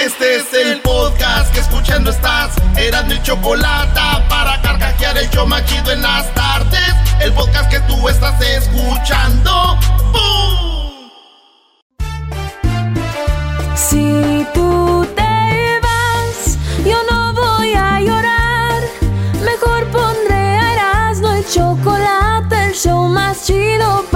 Este es el podcast que escuchando estás. Eran mi chocolate para carcajear el yo machido en las tardes. El podcast que tú estás escuchando. ¡Bum! Si tú te vas, yo no voy a llorar. Mejor pondré a Erasmo y chocolate, el show más chido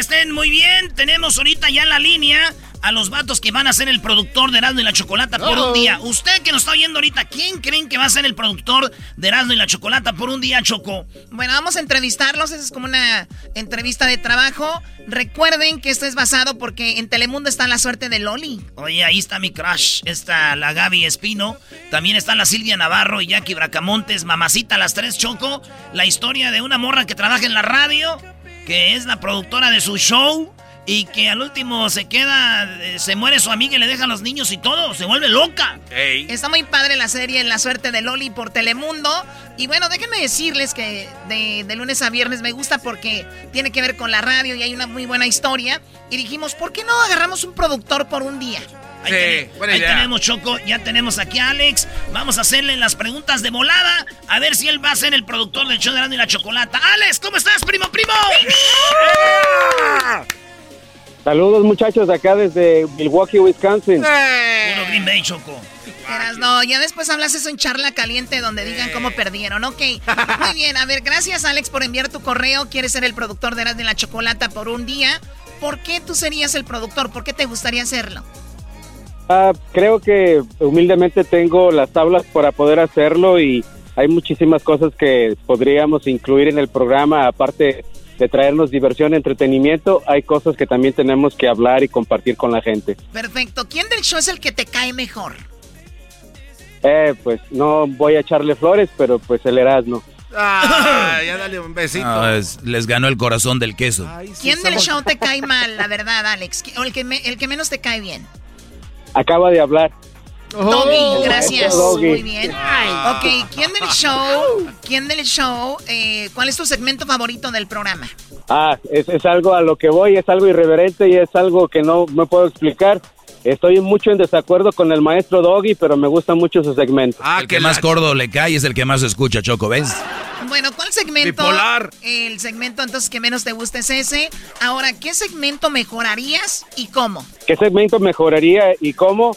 Estén muy bien. Tenemos ahorita ya en la línea a los vatos que van a ser el productor de Erasmo y la Chocolata por un día. Usted que nos está oyendo ahorita, ¿quién creen que va a ser el productor de Erasmo y la Chocolata por un día, Choco? Bueno, vamos a entrevistarlos. Eso es como una entrevista de trabajo. Recuerden que esto es basado porque en Telemundo está la suerte de Loli. Oye, ahí está mi crush, está la Gaby Espino, también está la Silvia Navarro y Jackie Bracamontes, mamacita las tres Choco, la historia de una morra que trabaja en la radio, que es la productora de su show y que al último se queda, eh, se muere su amiga y le deja a los niños y todo, se vuelve loca. Está muy padre la serie La suerte de Loli por Telemundo. Y bueno, déjenme decirles que de, de lunes a viernes me gusta porque tiene que ver con la radio y hay una muy buena historia. Y dijimos, ¿por qué no agarramos un productor por un día? Ahí, ten- ahí tenemos Choco, ya tenemos aquí a Alex. Vamos a hacerle las preguntas de volada. A ver si él va a ser el productor del show de Erasmo y la Chocolata. Alex, ¿cómo estás, primo, primo? Saludos muchachos de acá desde Milwaukee, Wisconsin. Puro Green Bay, Choco. Eras, no, ya después hablas eso en charla caliente donde digan cómo perdieron. Ok, muy bien. A ver, gracias Alex por enviar tu correo. Quieres ser el productor de Eras de la Chocolata por un día. ¿Por qué tú serías el productor? ¿Por qué te gustaría hacerlo? Ah, creo que humildemente tengo las tablas para poder hacerlo y hay muchísimas cosas que podríamos incluir en el programa, aparte de traernos diversión, entretenimiento, hay cosas que también tenemos que hablar y compartir con la gente. Perfecto. ¿Quién del show es el que te cae mejor? Eh, pues no voy a echarle flores, pero pues el Erasmo. Ah, ya dale un besito. No, es- les ganó el corazón del queso. ¿Quién del show te cae mal, la verdad, Alex? O el que, me- el que menos te cae bien. Acaba de hablar. Doggy, gracias. Doggy. Muy bien. Ok, ¿quién del show? ¿Quién del show? eh, ¿Cuál es tu segmento favorito del programa? Ah, es, es algo a lo que voy, es algo irreverente y es algo que no me puedo explicar. Estoy mucho en desacuerdo con el maestro Doggy, pero me gusta mucho su segmento. el que más gordo le cae es el que más escucha, Choco, ¿ves? Bueno, ¿cuál segmento? Bipolar. El segmento entonces que menos te gusta es ese. Ahora, ¿qué segmento mejorarías y cómo? ¿Qué segmento mejoraría y cómo?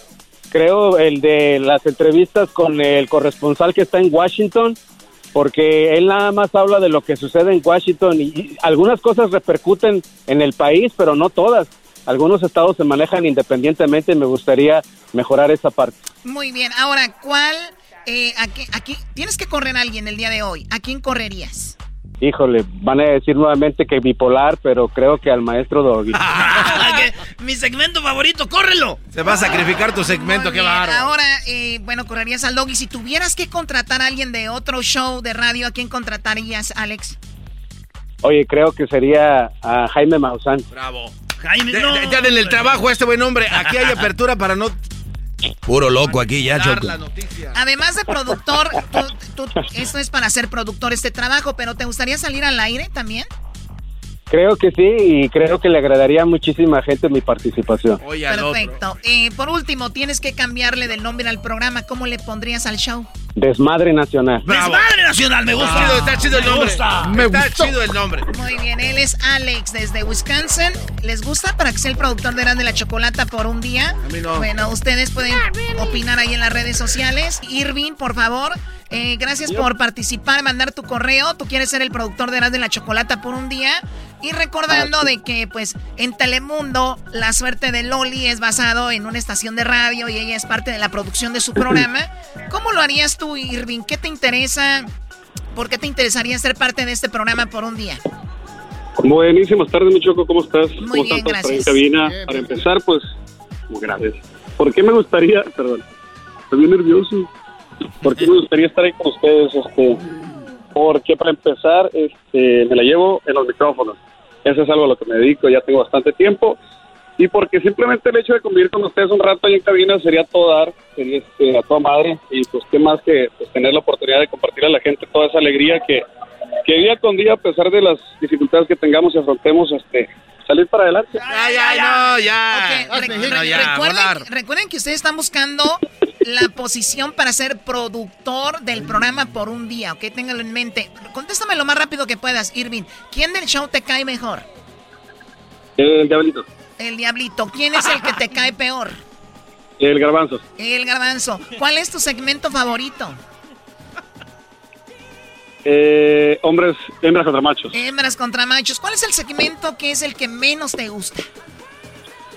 Creo el de las entrevistas con el corresponsal que está en Washington, porque él nada más habla de lo que sucede en Washington y algunas cosas repercuten en el país, pero no todas. Algunos estados se manejan independientemente y me gustaría mejorar esa parte. Muy bien. Ahora, ¿cuál? eh, aquí, aquí tienes que correr a alguien el día de hoy. ¿A quién correrías? Híjole, van a decir nuevamente que bipolar, pero creo que al maestro Doggy. Mi segmento favorito, córrelo. Se va a sacrificar tu segmento, qué Bien, bárbaro. Ahora, eh, bueno, correrías al Doggy. Si tuvieras que contratar a alguien de otro show de radio, ¿a quién contratarías, Alex? Oye, creo que sería a Jaime Maussan. Bravo. Jaime, De- no. de- ya denle el trabajo a este buen hombre. Aquí hay apertura para no Puro loco aquí ya, Choco. Además de productor, tú, esto es para ser productor este trabajo, pero ¿te gustaría salir al aire también? Creo que sí y creo que le agradaría a muchísima gente mi participación. Perfecto. Eh, por último, tienes que cambiarle del nombre al programa. ¿Cómo le pondrías al show? Desmadre Nacional. Desmadre Nacional, me gusta. está chido el nombre. Me está chido el nombre. Muy bien, él es Alex desde Wisconsin. ¿Les gusta para que sea el productor de Grande la Chocolata por un día? A mí no. Bueno, ustedes pueden opinar ahí en las redes sociales. Irving, por favor, eh, gracias por participar, mandar tu correo. Tú quieres ser el productor de Grande la Chocolata por un día. Y recordando de que, pues, en Telemundo, la suerte de Loli es basado en una estación de radio y ella es parte de la producción de su programa. ¿Cómo lo harías tú, Irving? ¿Qué te interesa? ¿Por qué te interesaría ser parte de este programa por un día? Buenísimas tardes, mi Choco, ¿cómo estás? Muy ¿Cómo bien, estás gracias. cabina? Para empezar, pues, muy gracias. ¿Por qué me gustaría, perdón, estoy bien nervioso. ¿Por qué me gustaría estar ahí con ustedes? Este, porque para empezar, este, me la llevo en los micrófonos. Eso es algo a lo que me dedico, ya tengo bastante tiempo. Y porque simplemente el hecho de convivir con ustedes un rato ahí en cabina sería todo dar, sería este, a toda madre. Y pues qué más que pues, tener la oportunidad de compartir a la gente toda esa alegría que, que día con día, a pesar de las dificultades que tengamos y afrontemos, este, salir para adelante. Ya, ya, no, ya. Ok, re- No, re- ya, recuerden, volar. recuerden que ustedes están buscando la posición para ser productor del programa por un día, ¿ok? Ténganlo en mente. Contéstame lo más rápido que puedas, Irving. ¿Quién del show te cae mejor? El diablito, El diablito. ¿Quién es el que te cae peor? el garbanzo. El garbanzo. ¿Cuál es tu segmento favorito? Eh, hombres, hembras contra machos. Hembras contra machos. ¿Cuál es el segmento que es el que menos te gusta?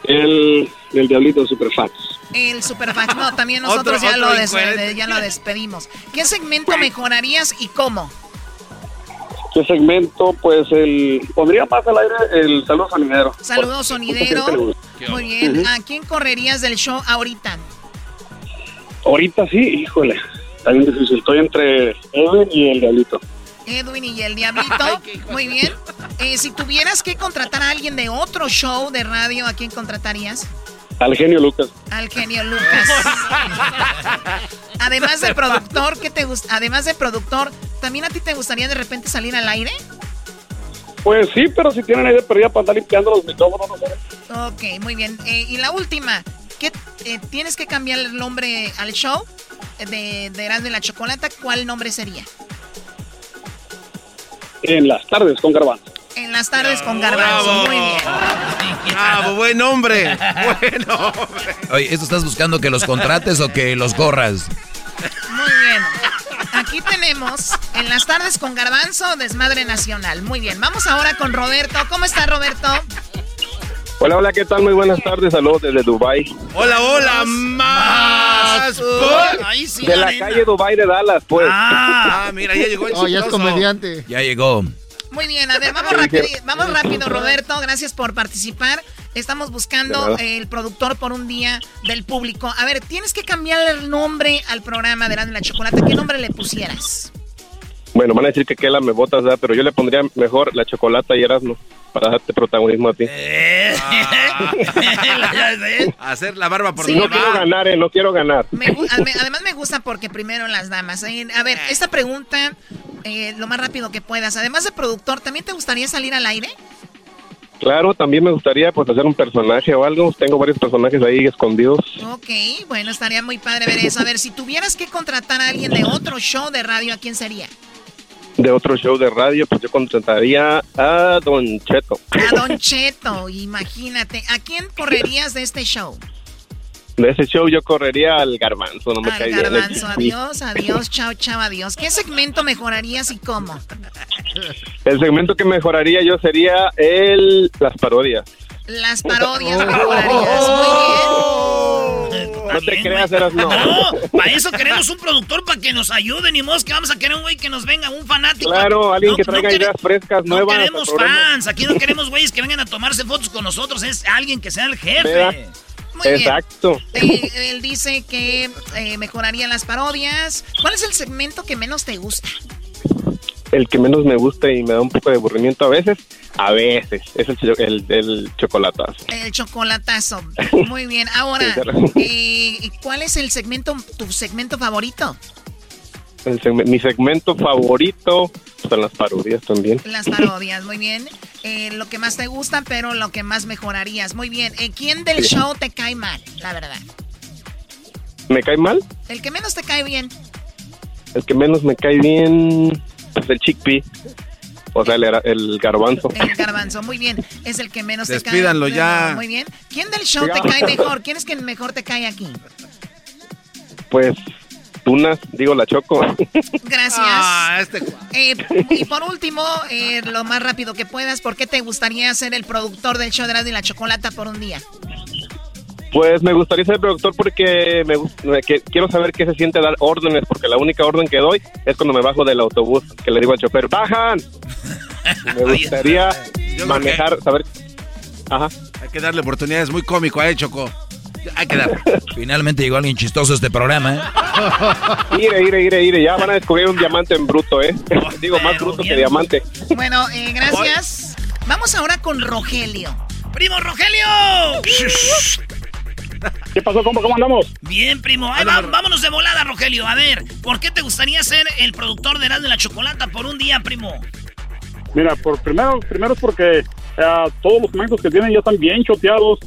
El, el diablito superfax. El Superfax. No, también nosotros Otro- ya, lo otro des- incoherente. ya lo despedimos. ¿Qué segmento mejorarías y cómo? ¿Qué segmento? Pues el. Pondría más al aire el saludo sonidero. Le sonidero. Muy bien. ¿A quién correrías del show ahorita? Ahorita sí, híjole. Está bien difícil. Estoy entre Edwin y el diablito. Edwin y el Diablito. Muy bien. Eh, si tuvieras que contratar a alguien de otro show de radio, ¿a quién contratarías? Al genio Lucas. Al genio Lucas. Además de productor, ¿qué te gusta? Además de productor, ¿también a ti te gustaría de repente salir al aire? Pues sí, pero si tienen ahí de perdida para andar limpiando los micrófonos, no sé. Ok, muy bien. Eh, y la última, ¿qué, eh, ¿tienes que cambiar el nombre al show de, de Erasmo y la Chocolata? ¿Cuál nombre sería? En las tardes con garbanzo. En las tardes con Garbanzo. Bravo. Muy bien. Bravo, buen hombre. Buen hombre. Oye, ¿esto estás buscando que los contrates o que los corras? Muy bien. Aquí tenemos en las tardes con Garbanzo, Desmadre Nacional. Muy bien. Vamos ahora con Roberto. ¿Cómo está Roberto? Hola, hola, ¿qué tal? Muy buenas tardes. Saludos desde Dubai. Hola, hola, más. Ahí sí, De la arena. calle Dubai de Dallas, pues. Ah, Ah, mira, ya llegó el Oh, ya es comediante. Ya llegó. Muy bien, a ver, vamos rápido, vamos rápido, Roberto. Gracias por participar. Estamos buscando De el productor por un día del público. A ver, tienes que cambiar el nombre al programa de Erasmo y la Chocolate. ¿Qué nombre le pusieras? Bueno, van a decir que Kela me botas, ¿verdad? pero yo le pondría mejor la chocolata y Erasmo para darte protagonismo a ti. Eh. Ves. Hacer la barba por Sí, No quiero ganar, eh, no quiero ganar. Me además me gusta porque primero las damas. Eh, A ver, esta pregunta, eh, lo más rápido que puedas. Además de productor, ¿también te gustaría salir al aire? Claro, también me gustaría pues hacer un personaje o algo. Tengo varios personajes ahí escondidos. Ok, bueno, estaría muy padre ver eso. A ver, si tuvieras que contratar a alguien de otro show de radio, ¿a quién sería? De otro show de radio, pues yo contrataría a Don Cheto. A Don Cheto, imagínate. ¿A quién correrías de este show? De ese show yo correría al garbanzo, no me Al bien. garbanzo. Adiós, adiós, chao, chao, adiós. ¿Qué segmento mejorarías y cómo? El segmento que mejoraría yo sería el las parodias. Las parodias mejorarías. Muy bien. No te Bien, creas, eras no. No, para eso queremos un productor para que nos ayude, ni modo que vamos a querer un güey que nos venga, un fanático. Claro, alguien No, que no traiga ideas frescas, No nuevas. al queremos fans, aquí no queremos güeyes que vengan a tomarse fotos con nosotros, es alguien que sea el jefe. ¿Verdad? Muy bien. Exacto. Eh, él dice que eh, mejoraría las parodias. ¿Cuál es el segmento que menos te gusta? El que menos me gusta y me da un poco de aburrimiento a veces, A veces, es el, el, el chocolatazo. El chocolatazo. Muy bien. Ahora, eh, ¿cuál es el segmento, tu segmento favorito? El mi segmento favorito son las parodias también. Las parodias, muy bien. Eh, lo que más te gusta, pero lo que más mejorarías. Muy bien. Eh, ¿Quién del Sí. show te cae mal, la verdad? ¿Me cae mal? El que menos te cae bien. El que menos me cae bien es el chickpea. O sea, el, era- el garbanzo. El garbanzo, muy bien. Es el que menos te Despídanlo cae. ya. Muy bien. ¿Quién del show te cae mejor? ¿Quién es que mejor te cae aquí? Pues, tunas, digo la choco. Gracias. Ah, este. Eh, y por último, eh, lo más rápido que puedas, ¿por qué te gustaría ser el productor del show de Radio y la Chocolata por un día? Pues me gustaría ser productor porque me, me- que, quiero saber qué se siente dar órdenes, porque la única orden que doy es cuando me bajo del autobús, que le digo al chofer, ¡bajan! Me gustaría manejar, saber... Ajá. Hay que darle oportunidades. Muy cómico, ¿eh, Choco? Hay que dar. Finalmente llegó alguien chistoso a este programa, ¿eh? Ire, ire, ire, ire, ya van a descubrir un diamante en bruto, ¿eh? digo, más bruto que diamante. Bueno, eh, gracias. Vamos ahora con Rogelio. ¡Primo Rogelio! ¿Qué pasó, compa? ¿Cómo andamos? Bien, primo. Ahí va- vámonos de volada, Rogelio. A ver, ¿por qué te gustaría ser el productor de Erasmo de la Chocolata por un día, primo? Mira, por primero, primero es porque ah, todos los segmentos que tienen ya están bien choteados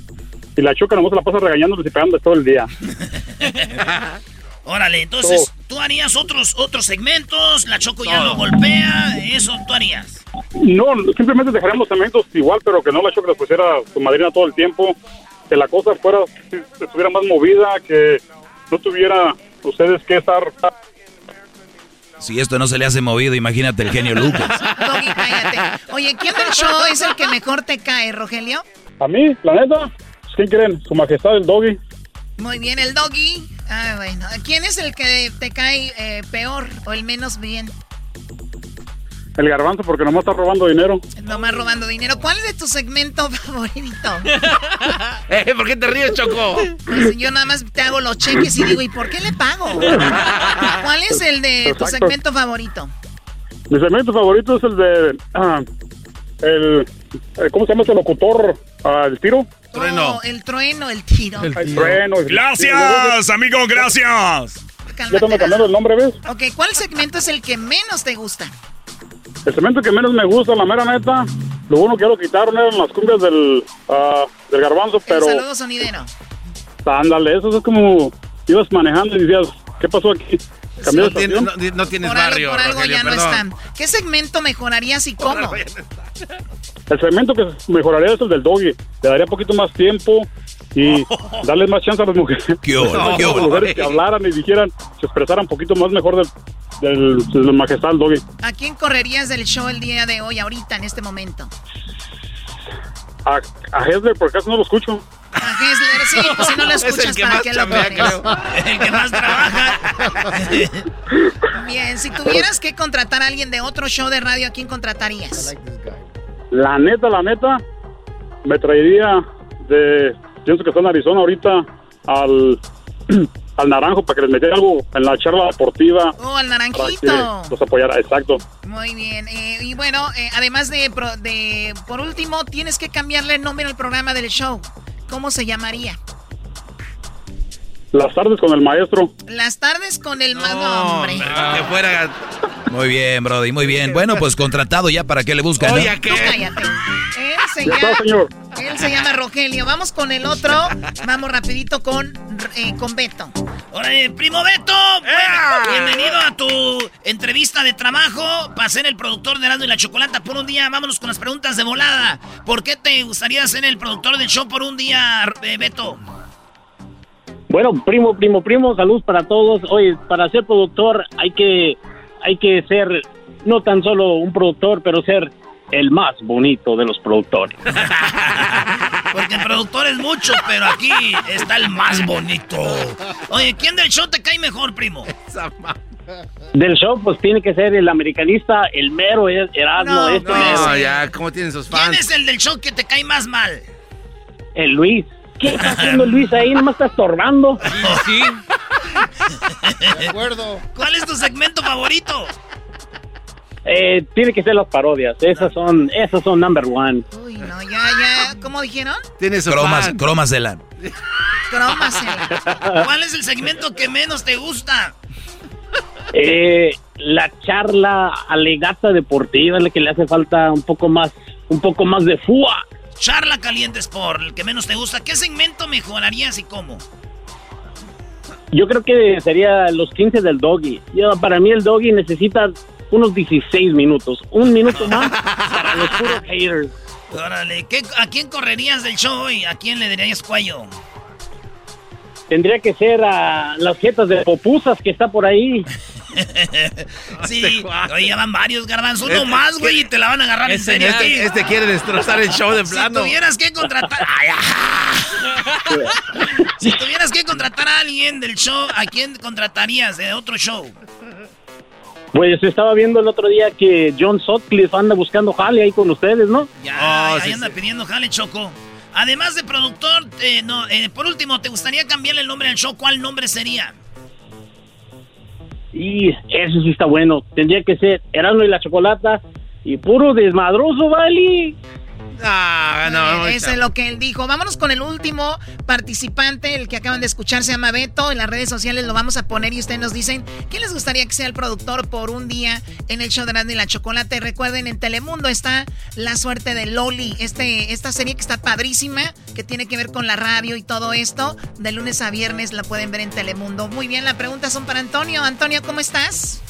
y la choca nomás se la pasa regañándoles y pegándoles todo el día. Órale, entonces, ¿tú harías otros otros segmentos? La Choco ya lo golpea. Eso tú harías. No, simplemente dejaríamos segmentos igual, pero que no la choca les pusiera su madrina todo el tiempo, que la cosa fuera, estuviera más movida, que no tuviera ustedes que estar... Si esto no se le hace movido, imagínate el genio Lucas. Doggy, cállate. Oye, ¿quién del show es el que mejor te cae, Rogelio? A mí, la neta, pues, ¿quién creen? Su majestad el doggy. Muy bien, el doggy. Ah, bueno. ¿Quién es el que te cae eh, peor o el menos bien? El garbanzo porque nomás está robando dinero. Nomás robando dinero. ¿Cuál es de tu segmento favorito? Eh, ¿Por qué te ríes, Choco? Pues yo nada más te hago los cheques y digo, ¿y por qué le pago? ¿Cuál es el de tu segmento favorito? Mi segmento favorito es el de... ah, el, eh, ¿Cómo se llama ese locutor? Ah, ¿El tiro? Oh, el trueno, el tiro. El trueno. Gracias, amigo, gracias. Ya te me cambiaron el nombre, ¿ves? Ok, ¿cuál segmento es el que menos te gusta? El cemento que menos me gusta, la mera neta, lo bueno que ya lo quitaron eran las cumbias del, ah, del garbanzo, pero El saludo sonidero. ándale, eso es como ibas manejando y decías, ¿qué pasó aquí? ¿Cambió de No, tiene- no- no tienes Por algo, barrio, por algo Rogelio, ya no están. ¿Qué segmento mejorarías y cómo? El segmento que mejoraría es el del doggy, le daría un poquito más tiempo y darle más chance a las mujeres, ¿Qué ¿Qué las mujeres que hablaran y dijeran, se expresaran un poquito más mejor del, del, del majestad del doggy. ¿A quién correrías del show el día de hoy, ahorita, en este momento? A, a Hesler, por acaso no lo escucho. A Hessler, sí, pues si no lo Es el escuchas, que ¿para más qué lo chambea, quieres? El que más trabaja. Bien, si tuvieras que contratar a alguien de otro show de radio, ¿a quién contratarías? La neta, la neta, me traería de, pienso que está en Arizona ahorita, al, al naranjo para que les metiera algo en la charla deportiva. Oh, al naranjito. los apoyara, exacto. Muy bien. eh, y bueno, eh, además de, de, por último, tienes que cambiarle el nombre al programa del show. ¿Cómo se llamaría? Las tardes con el maestro. Las tardes con el más No, hombre, que fuera. Muy bien, Brody, muy bien. Bueno, pues contratado ya para qué le buscan, ¿no? Oye, ¿qué? Tú cállate. Él se, Ya está, llama, señor. él se llama Rogelio. Vamos con el otro. Vamos rapidito con, eh, con Beto. Órale, primo Beto. bueno, bienvenido a tu entrevista de trabajo para ser el productor de Erasmo y la Chocolata por un día. Vámonos con las preguntas de volada. ¿Por qué te gustaría ser el productor del show por un día, eh, Beto? Bueno, primo, primo, primo, salud para todos. Oye, para ser productor hay que, hay que ser no tan solo un productor, pero ser el más bonito de los productores. Porque el productor es mucho, pero aquí está el más bonito. Oye, ¿quién del show te cae mejor, primo? Del show, pues tiene que ser el americanista, el mero er- Erasmo, No, este no, ya, ¿cómo tienen sus ¿Quién fans? es el del show que te cae más mal? el Luis. ¿Qué está haciendo Luis ahí? Nomás está estorbando. Sí. De acuerdo. ¿Cuál es tu segmento favorito? Eh, tiene que ser las parodias. Esas son, esas son number one. Uy, no, ya, ya. ¿Cómo dijeron? Tienes cromas, cromaselan. Cromaselan. ¿Cuál es el segmento que menos te gusta? Eh, la charla alegata deportiva es la que le hace falta un poco más, un poco más de fua. Charla caliente Sport, el que menos te gusta. ¿Qué segmento mejorarías y cómo? Yo creo que sería los 15 del doggy. Yo, para mí el doggy necesita unos 16 minutos. Un minuto más para los puros haters. Órale, ¿qué- ¿a quién correrías del show hoy? ¿A quién le darías cuello? Tendría que ser a las jetas de popusas que está por ahí. sí, oye, ya van varios garbanzos. Uno más, güey, y te la van a agarrar en Este, serio. este- este quiere destrozar el show de Si plano. tuvieras que contratar... Ay, ajá. si tuvieras que contratar a alguien del show, ¿a quién contratarías de otro show? Pues estaba viendo el otro día que John Sutcliffe anda buscando jale ahí con ustedes, ¿no? Ya, ahí anda pidiendo jale, Choco. Además de productor, eh, no, eh, por último, ¿te gustaría cambiarle el nombre al show? ¿Cuál nombre sería? Y eso sí está bueno. Tendría que ser Erasmo y la Chocolata y puro desmadroso, ¿vale? Ah, no, Eh, Eso es lo que él dijo. Vámonos con el último participante, el que acaban de escuchar, se llama Beto. En las redes sociales lo vamos a poner y ustedes nos dicen quién les gustaría que sea el productor por un día en el show de Erasmo y la Chocolate. Recuerden, en Telemundo está La Suerte de Loli, este, esta serie que está padrísima, que tiene que ver con la radio y todo esto. De lunes a viernes la pueden ver en Telemundo. Muy bien, las preguntas son para Antonio. Antonio, ¿cómo estás?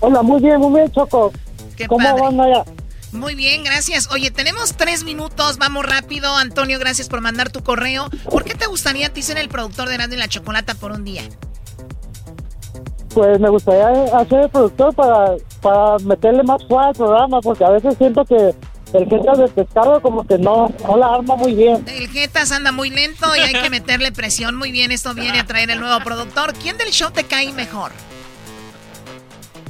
Hola, muy bien, muy bien, Choco. Qué ¿Cómo padre. van allá? Muy bien, gracias. Oye, tenemos tres minutos, vamos rápido. Antonio, gracias por mandar tu correo. ¿Por qué te gustaría a ti ser el productor de Erasmo y la Chocolata por un día? Pues me gustaría hacer el productor para, para meterle más fuerza al programa, porque a veces siento que el jefe de pescado como que no, no la arma muy bien. El Jetas anda muy lento y hay que meterle presión. Muy bien, esto viene a traer el nuevo productor. ¿Quién del show te cae mejor?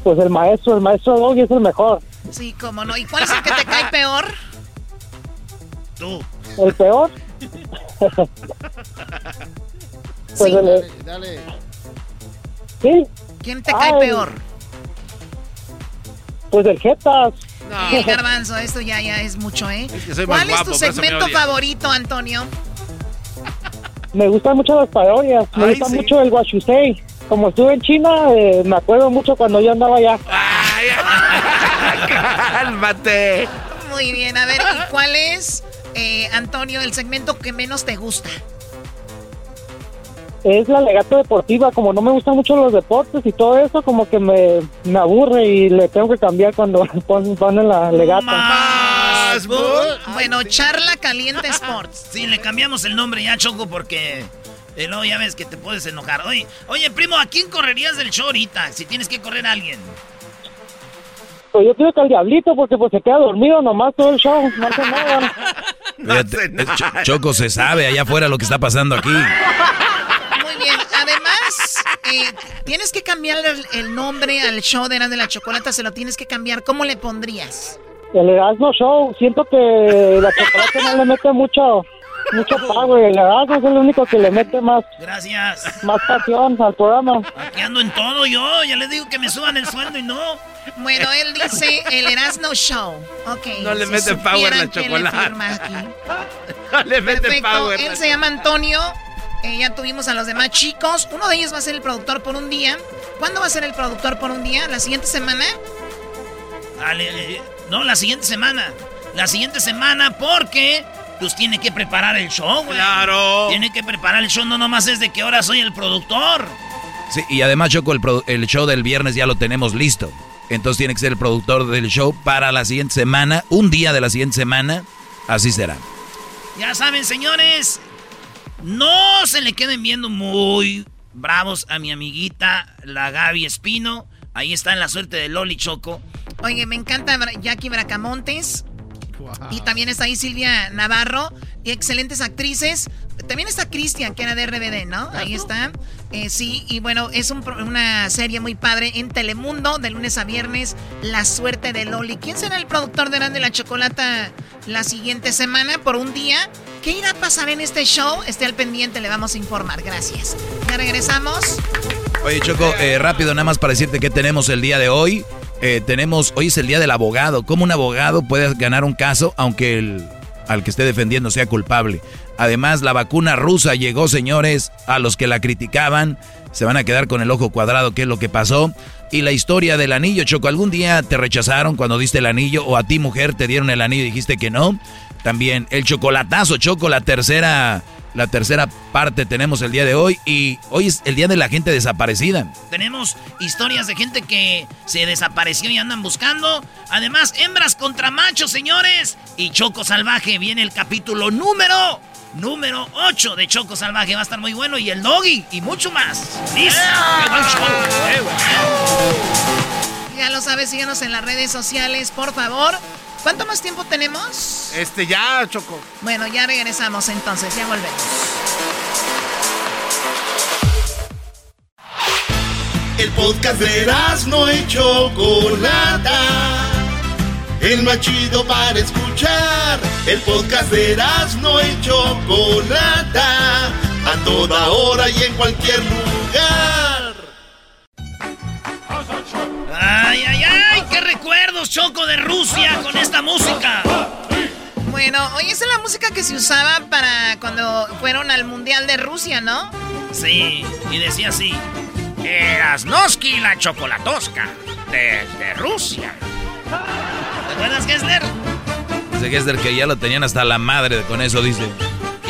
Pues el maestro, el maestro Doggy es el mejor. Sí, cómo no. ¿Y cuál es el que te cae peor? Tú. ¿El peor? pues Sí. el- Dale. sí, ¿Quién te cae peor? pues el Jetas. El garbanzo, esto ya, ya es mucho, ¿eh? que ¿Cuál es tu segmento favorito, Antonio? Me gustan mucho las parodias, me Ay, gusta sí. mucho el Washusei. Como estuve en China, eh, me acuerdo mucho cuando yo andaba allá. ¡Cálmate! Muy bien, a ver, ¿y cuál es, eh, Antonio, el segmento que menos te gusta? Es la legata deportiva, como no me gustan mucho los deportes y todo eso, como que me, me aburre y le tengo que cambiar cuando pon- ponen la legata. Bueno, Charla Caliente Sports. Sí, le cambiamos el nombre ya, Choco, porque eh, luego ya ves que te puedes enojar. Oye, oye, primo, ¿a quién correrías del show ahorita? Si tienes que correr a alguien. Pues yo creo que al diablito, porque pues se queda dormido nomás todo el show, no hace nada. Fíjate, Ch- Choco se sabe allá afuera lo que está pasando aquí. Muy bien, además, eh, tienes que cambiar el, el nombre al show de Eran de la Chocolata, se lo tienes que cambiar. ¿Cómo le pondrías? El Erasmo Show, siento que la chocolate no le mete mucho, mucho power. El Erasmo es el único que le mete más, Gracias. más pasión al programa. Aquí ando en todo yo. Ya les digo que me suban el sueldo y no. Bueno, él dice el Erasmo Show. Ok. No le si mete power la chocolate. Le firma aquí. No le mete Perfecto. power. Él se llama Antonio. Eh, ya tuvimos a los demás chicos. Uno de ellos va a ser el productor por un día. ¿Cuándo va a ser el productor por un día? ¿La siguiente semana? Dale, eh, no, la siguiente semana. La siguiente semana porque pues tiene que preparar el show, güey. Claro. Tiene que preparar el show, no nomás es de que ahora soy el productor. Sí, y además, Choco, el, el show del viernes ya lo tenemos listo. Entonces tiene que ser el productor del show para la siguiente semana, un día de la siguiente semana. Así será. Ya saben, señores, no se le queden viendo muy bravos a mi amiguita, la Gaby Espino. Ahí está en la suerte de Loli Choco. Oye, me encanta Jackie Bracamontes. Y también está ahí Silvia Navarro. Y excelentes actrices. También está Cristian, que era de RBD, ¿no? Ahí está. Eh, sí, y bueno, es un una serie muy padre en Telemundo, de lunes a viernes, La Suerte de Loli. ¿Quién será el productor de Grande la Chocolata la siguiente semana por un día? ¿Qué irá a pasar en este show? Esté al pendiente, le vamos a informar. Gracias. Ya regresamos. Oye, Choco, eh, rápido, nada más para decirte que tenemos el día de hoy. Eh, tenemos, hoy es el día del abogado. ¿Cómo un abogado puede ganar un caso aunque el, al que esté defendiendo sea culpable? Además, la vacuna rusa llegó, señores, a los que la criticaban. Se van a quedar con el ojo cuadrado, qué es lo que pasó. Y la historia del anillo, Choco, ¿algún día te rechazaron cuando diste el anillo? ¿O a ti, mujer, te dieron el anillo y dijiste que no? También el chocolatazo, Choco, la tercera la tercera parte tenemos el día de hoy y hoy es el día de la gente desaparecida. Tenemos historias de gente que se desapareció y andan buscando. Además, hembras contra machos, señores. Y Choco Salvaje viene el capítulo número número 8 de Choco Salvaje. Va a estar muy bueno. Y el doggy y mucho más. ¡Listo! Ya lo sabes, síganos en las redes sociales, por favor. ¿Cuánto más tiempo tenemos? Este ya, Choco. Bueno, ya regresamos entonces, ya volvemos. El podcast de no y Chocolata. El más chido para escuchar. El podcast de no y Chocolata. A toda hora y en cualquier lugar. ¡Ay, ay, recuerdos, Choco, de Rusia con esta música! Bueno, hoy es la música que se usaba para cuando fueron al Mundial de Rusia, ¿no? Sí, y decía así. Erasnoski la chocolatosca, desde Rusia. ¿Te acuerdas, Gessler? Dice Gessler que ya lo tenían hasta la madre con eso, dice.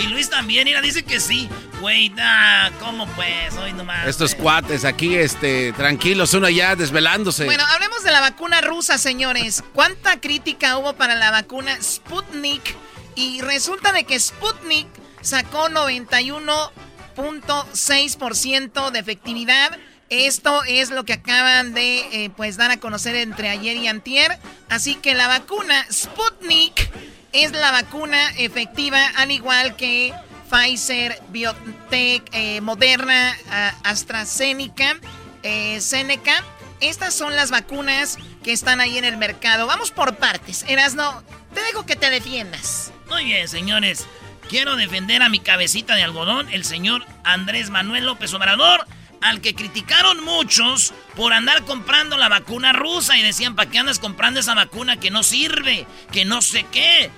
Y Luis también, mira, dice que sí. Güey, nah, ¿cómo pues? Hoy nomás. Estos cuates aquí, este, tranquilos, uno ya desvelándose. Bueno, hablemos de la vacuna rusa, señores. ¿Cuánta crítica hubo para la vacuna Sputnik? Y resulta de que Sputnik sacó 91.6% de efectividad. Esto es lo que acaban de eh, pues dar a conocer entre ayer y antier. Así que la vacuna Sputnik es la vacuna efectiva, al igual que Pfizer, BioNTech, eh, Moderna, AstraZeneca, eh, Seneca. Estas son las vacunas que están ahí en el mercado. Vamos por partes. Erasno, te dejo que te defiendas. Muy bien, señores. Quiero defender a mi cabecita de algodón, el señor Andrés Manuel López Obrador, al que criticaron muchos por andar comprando la vacuna rusa y decían, ¿para qué andas comprando esa vacuna que no sirve? Que no sé qué.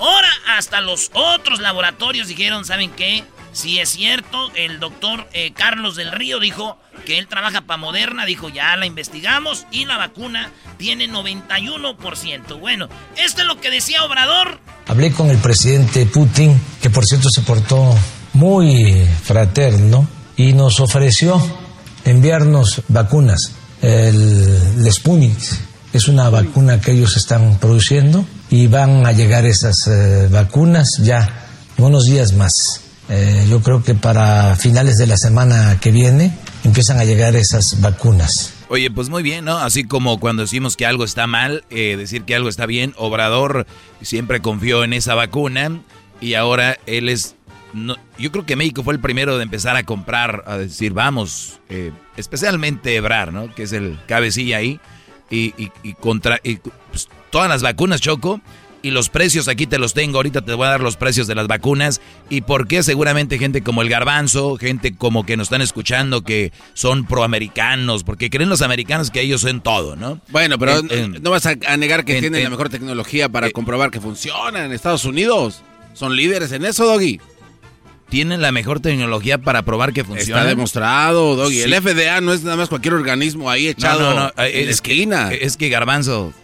Ahora hasta los otros laboratorios dijeron, ¿saben qué? Si es cierto, el doctor eh, Carlos del Río dijo que él trabaja para Moderna, dijo ya la investigamos y la vacuna tiene 91%. Bueno, esto es lo que decía Obrador. Hablé con el presidente Putin, que por cierto se portó muy fraterno y nos ofreció enviarnos vacunas. El, el Sputnik es una vacuna que ellos están produciendo y van a llegar esas eh, vacunas ya unos días más. Eh, yo creo que para finales de la semana que viene empiezan a llegar esas vacunas. Oye, pues muy bien, ¿no? Así como cuando decimos que algo está mal, eh, decir que algo está bien, Obrador siempre confió en esa vacuna y ahora él es... No, yo creo que México fue el primero de empezar a comprar, a decir, vamos, especialmente Ebrar, ¿no? Que es el cabecilla ahí. Y, y, contra... Y, pues, todas las vacunas, Choco. Y los precios aquí te los tengo, ahorita te voy a dar los precios de las vacunas y por qué seguramente gente como el garbanzo, gente como que nos están escuchando que son proamericanos, porque creen los americanos que ellos son todo, ¿no? Bueno, pero no vas a, negar que tienen la mejor tecnología para eh, comprobar que funciona en Estados Unidos. Son líderes en eso, Doggy. Tienen la mejor tecnología para probar que funciona. Está demostrado, Doggy. El FDA no es nada más cualquier organismo ahí echado no, no, en esquina. es que Garbanzo,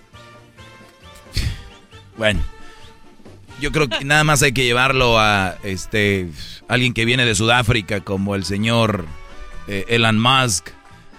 bueno, yo creo que nada más hay que llevarlo a este alguien que viene de Sudáfrica, como el señor eh, Elon Musk,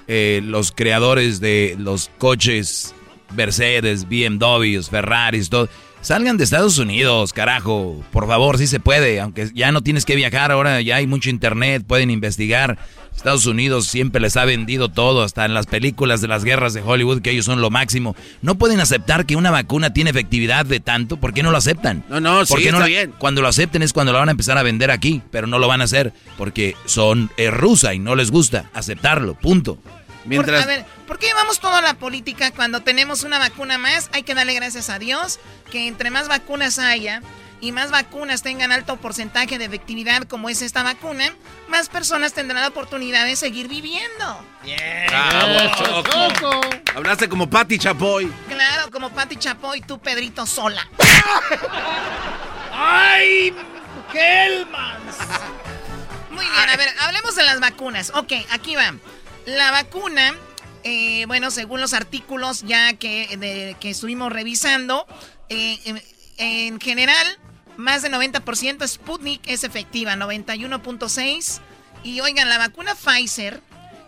eh, los creadores de los coches Mercedes, BMWs, Ferraris, todo. Salgan de Estados Unidos, carajo. Por favor, si se puede. Aunque ya no tienes que viajar, ahora ya hay mucho internet, pueden investigar. Estados Unidos siempre les ha vendido todo, hasta en las películas de las guerras de Hollywood, que ellos son lo máximo. No pueden aceptar que una vacuna tiene efectividad de tanto. ¿Por qué no lo aceptan? No, no, sí, está bien. Cuando lo acepten es cuando lo van a empezar a vender aquí, pero no lo van a hacer porque son es rusa y no les gusta aceptarlo. Punto. Mientras... a ver, ¿por qué llevamos toda la política cuando tenemos una vacuna más? Hay que darle gracias a Dios que entre más vacunas haya, y más vacunas tengan alto porcentaje de efectividad como es esta vacuna, más personas tendrán la oportunidad de seguir viviendo. Bravo, Choco. Hablaste como Patti Chapoy. Claro, como Patti Chapoy, tú Pedrito sola. ¡Ay! ¡Kelmans! Muy bien, a ver, hablemos de las vacunas. Ok, aquí va. La vacuna, eh, bueno, según los artículos ya que, que estuvimos revisando, eh, en, en general, más del 90% Sputnik es efectiva, 91.6. Y oigan, la vacuna Pfizer,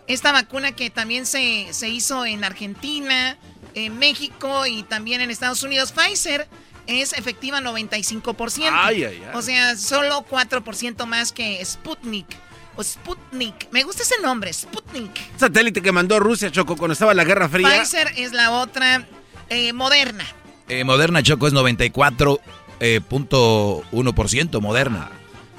esta vacuna que también se, se hizo en Argentina, en México y también en Estados Unidos, Pfizer es efectiva 95%. Ay, ay, ay. O sea, solo 4% más que Sputnik. O Sputnik. Me gusta ese nombre, Sputnik. Satélite que mandó Rusia, Choco, cuando estaba la Guerra Fría. Pfizer es la otra eh, moderna. Eh, Moderna Choco es 94.1% Moderna.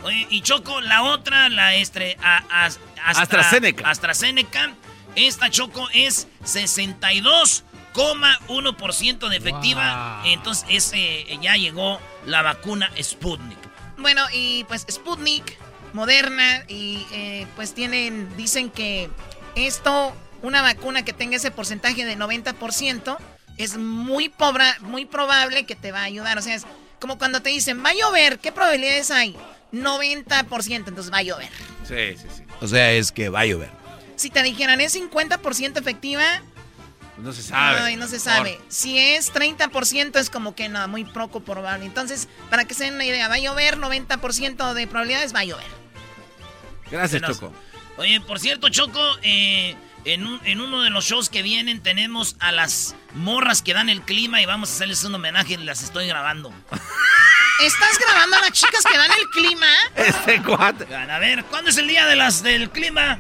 Oye, y Choco, la otra, la estre, a- a- Astra- AstraZeneca. AstraZeneca. Esta Choco es 62,1% de efectiva. Entonces, ese, ya llegó la vacuna Sputnik. Bueno, y pues Sputnik, Moderna, y eh, pues tienen, dicen que esto, una vacuna que tenga ese porcentaje de 90%, es muy, pobra, muy probable que te va a ayudar. O sea, es como cuando te dicen, va a llover, ¿qué probabilidades hay? 90%, entonces va a llover. Sí, sí, sí. O sea, es que va a llover. Si te dijeran, es 50% efectiva, No se sabe. Ay, no se sabe. Si es 30% es como que no, muy poco probable. Entonces, para que se den una idea, va a llover, 90% de probabilidades va a llover. Gracias. Choco. Oye, por cierto, Choco, eh, en, un- en uno de los shows que vienen tenemos a las morras que dan el clima y vamos a hacerles un homenaje y las estoy grabando. ¿Estás grabando a las chicas que dan el clima? Este cuate. Van a ver, ¿cuándo es el día de las del clima?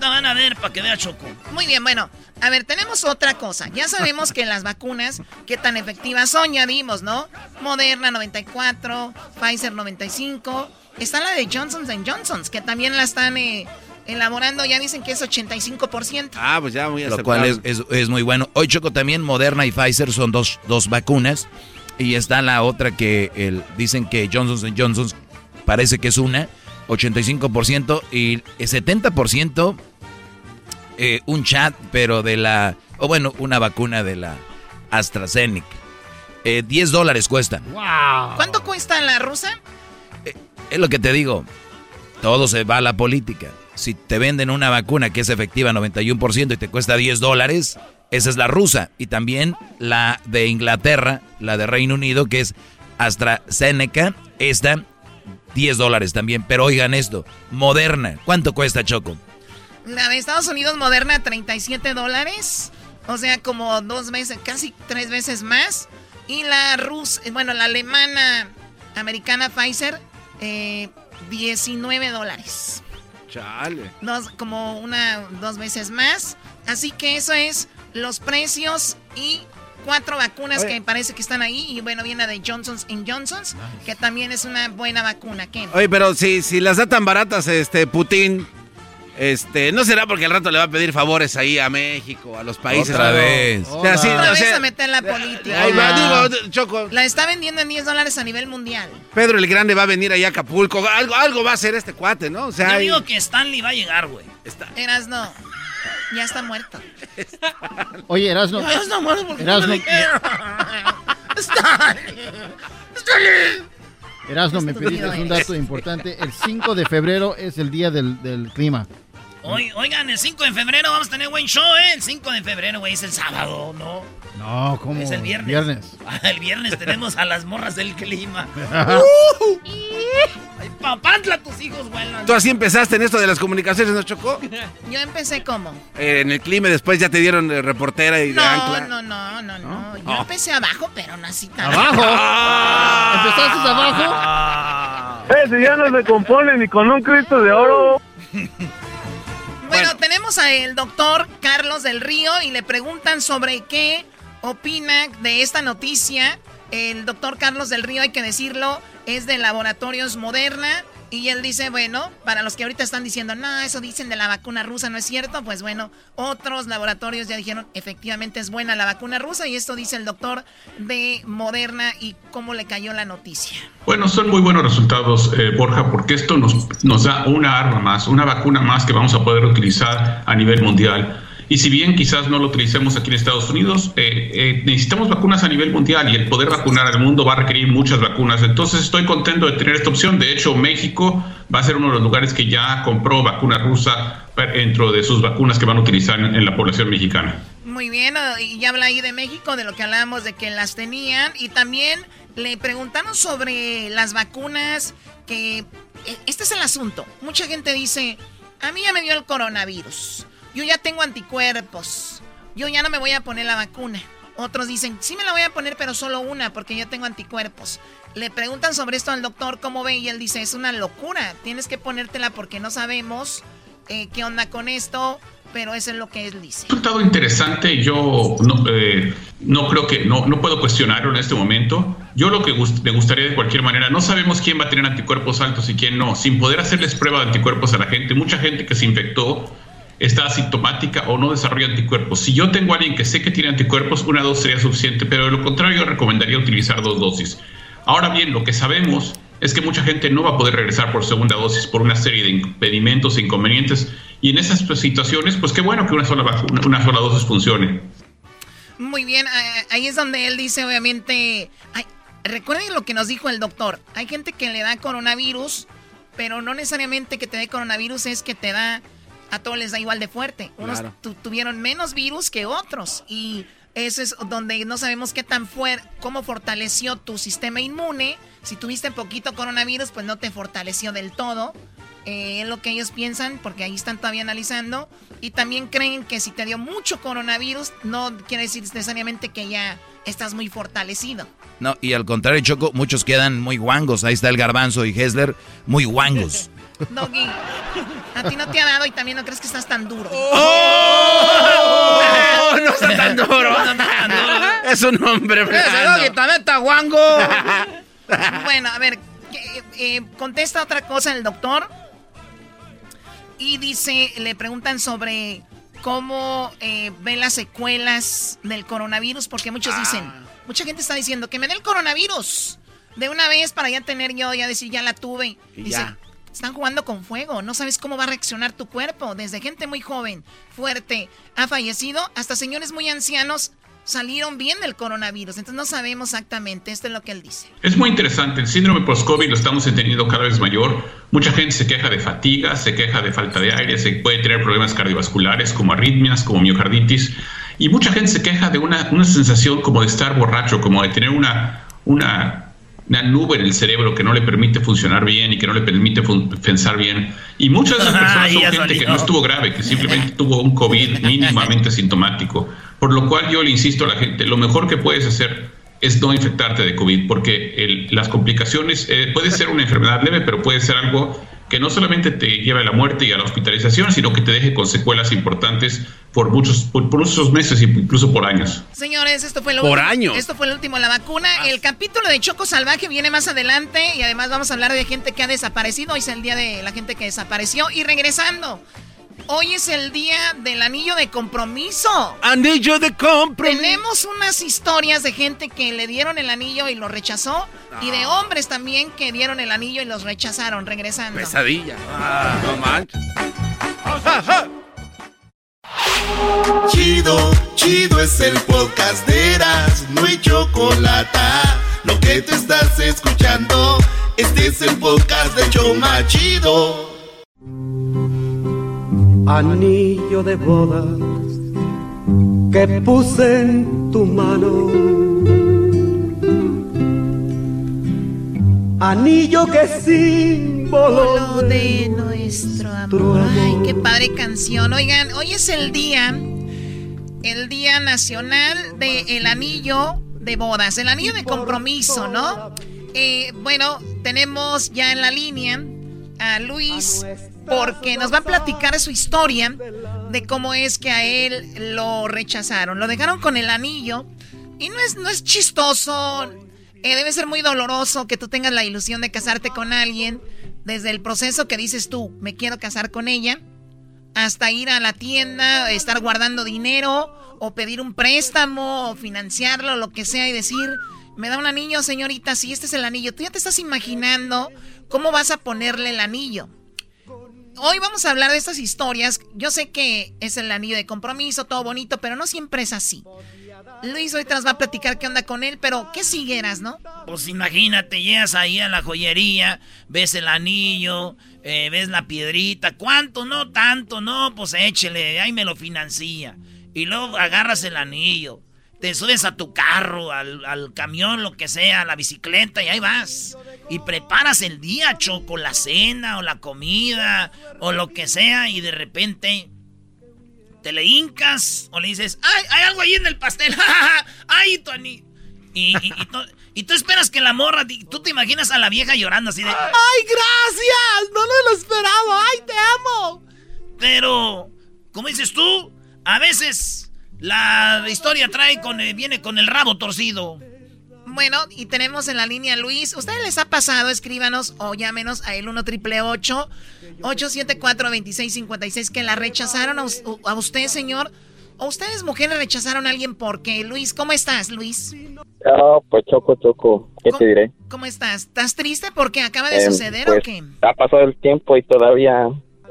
Te van a ver para que vea Choco. Muy bien, bueno, a ver, tenemos otra cosa. Ya sabemos que las vacunas, qué tan efectivas son, ya vimos, ¿no? Moderna 94, Pfizer 95. Está la de Johnson Johnson, que también la están eh, elaborando, ya dicen que es 85%. Ah, pues ya muy Lo cual es, es- es muy bueno. Hoy Choco también Moderna y Pfizer son dos, dos vacunas. Y está la otra que el, dicen que Johnson Johnson parece que es una, 85%. Y el 70% eh, un chat, pero de la... O bueno, una vacuna de la AstraZeneca. Eh, 10 dólares cuesta. ¿Cuánto cuesta la rusa? Es lo que te digo. Todo se va a la política. Si te venden una vacuna que es efectiva 91% y te cuesta 10 dólares, esa es la rusa. Y también la de Inglaterra, la de Reino Unido, que es AstraZeneca, esta 10 dólares también. Pero oigan esto, Moderna, ¿cuánto cuesta Choco? La de Estados Unidos moderna, 37 dólares. O sea, como dos veces, casi tres veces más. Y la rusa, bueno, la alemana americana Pfizer, eh, 19 dólares. Chale. Dos, como una, dos veces más. Así que eso es los precios y cuatro vacunas Oye. que parece que están ahí. Y bueno, viene la de Johnson Johnson, que también es una buena vacuna. ¿Qué? Oye, pero si, si las da tan baratas, este, Putin, este, ¿no será porque al rato le va a pedir favores ahí a México, a los países? Otra No. vez. O sea, sí, Otra o vez sea, a meter la política. Ay, va, digo, Choco, La está vendiendo en 10 dólares a nivel mundial. Pedro el Grande va a venir allá a Acapulco. Algo, algo va a hacer este cuate, ¿no? O sea, Yo hay- digo que Stanley va a llegar, güey. Eras no. Ya está muerto. Oye, Erasno. Ya está muerto porque Erasno, no quiero. Stanley. Stanley. Erasno, me pediste un dato importante. El 5 de febrero es el día del, del clima. Oigan, el 5 de febrero vamos a tener buen show, ¿eh? El 5 de febrero, güey, es el sábado, ¿no? No, ¿cómo? Es el viernes. Viernes. Ah, El viernes tenemos a las morras del clima. Uh, Ay, papantla, tus hijos vuelan. Tú así empezaste en esto de las comunicaciones, ¿no, Choco? Yo empecé como. Eh, en el clima y después ya te dieron eh, reportera y de No, ancla. no, no, no, no. Yo Oh. empecé abajo, pero no así tan ¿Abajo? Ah. ¿Empezaste abajo? Ah. Eh, si ya no se compone ni con un Cristo de oro. Bueno, tenemos al doctor Carlos del Río y le preguntan sobre qué opina de esta noticia. El doctor Carlos del Río, hay que decirlo, es de Laboratorios Moderna Y él dice, bueno, para los que ahorita están diciendo, no, eso dicen de la vacuna rusa, no es cierto, pues bueno, otros laboratorios ya dijeron, efectivamente es buena la vacuna rusa y esto dice el doctor de Moderna y cómo le cayó la noticia. Bueno, son muy buenos resultados, eh, Borja, porque esto nos, nos da una arma más, una vacuna más que vamos a poder utilizar a nivel mundial. Y si bien quizás no lo utilicemos aquí en Estados Unidos, eh, eh, necesitamos vacunas a nivel mundial y el poder vacunar al mundo va a requerir muchas vacunas. Entonces estoy contento de tener esta opción. De hecho, México va a ser uno de los lugares que ya compró vacuna rusa dentro de sus vacunas que van a utilizar en, la población mexicana. Muy bien, y ya habla ahí de México, de lo que hablábamos de que las tenían. Y también le preguntaron sobre las vacunas, que e, este es el asunto. Mucha gente dice, a mí ya me dio el coronavirus yo ya tengo anticuerpos, yo ya no me voy a poner la vacuna. Otros dicen, sí me la voy a poner, pero solo una, porque ya tengo anticuerpos. Le preguntan sobre esto al doctor cómo ve y él dice, es una locura, tienes que ponértela porque no sabemos eh, qué onda con esto, pero eso es lo que él dice. Resultado interesante, yo no, eh, no creo que, no, no puedo cuestionarlo en este momento. Yo lo que me gustaría de cualquier manera, no sabemos quién va a tener anticuerpos altos y quién no, sin poder hacerles prueba de anticuerpos a la gente. Mucha gente que se infectó está asintomática o no desarrolla anticuerpos. Si yo tengo a alguien que sé que tiene anticuerpos, una dosis sería suficiente, pero de lo contrario recomendaría utilizar dos dosis. Ahora bien, lo que sabemos es que mucha gente no va a poder regresar por segunda dosis por una serie de impedimentos e inconvenientes y en esas situaciones, pues qué bueno que una sola, vacuna, una sola dosis funcione. Muy bien, ahí es donde él dice, obviamente, recuerden lo que nos dijo el doctor, hay gente que le da coronavirus, pero no necesariamente que te dé coronavirus es que te da a todos les da igual de fuerte. Unos tuvieron menos virus que otros y eso es donde no sabemos qué tan fuerte, cómo fortaleció tu sistema inmune. Si tuviste poquito coronavirus, pues no te fortaleció del todo. Eh, es lo que ellos piensan, porque ahí están todavía analizando. Y también creen que si te dio mucho coronavirus, no quiere decir necesariamente que ya estás muy fortalecido. No, y al contrario, Choco, muchos quedan muy guangos. Ahí está el garbanzo y Hessler, muy guangos. Doggy, a ti no te ha dado y también no crees que estás tan duro. ¡Oh! no está tan duro. No, está tan duro. Es un hombre Ese Doggy también está guango. bueno, a ver, eh, contesta otra cosa el doctor. Y dice, le preguntan sobre cómo eh, ven las secuelas del coronavirus, porque muchos ah. dicen, mucha gente está diciendo que me dé el coronavirus de una vez para ya tener yo, ya decir, ya la tuve. dice, están jugando con fuego, no sabes cómo va a reaccionar tu cuerpo. Desde gente muy joven, fuerte, ha fallecido, hasta señores muy ancianos salieron bien del coronavirus. Entonces no sabemos exactamente, esto es lo que él dice. Es muy interesante, el síndrome post-COVID lo estamos entendiendo cada vez mayor. Mucha gente se queja de fatiga, se queja de falta de aire, se puede tener problemas cardiovasculares como arritmias, como miocarditis. Y mucha gente se queja de una, una sensación como de estar borracho, como de tener una, una una nube en el cerebro que no le permite funcionar bien y que no le permite pensar bien. Y muchas de esas personas son gente que no estuvo grave, que simplemente tuvo un COVID mínimamente sintomático. Por lo cual yo le insisto a la gente, lo mejor que puedes hacer es no infectarte de COVID, porque las complicaciones, eh, puede ser una enfermedad leve, pero puede ser algo que no solamente te lleve a la muerte y a la hospitalización, sino que te deje con secuelas importantes por muchos, por, muchos meses, incluso por años. Señores, esto fue lo por último. años. Esto fue el último, la vacuna. Ah. El capítulo de Choco Salvaje viene más adelante y además vamos a hablar de gente que ha desaparecido. Hoy es el día de la gente que desapareció. Y regresando, Hoy es el día del anillo de compromiso. Anillo de compromiso. Tenemos unas historias de gente que le dieron el anillo y lo rechazó. Y de hombres también que dieron el anillo y los rechazaron, regresando. Pesadilla. Ah, no manches. Chido, chido es el podcast de Eras, no hay chocolate. Lo que te estás escuchando, este es el podcast de Choma Chido anillo de bodas que puse en tu mano. Anillo que símbolo de nuestro amor. Ay, qué padre canción. Oigan, hoy es el día, el día nacional del anillo de bodas, el anillo de compromiso, ¿no? Eh, bueno, tenemos ya en la línea a Luis porque nos va a platicar su historia de cómo es que a él lo rechazaron. Lo dejaron con el anillo y no es, no es chistoso. Eh, debe ser muy doloroso que tú tengas la ilusión de casarte con alguien Desde el proceso que dices tú, me quiero casar con ella, hasta ir a la tienda, estar guardando dinero, o pedir un préstamo, o financiarlo, lo que sea, y decir, me da un anillo, señorita, si este es el anillo. Tú ya te estás imaginando cómo vas a ponerle el anillo. Hoy vamos a hablar de estas historias. Yo sé que es el anillo de compromiso, todo bonito, pero no siempre es así. Luis hoy te va a platicar qué onda con él, pero ¿qué siguieras, no? Pues imagínate, llegas ahí a la joyería, ves el anillo, eh, ves la piedrita, ¿cuánto? No tanto, no, pues échele, ahí me lo financia. Y luego agarras el anillo, te subes a tu carro, al, camión, lo que sea, a la bicicleta y ahí vas. Y preparas el día, Choco, la cena o la comida o lo que sea y de repente te le hincas o le dices, ¡ay, hay algo ahí en el pastel! ¡Ay, Tony! Y, y, tú esperas que la morra, tú te imaginas a la vieja llorando así de, ¡ay, gracias! No lo esperaba, ¡ay, te amo! Pero, como dices tú, a veces la historia trae con, eh, viene con el rabo torcido. Bueno, y tenemos en la línea Luis. ¿Ustedes les ha pasado? Escríbanos o llámenos a el 1 triple 874 2656 que la rechazaron a, a, usted, señor. ¿O ustedes, mujeres, rechazaron a alguien porque Luis, ¿cómo estás, Luis? Oh, pues choco, choco. ¿Qué te diré? ¿Cómo estás? ¿Estás triste porque acaba de em, suceder o pues, qué? Ha pasado el tiempo y todavía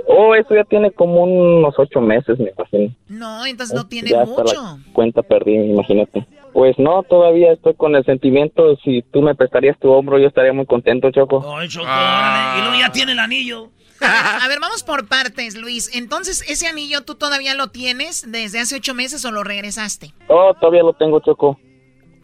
Oh, eso ya tiene como unos ocho meses, me imagino. No, entonces no tiene mucho. cuenta perdí, imagínate. Pues no, todavía estoy con el sentimiento. Si tú me prestarías tu hombro, yo estaría muy contento, Choco. Ay, Choco, y luego ya tiene el anillo. A ver, vamos por partes, Luis. Entonces, ¿ese anillo tú todavía lo tienes desde hace ocho meses o lo regresaste? Oh, todavía lo tengo, Choco.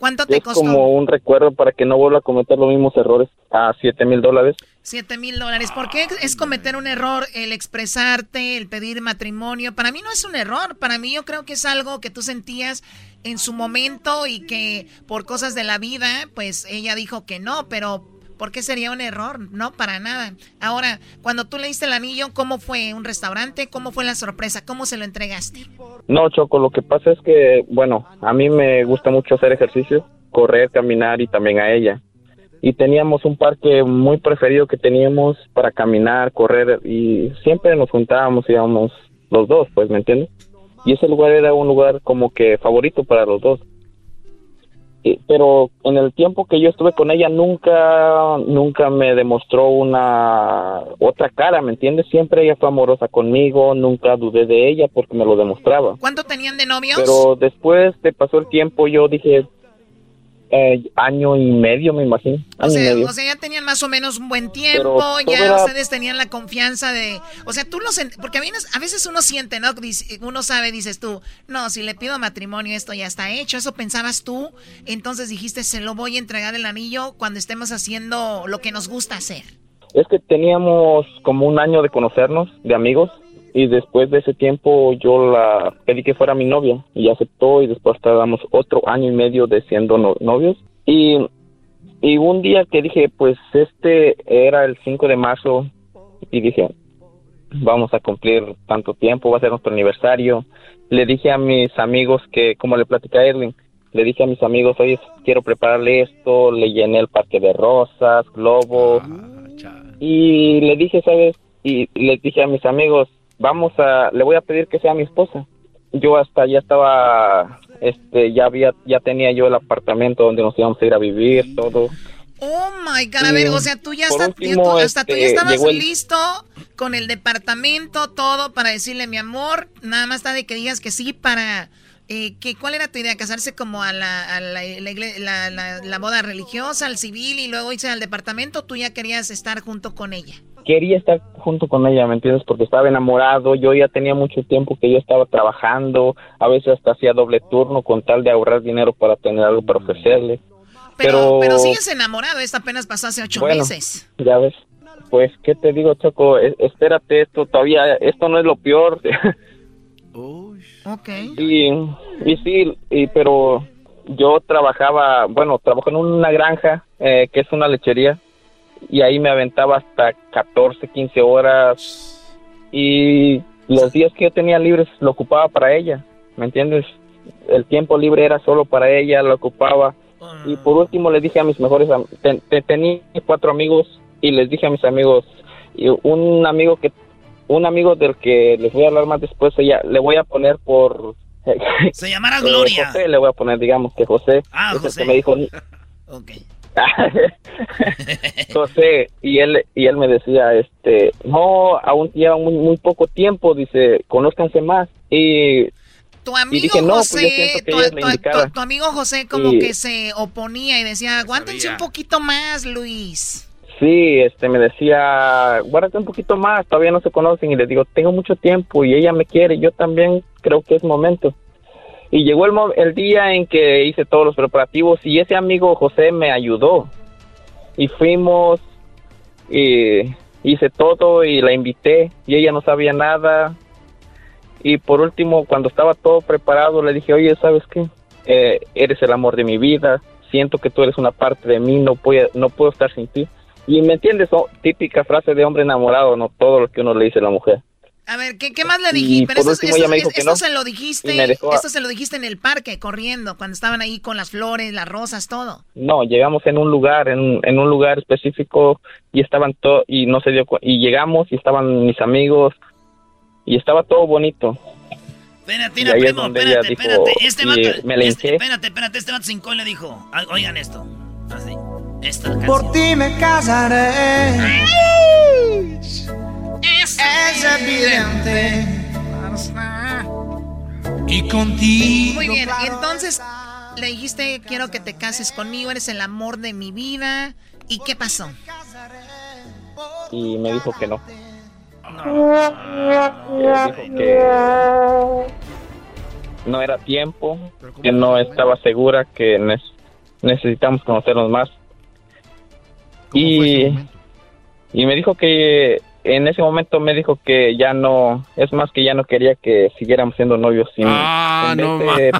¿Cuánto te es como un recuerdo para que no vuelva a cometer los mismos errores. A siete mil dólares. Siete mil dólares. ¿Por qué es cometer un error el expresarte, el pedir matrimonio? Para mí no es un error. Para mí yo creo que es algo que tú sentías en su momento y que por cosas de la vida, pues ella dijo que no, pero ¿Por qué sería un error? No, para nada. Ahora, cuando tú le diste el anillo, ¿cómo fue? ¿Un restaurante? ¿Cómo fue la sorpresa? ¿Cómo se lo entregaste? No, Choco, lo que pasa es que, bueno, a mí me gusta mucho hacer ejercicio, correr, caminar y también a ella. Y teníamos un parque muy preferido que teníamos para caminar, correr y siempre nos juntábamos, íbamos los dos, pues, ¿me entiendes? Y ese lugar era un lugar como que favorito para los dos pero en el tiempo que yo estuve con ella nunca nunca me demostró una otra cara, ¿me entiendes? Siempre ella fue amorosa conmigo, nunca dudé de ella porque me lo demostraba. ¿Cuánto tenían de novios? Pero después de pasó el tiempo yo dije, eh, año y medio, me imagino. o, sea, ya tenían más o menos un buen tiempo, ya ustedes tenían la confianza de... O sea, tú lo... Porque a, a veces uno siente, ¿no? Uno sabe, dices tú, no, si le pido matrimonio esto ya está hecho, eso pensabas tú, entonces dijiste, se lo voy a entregar el anillo cuando estemos haciendo lo que nos gusta hacer. Es que teníamos como un año de conocernos, de amigos, y después de ese tiempo yo la pedí que fuera mi novia y aceptó y después tardamos otro año y medio de siendo novios y, y un día que dije pues este era el 5 de marzo y dije vamos a cumplir tanto tiempo, va a ser nuestro aniversario. Le dije a mis amigos que, como le platicé a Edwin, le dije a mis amigos, oye, quiero prepararle esto, le llené el parque de rosas, globos, ah, y le dije, ¿sabes? Y le dije a mis amigos, vamos a, le voy a pedir que sea mi esposa. Yo hasta ya estaba, este, ya había, ya tenía yo el apartamento donde nos íbamos a ir a vivir, todo. Oh my God, a ver, o sea, tú ya, hasta tú ya este, estabas listo con el departamento, todo para decirle mi amor, nada más está de que digas que sí para eh, que, ¿cuál era tu idea? ¿Casarse como a, la, a la, la, la, boda religiosa, al civil y luego irse al departamento? ¿Tú ya querías estar junto con ella? Quería estar junto con ella, ¿me entiendes? Porque estaba enamorado, yo ya tenía mucho tiempo que yo estaba trabajando, a veces hasta hacía doble turno con tal de ahorrar dinero para tener algo para ofrecerle. Pero, pero, sigues enamorado, esto apenas pasó hace ocho meses. Ya ves, pues, ¿qué te digo, Choco? espérate, esto todavía, esto no es lo peor. ok. Y, y sí, y, pero yo trabajaba, bueno, trabajo en una granja, eh, que es una lechería, y ahí me aventaba hasta 14, 15 horas y los días que yo tenía libres lo ocupaba para ella, ¿me entiendes? El tiempo libre era solo para ella, lo ocupaba. Y por último le dije a mis mejores, tenía cuatro amigos y les dije a mis amigos, y un amigo que un amigo del que les voy a hablar más después, ella, le voy a poner por... Se llamará Gloria. José, le voy a poner, digamos que José. Ah, es el José. que me dijo, Ok. José, y él, y él me decía, este, no, aún lleva muy, muy poco tiempo, dice, conózcanse más. Y, Tu amigo dije, no, pues yo José, que tu, tu- tu- tu amigo José como Y- que se oponía y decía, aguántense un poquito más, Luis. Sí, este, me decía, guárdate un poquito más, todavía no se conocen. Y le digo, tengo mucho tiempo y ella me quiere, yo también creo que es momento. Y llegó el, el día en que hice todos los preparativos y ese amigo José me ayudó. Y fuimos, y hice todo y la invité y ella no sabía nada. Y por último, cuando estaba todo preparado, le dije, oye, ¿sabes qué? Eh, eres el amor de mi vida, siento que tú eres una parte de mí, no puedo, no puedo estar sin ti. Y me entiendes, típica frase de hombre enamorado, no todo lo que uno le dice a la mujer. A ver, ¿qué, qué más le dijiste? Pero esto, último esto- ella me dijo es- que esto no. se lo dijiste, a- esto se lo dijiste en el parque, corriendo, cuando estaban ahí con las flores, las rosas, todo. No, llegamos en un lugar, en, en un lugar específico y estaban todo y no se dio y llegamos y estaban mis amigos y estaba todo bonito. Espérate, es primo, donde espérate, ella dijo, espérate. Este vato, me este- espérate, espérate, este vato cincón le dijo, ah, oigan esto, así, esta canción. Por ti me casaré. Es, evidente. Y contigo. Muy bien, y entonces le dijiste, quiero que te cases conmigo, eres el amor de mi vida. ¿Y qué pasó? Y me dijo que no. Ella dijo que no era tiempo, que no estaba segura, que ne- necesitamos conocernos más. Y, y me dijo que en ese momento me dijo que ya no, es más que ya no quería que siguiéramos siendo novios. Sin, Ah, no de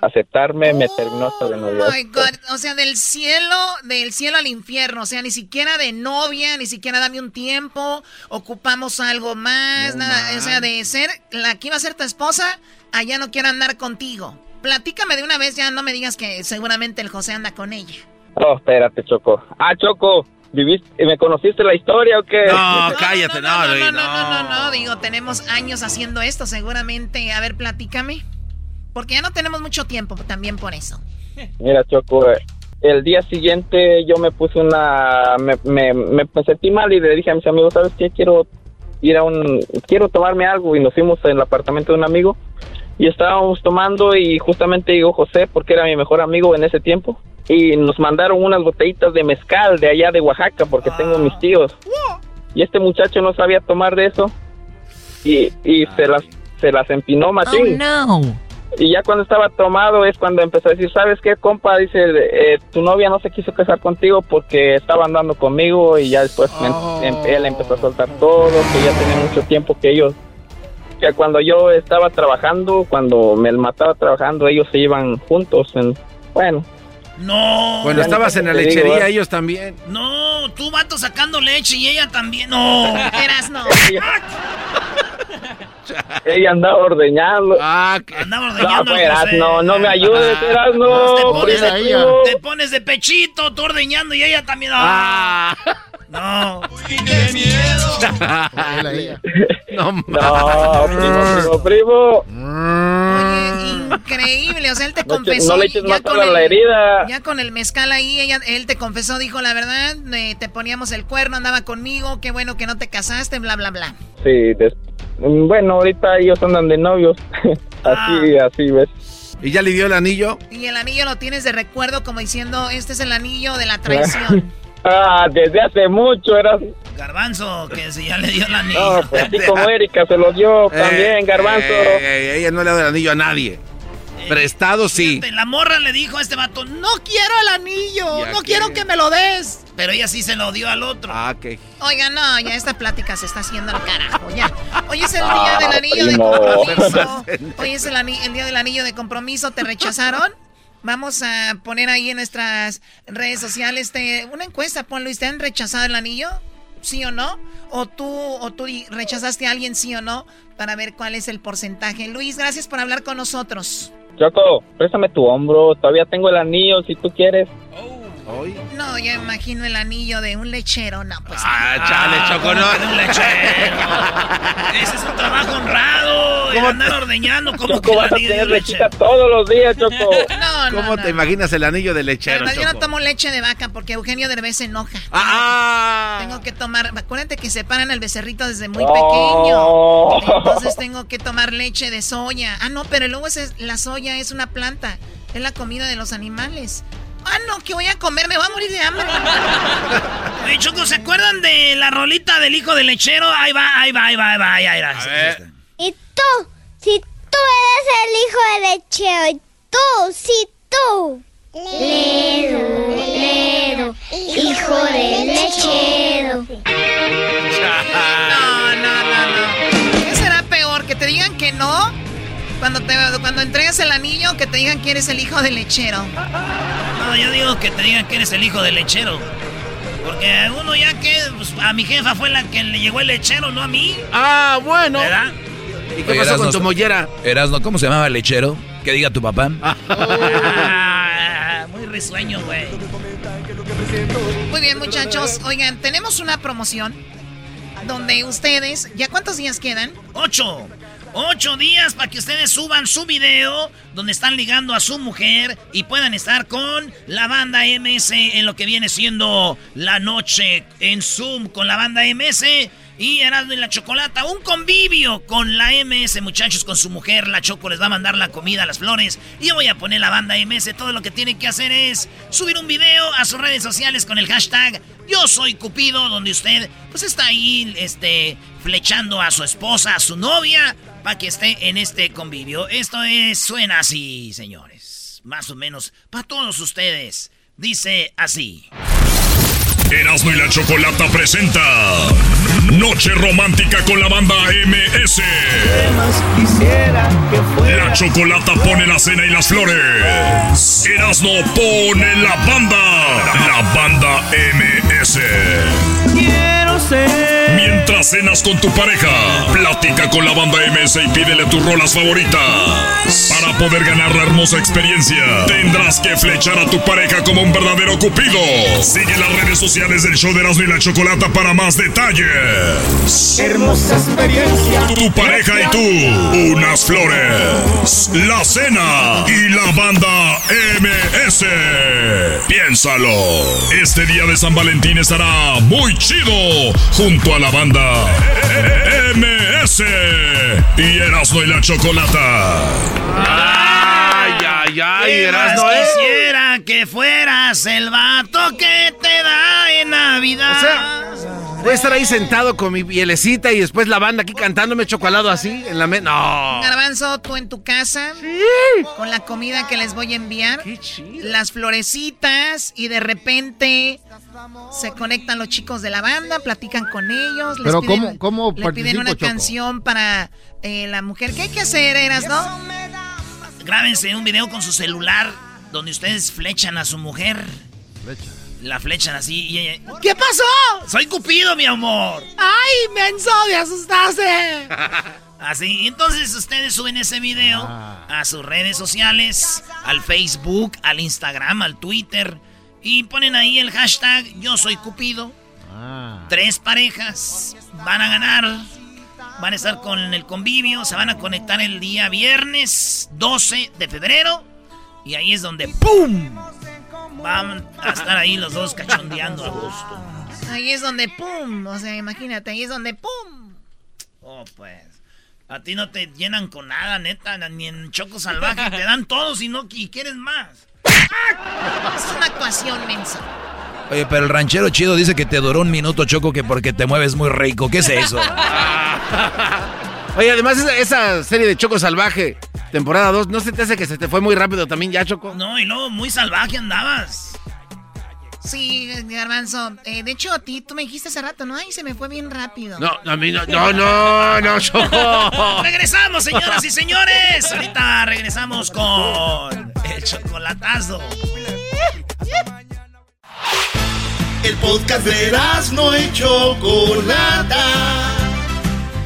aceptarme, me terminó hasta de novio. Oh my God, o sea, del cielo, del cielo al infierno, o sea, ni siquiera de novia, ni siquiera dame un tiempo, ocupamos algo más, nada, o sea, de ser la que iba a ser tu esposa, allá no quiero andar contigo. Platícame de una vez, ya no me digas que seguramente el José anda con ella. Oh, espérate, Choco. Ah, Choco, ¿viviste, ¿me conociste la historia o qué? No, cállate, no, Luis, No, no, no, digo, tenemos años haciendo esto, seguramente, a ver, platícame. Porque ya no tenemos mucho tiempo también por eso. Mira, Choco, eh, el día siguiente yo me puse una... Me, me, me sentí mal y le dije a mis amigos, ¿sabes qué? Quiero ir a un... Quiero tomarme algo y nos fuimos al apartamento de un amigo y estábamos tomando y justamente llegó José porque era mi mejor amigo en ese tiempo y nos mandaron unas botellitas de mezcal de allá de Oaxaca porque tengo mis tíos y este muchacho no sabía tomar de eso y, y se las se las empinó machín no. y ya cuando estaba tomado es cuando empezó a decir, ¿sabes qué, compa? Dice, eh, tu novia no se quiso casar contigo porque estaba andando conmigo y ya después me- em- él empezó a soltar todo, que ya tenía mucho tiempo que ellos, que cuando yo estaba trabajando, cuando me mataba trabajando, ellos se iban juntos. En, bueno. No. Cuando estabas en la digo, lechería, ¿eh? ellos también. No, tú vato sacando leche y ella también. No. Eras no. Ella andaba ordeñando. Ah, Andaba no, ordeñando fueras, José. no, no me ayudes, eras te, no. pones, te pones de pechito, tú ordeñando y ella también. Ah. No. ¡Qué miedo! No, No, primo, primo, primo. Oye, increíble, o sea, él te No eches- confesó. no le eches ya más con el- la herida. Ya con el mezcal ahí, ella, él te confesó, dijo la verdad, eh, te poníamos el cuerno, andaba conmigo, qué bueno que no te casaste, bla, bla, bla. Sí, des- bueno, ahorita ellos andan de novios. así, así, ¿ves? ¿Y ya le dio el anillo? Y el anillo lo tienes de recuerdo como diciendo, este es el anillo de la traición. ah, desde hace mucho era... Garbanzo, que si ya le dio la niña. No, pues así como Erika se lo dio también, Garbanzo. Eh, eh, ella no le dado el anillo a nadie. Prestado sí. La morra le dijo a este vato, no quiero el anillo, no quiero que me lo des. Pero ella sí se lo dio al otro. Ah, que. Oiga, no, ya esta plática se está haciendo al carajo, ya. Hoy es el día del anillo de compromiso. Hoy es el, el día del anillo de compromiso, ¿te rechazaron? Vamos a poner ahí en nuestras redes sociales te- una encuesta, pon Luis, ¿te han rechazado el anillo? ¿Sí o no? ¿O tú, o tú rechazaste a alguien, sí o no? Para ver cuál es el porcentaje. Luis, gracias por hablar con nosotros. Choco, préstame tu hombro, todavía tengo el anillo si tú quieres. No, yo imagino el anillo de un lechero. No, pues. Ah, chale, Choco, no. De un lechero. Ese es un trabajo honrado. El andar ordeñando como que el vas a tener lechita todos los días, Choco. No, no, ¿Cómo no. te imaginas el anillo de lechero, Además, yo no Choco? tomo leche de vaca porque Eugenio Derbez se enoja. Ah. Tengo que tomar, acuérdate que separan al becerrito desde muy Oh. pequeño. Entonces tengo que tomar leche de soya. Ah, no, pero luego ese- la soya es una planta. Es la comida de los animales. Ah, no, ¿qué voy a comer? Me voy a morir de hambre. Oye, Choco, ¿se acuerdan de la rolita del hijo del lechero? Ahí va, ahí va, ahí va, ahí va, ahí va. ahí va. Y tú, si tú eres el hijo de lechero, y tú, si tú. Ledo, Ledo, hijo de lechero. No, Cuando, te, cuando entregas el anillo, que te digan que eres el hijo del lechero. No, yo digo que te digan que eres el hijo del lechero. Porque uno ya que pues, a mi jefa fue la que le llegó el lechero, no a mí. Ah, bueno. ¿Verdad? ¿Y qué pasó con tu mollera? Erasno, ¿cómo se llamaba el lechero? Que diga tu papá. Ah, muy risueño, güey. Muy bien, muchachos. Oigan, tenemos una promoción donde ustedes, ¿ya cuántos días quedan? Ocho. Ocho días para que ustedes suban su video donde están ligando a su mujer y puedan estar con la banda MS en lo que viene siendo la noche en Zoom. Con la banda MS y Erasmo y la Chocolata. Un convivio con la MS, muchachos, con su mujer. La Choco les va a mandar la comida, las flores. Y yo voy a poner la banda MS. Todo lo que tienen que hacer es subir un video a sus redes sociales con el hashtag Yo soy Cupido, donde usted pues está ahí este, flechando a su esposa, a su novia, para que esté en este convivio. Esto es, suena así, señores. Más o menos para todos ustedes. Dice así. Erasmo y la Chocolata presenta Noche Romántica con la banda MS. La Chocolata pone la cena y las flores. Erasmo pone la banda. La banda MS. Quiero ser. Mientras cenas con tu pareja, platica con la banda MS y pídele tus rolas favoritas. Para poder ganar la hermosa experiencia, tendrás que flechar a tu pareja como un verdadero cupido. Sigue las redes sociales del show de Erasmo y la Chocolata para más detalles. Hermosa experiencia. Tu pareja y tú, unas flores, la cena y la banda MS. Piénsalo. Este día de San Valentín estará muy chido junto a la banda MS y Erasmo y la Chocolata. Ay, ay, ay, ¿Qué más Erasmo, ¿eh? quisiera que fueras el vato que te da en Navidad. O sea, voy a estar ahí sentado con mi pielecita y después la banda aquí cantándome chocolado así en la mesa. No. Garbanzo, tú en tu casa, con la comida que les voy a enviar, las florecitas y de repente se conectan los chicos de la banda, platican con ellos, les Pero piden, ¿cómo- cómo le piden una Choco? canción para eh, la mujer. ¿Qué hay que hacer, Eras, no? Grábense un video con su celular donde ustedes flechan a su mujer. La flechan así y ella, ¿Qué pasó? Soy Cupido, mi amor. ¡Ay, menso, me asustaste! Así, entonces ustedes suben ese video Ah. a sus redes sociales, al Facebook, al Instagram, al Twitter, y ponen ahí el hashtag Yo soy Cupido. Ah. Tres parejas van a ganar, van a estar con el convivio, se van a conectar el día viernes 12 de febrero, y ahí es donde ¡pum! Van a estar ahí los dos cachondeando a gusto. Ahí es donde pum, o sea, imagínate, ahí es donde pum. Oh, pues. A ti no te llenan con nada, neta, ni en Choco Salvaje. te dan todos y no y quieres más. Es una actuación mensa. Oye, pero el ranchero chido dice que te duró un minuto, Choco, que porque te mueves muy rico. ¿Qué es eso? Oye, además esa, esa serie de Choco Salvaje, temporada 2, ¿no se te hace que se te fue muy rápido también ya, Choco? No, y luego muy salvaje andabas. Sí, Garbanzo. eh, de hecho, a ti, tú me dijiste hace rato, ¿no? Ay, se me fue bien rápido. No, a mí no, no, no, no, Choco. Regresamos, señoras y señores. Ahorita regresamos con el chocolatazo. El podcast de no y Chocolata.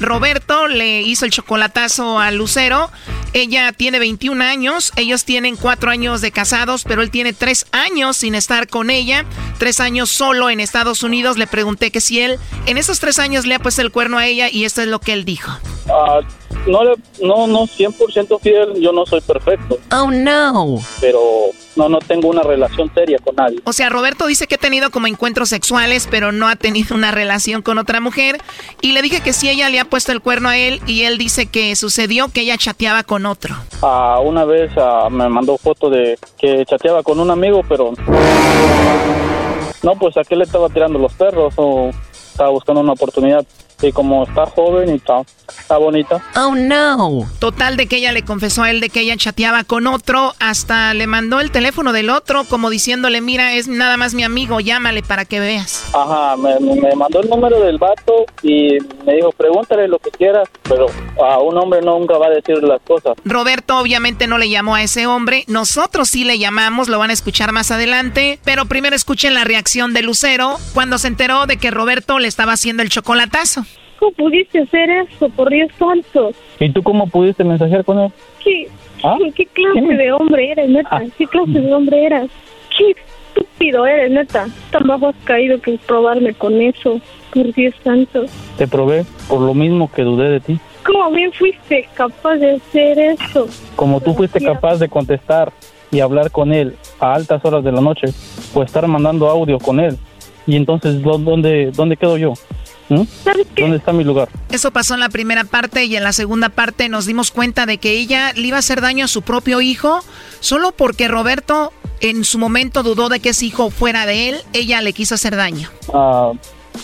Roberto le hizo el chocolatazo a Lucero. Ella tiene 21 años, ellos tienen 4 años de casados, pero él tiene 3 años sin estar con ella, 3 años solo en Estados Unidos. Le pregunté que si él en esos 3 años le ha puesto el cuerno a ella y esto es lo que él dijo. Ah, no, no, no, 100% fiel, yo no soy perfecto, Oh no. pero no, no tengo una relación seria con nadie. O sea, Roberto dice que ha tenido como encuentros sexuales, pero no ha tenido una relación con otra mujer. Y le dije que si ella le ha puesto el cuerno a él y él dice que sucedió que ella chateaba con otro. Ah, una vez ah, me mandó foto de que chateaba con un amigo, pero no, pues a qué le estaba tirando los perros o estaba buscando una oportunidad. Y como está joven y está, está bonita, Oh no. Total de que ella le confesó a él de que ella chateaba con otro, hasta le mandó el teléfono del otro como diciéndole, mira, es nada más mi amigo, llámale para que veas. Ajá, me, me- me mandó el número del vato y me dijo, pregúntale lo que quieras, pero a un hombre nunca va a decir las cosas. Roberto obviamente no le llamó a ese hombre, nosotros sí le llamamos, lo van a escuchar más adelante, pero primero escuchen la reacción de Lucero cuando se enteró de que Roberto le estaba haciendo el chocolatazo. ¿Cómo pudiste hacer eso? Por Dios santo. ¿Y tú cómo pudiste mensajear con él? ¿Qué, ¿Ah? ¿qué clase de hombre eres, neta? ¿Qué clase de hombre eras? ¿Qué estúpido eres, neta? Tan bajo has caído que probarme con eso. Por Dios santo. Te probé por lo mismo que dudé de ti. ¿Cómo bien fuiste capaz de hacer eso? Como tú fuiste capaz de contestar y hablar con él a altas horas de la noche, o estar mandando audio con él, y entonces, ¿dó- ¿dónde, dónde quedo yo? ¿Mm? ¿Dónde está mi lugar? Eso pasó en la primera parte y en la segunda parte nos dimos cuenta de que ella le iba a hacer daño a su propio hijo solo porque Roberto en su momento dudó de que ese hijo fuera de él, ella le quiso hacer daño. Ah,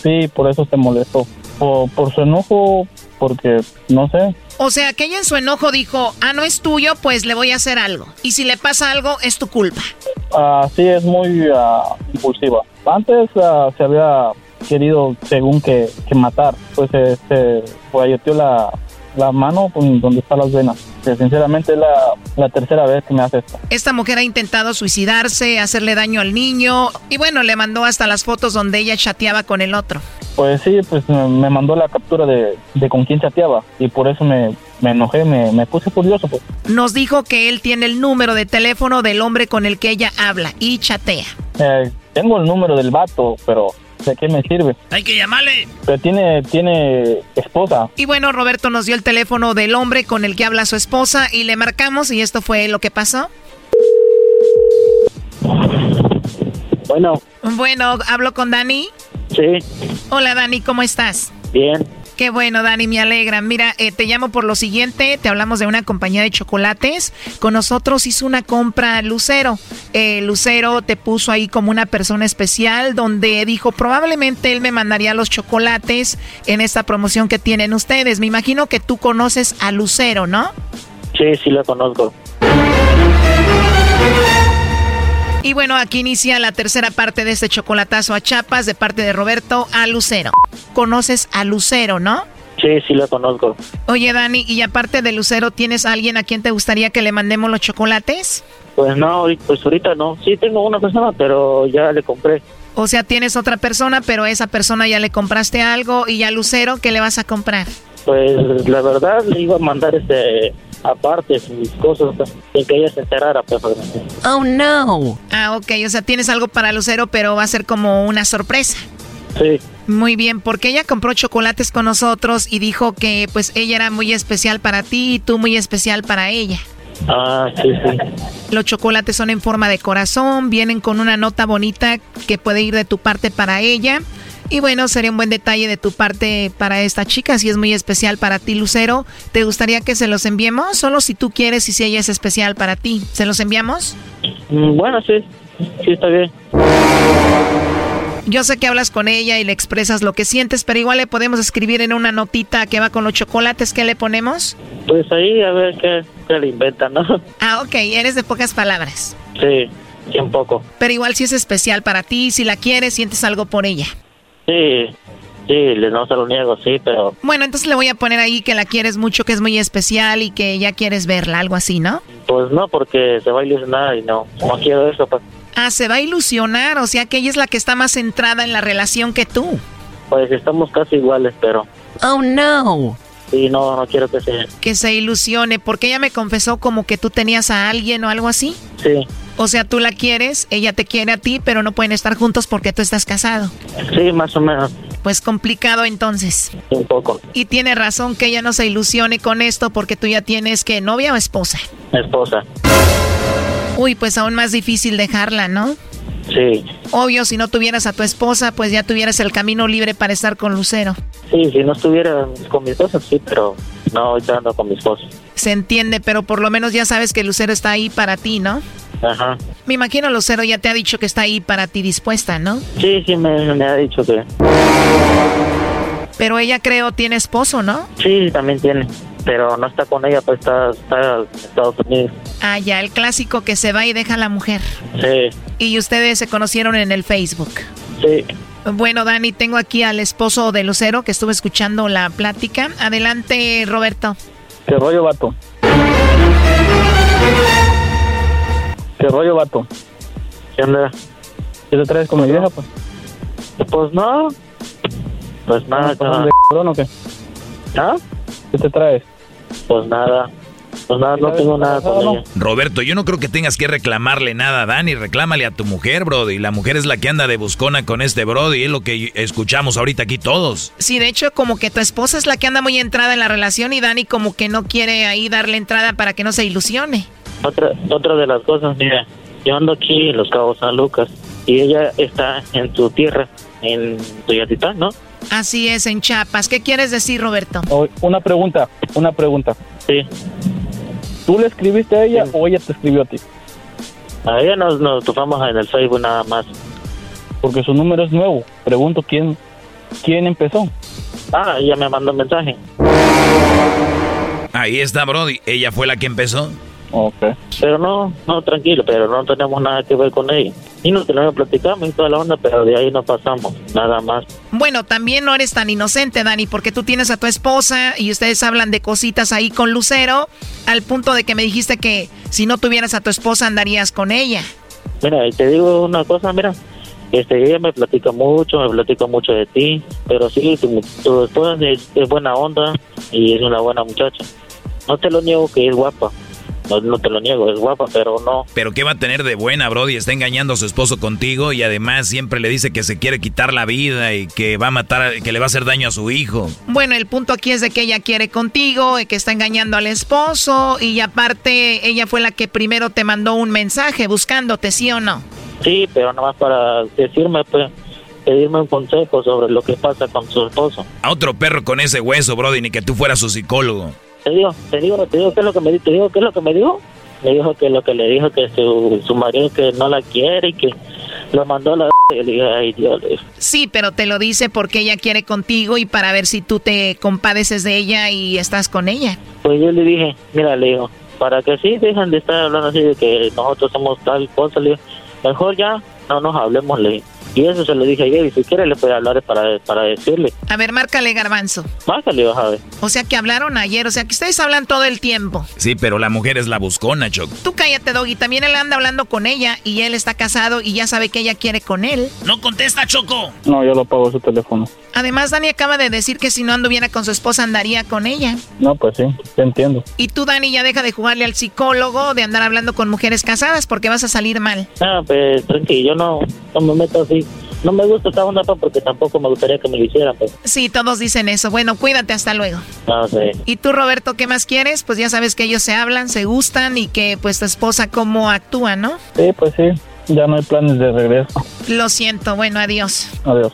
sí, por eso se molestó. Por, por su enojo, porque, no sé, O sea, que ella en su enojo dijo, ah, no es tuyo, pues le voy a hacer algo. Y si le pasa algo, es tu culpa. Ah, sí, es muy ah, impulsiva. Antes ah, se había querido, según que, que matar, pues se, se guayeteó la, la mano con- donde están las venas. Que sinceramente es la, la tercera vez que me hace esto. Esta mujer ha intentado suicidarse, hacerle daño al niño y bueno, le mandó hasta las fotos donde ella chateaba con el otro. Pues sí, pues me, me mandó la captura de, de con quién chateaba y por eso me, me enojé, me, me puse furioso. Pues. Nos dijo que él tiene el número de teléfono del hombre con el que ella habla y chatea. Eh, tengo el número del vato, pero ¿de qué me sirve? Hay que llamarle. Pero tiene, tiene esposa. Y bueno, Roberto nos dio el teléfono del hombre con el que habla su esposa y le marcamos y esto fue lo que pasó. Bueno, Bueno, hablo con Dani. sí, Hola Dani, ¿cómo estás? bien. Qué bueno, Dani, me alegra. Mira, eh, te llamo por lo siguiente. Te hablamos de una compañía de chocolates. Con nosotros hizo una compra Lucero. Eh, Lucero te puso ahí como una persona especial donde dijo probablemente él me mandaría los chocolates en esta promoción que tienen ustedes. Me imagino que tú conoces a Lucero, ¿no? Sí, sí la conozco. Y bueno, aquí inicia la tercera parte de este chocolatazo a Chapas de parte de Roberto a Lucero. Conoces a Lucero, ¿no? Sí, sí la conozco. Oye, Dani, y aparte de Lucero, ¿tienes a alguien a quien te gustaría que le mandemos los chocolates? Pues no, pues ahorita no. Sí tengo una persona, pero ya le compré. O sea, tienes otra persona, pero a esa persona ya le compraste algo y a Lucero, ¿qué le vas a comprar? Pues la verdad le iba a mandar este aparte sus cosas sin que ella se enterara, pues. Oh, no. Ah, ok, o sea, tienes algo para Lucero, pero va a ser como una sorpresa. Sí. Muy bien, porque ella compró chocolates con nosotros y dijo que pues ella era muy especial para ti y tú muy especial para ella. Ah, sí, sí. Los chocolates son en forma de corazón, vienen con una nota bonita que puede ir de tu parte para ella. Y bueno, sería un buen detalle de tu parte para esta chica, si es muy especial para ti, Lucero. ¿Te gustaría que se los enviemos? Solo si tú quieres y si ella es especial para ti. ¿Se los enviamos? Mm, Bueno, sí. Sí, está bien. Yo sé que hablas con ella y le expresas lo que sientes, pero igual le podemos escribir en una notita que va con los chocolates. ¿Qué le ponemos? Pues ahí a ver qué, qué le inventan, ¿no? Ah, ok, eres de pocas palabras. Sí, un poco. Pero igual si es especial para ti, si la quieres, sientes algo por ella. Sí, sí, le- no se lo niego, sí, pero Bueno, entonces le voy a poner ahí que la quieres mucho, que es muy especial y que ya quieres verla, algo así, ¿no? pues no, porque se va a ilusionar y no, no quiero eso, pues, Ah, se va a ilusionar, o sea que ella es la que está más centrada en la relación que tú. pues estamos casi iguales, pero Oh, no. Sí, no, no quiero que se, Que se ilusione, porque ella me confesó como que tú tenías a alguien o algo así. sí, O sea, tú la quieres, ella te quiere a ti, pero no pueden estar juntos porque tú estás casado. sí, más o menos, Pues complicado entonces. un poco, Y tiene razón que ella no se ilusione con esto porque tú ya tienes que novia o esposa. esposa, Uy, pues aún más difícil dejarla, ¿no? Sí, Obvio, si no tuvieras a tu esposa, pues ya tuvieras el camino libre para estar con Lucero. sí, si no estuviera con mi esposa, sí, pero no, ahorita ando con mi esposa, Se entiende, pero por lo menos ya sabes que Lucero está ahí para ti, ¿no? ajá, Me imagino Lucero ya te ha dicho que está ahí para ti dispuesta, ¿no? sí, sí, me, me ha dicho que, Pero ella creo tiene esposo, ¿no? sí, también tiene, pero no está con ella, pues está, está en Estados Unidos, Ah, ya, el clásico que se va y deja a la mujer. sí, Y ustedes se conocieron en el Facebook. sí, Bueno, Dani, tengo aquí al esposo de Lucero que estuvo escuchando la plática. Adelante, Roberto. ¿Qué rollo, vato? ¿Qué rollo, vato? ¿qué onda? ¿Qué te traes con mi vieja, pues? Pues no, pues nada, ¿Estás nada. o qué? ¿Ah? ¿Qué te traes? Pues nada. Pues nada, no tengo nada con ella. Roberto, yo no creo que tengas que reclamarle nada a Dani, reclámale a tu mujer, Brody. La mujer es la que anda de buscona con este Brody, es lo que escuchamos ahorita aquí todos. Sí, de hecho, como que tu esposa es la que anda muy entrada en la relación y Dani como que no quiere ahí darle entrada para que no se ilusione. Otra, otra de las cosas, mira, yo ando aquí en Los Cabos San Lucas y ella está en tu tierra, en Tuyatitán, ¿no? Así es, en Chiapas. ¿Qué quieres decir, Roberto? Una pregunta, una pregunta. Sí. ¿Tú le escribiste a ella o ella te escribió a ti? A ella nos, nos topamos en el Facebook nada más. Porque su número es nuevo. Pregunto quién, quién empezó. Ah, ella me mandó un mensaje. Ahí está, Brody. Ella fue la que empezó. Ok. Pero no, no, tranquilo, pero no tenemos nada que ver con ella. Y nos tenemos platicamos y toda la onda, pero de ahí no pasamos, nada más. Bueno, también no eres tan inocente, Dani, porque tú tienes a tu esposa y ustedes hablan de cositas ahí con Lucero, al punto de que me dijiste que si no tuvieras a tu esposa andarías con ella. Mira, y te digo una cosa, mira, este, ella me platica mucho, me platica mucho de ti, pero sí, tu, tu esposa es, es buena onda y es una buena muchacha. No te lo niego que es guapa, no, no te lo niego, es guapa, pero no. Pero ¿qué va a tener de buena, Brody? Está engañando a su esposo contigo y además siempre le dice que se quiere quitar la vida y que va a matar, que le va a hacer daño a su hijo. Bueno, el punto aquí es de que ella quiere contigo, y que está engañando al esposo y aparte ella fue la que primero te mandó un mensaje buscándote, ¿sí o no? Sí, pero nada más para decirme, pues, pedirme un consejo sobre lo que pasa con su esposo. A otro perro con ese hueso, Brody, ni que tú fueras su psicólogo. Te digo, te digo, te digo, ¿qué es lo que me dijo? Te digo, ¿qué es lo que me dijo? Me dijo que lo que le dijo que su, su marido que no la quiere y que lo mandó a la... Ay, Dios. Sí, pero te lo dice porque ella quiere contigo y para ver si tú te compadeces de ella y estás con ella. Pues yo le dije, mira, le digo, para que sí dejan de estar hablando así de que nosotros somos tal cosa, le digo, mejor ya no nos hablemos, le. Y eso se lo dije ayer, y si quiere le puede hablar para, para decirle. A ver, márcale garbanzo. Márcale, vas a ver. O sea que hablaron ayer, o sea que ustedes hablan todo el tiempo. Sí, pero la mujer es la buscona, Choco. Tú cállate, Doggy. También él anda hablando con ella y él está casado y ya sabe que ella quiere con él. No contesta, Choco. No, yo lo pago su teléfono. Además, Dani acaba de decir que si no anduviera con su esposa andaría con ella. No, pues sí, te entiendo. Y tú, Dani, ya deja de jugarle al psicólogo, de andar hablando con mujeres casadas porque vas a salir mal. Ah, pues tranquilo, yo no, no me meto así. No me gusta esta onda porque tampoco me gustaría que me lo hicieran, pues. Sí, todos dicen eso. Bueno, cuídate, hasta luego. No sé. ¿Y tú, Roberto, qué más quieres? Pues ya sabes que ellos se hablan, se gustan y que pues tu esposa cómo actúa, ¿no? Sí, pues sí, ya no hay planes de regreso. Lo siento, bueno, adiós. Adiós.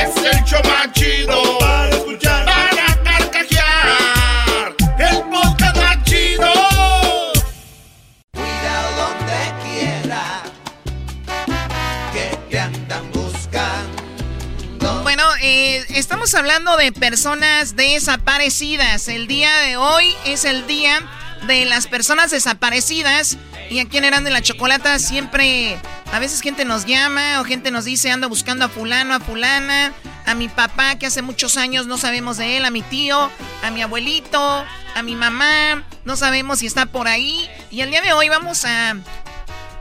Es el show más chido para escuchar. Para carcajear. El podcast más chido. Cuidado donde quiera que te andan buscando. Bueno, eh, estamos hablando de personas desaparecidas. El día de hoy es el día de las personas desaparecidas. Y aquí en Eran de la Chocolata siempre, a veces gente nos llama o gente nos dice ando buscando a fulano, a fulana, a mi papá que hace muchos años no sabemos de él, a mi tío, a mi abuelito, a mi mamá, no sabemos si está por ahí. Y el día de hoy vamos a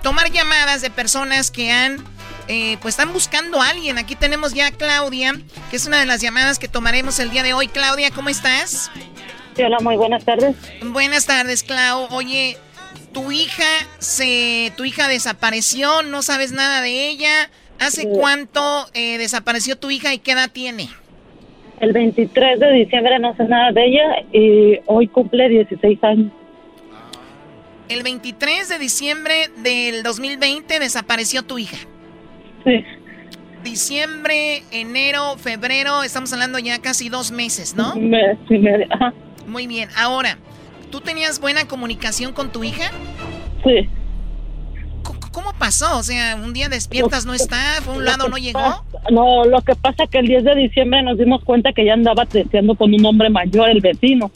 tomar llamadas de personas que han, eh, pues están buscando a alguien. Aquí tenemos ya a Claudia, que es una de las llamadas que tomaremos el día de hoy. Claudia, ¿cómo estás? Sí, hola, muy buenas tardes. Buenas tardes, Clau. Oye, tu hija se, tu hija desapareció, no sabes nada de ella. ¿Hace cuánto eh, desapareció tu hija y qué edad tiene? El 23 de diciembre no sé nada de ella y hoy cumple 16 años. El 23 de diciembre del 2020 desapareció tu hija. Sí. Diciembre, enero, febrero, estamos hablando ya casi dos meses, ¿no? Me- sí, me- ajá. Muy bien. Ahora, ¿tú tenías buena comunicación con tu hija? Sí. ¿Cómo pasó? O sea, un día despiertas, no está, fue un lado, no llegó. No, lo que pasa que el 10 de diciembre nos dimos cuenta que ya andaba testeando con un hombre mayor, el vecino.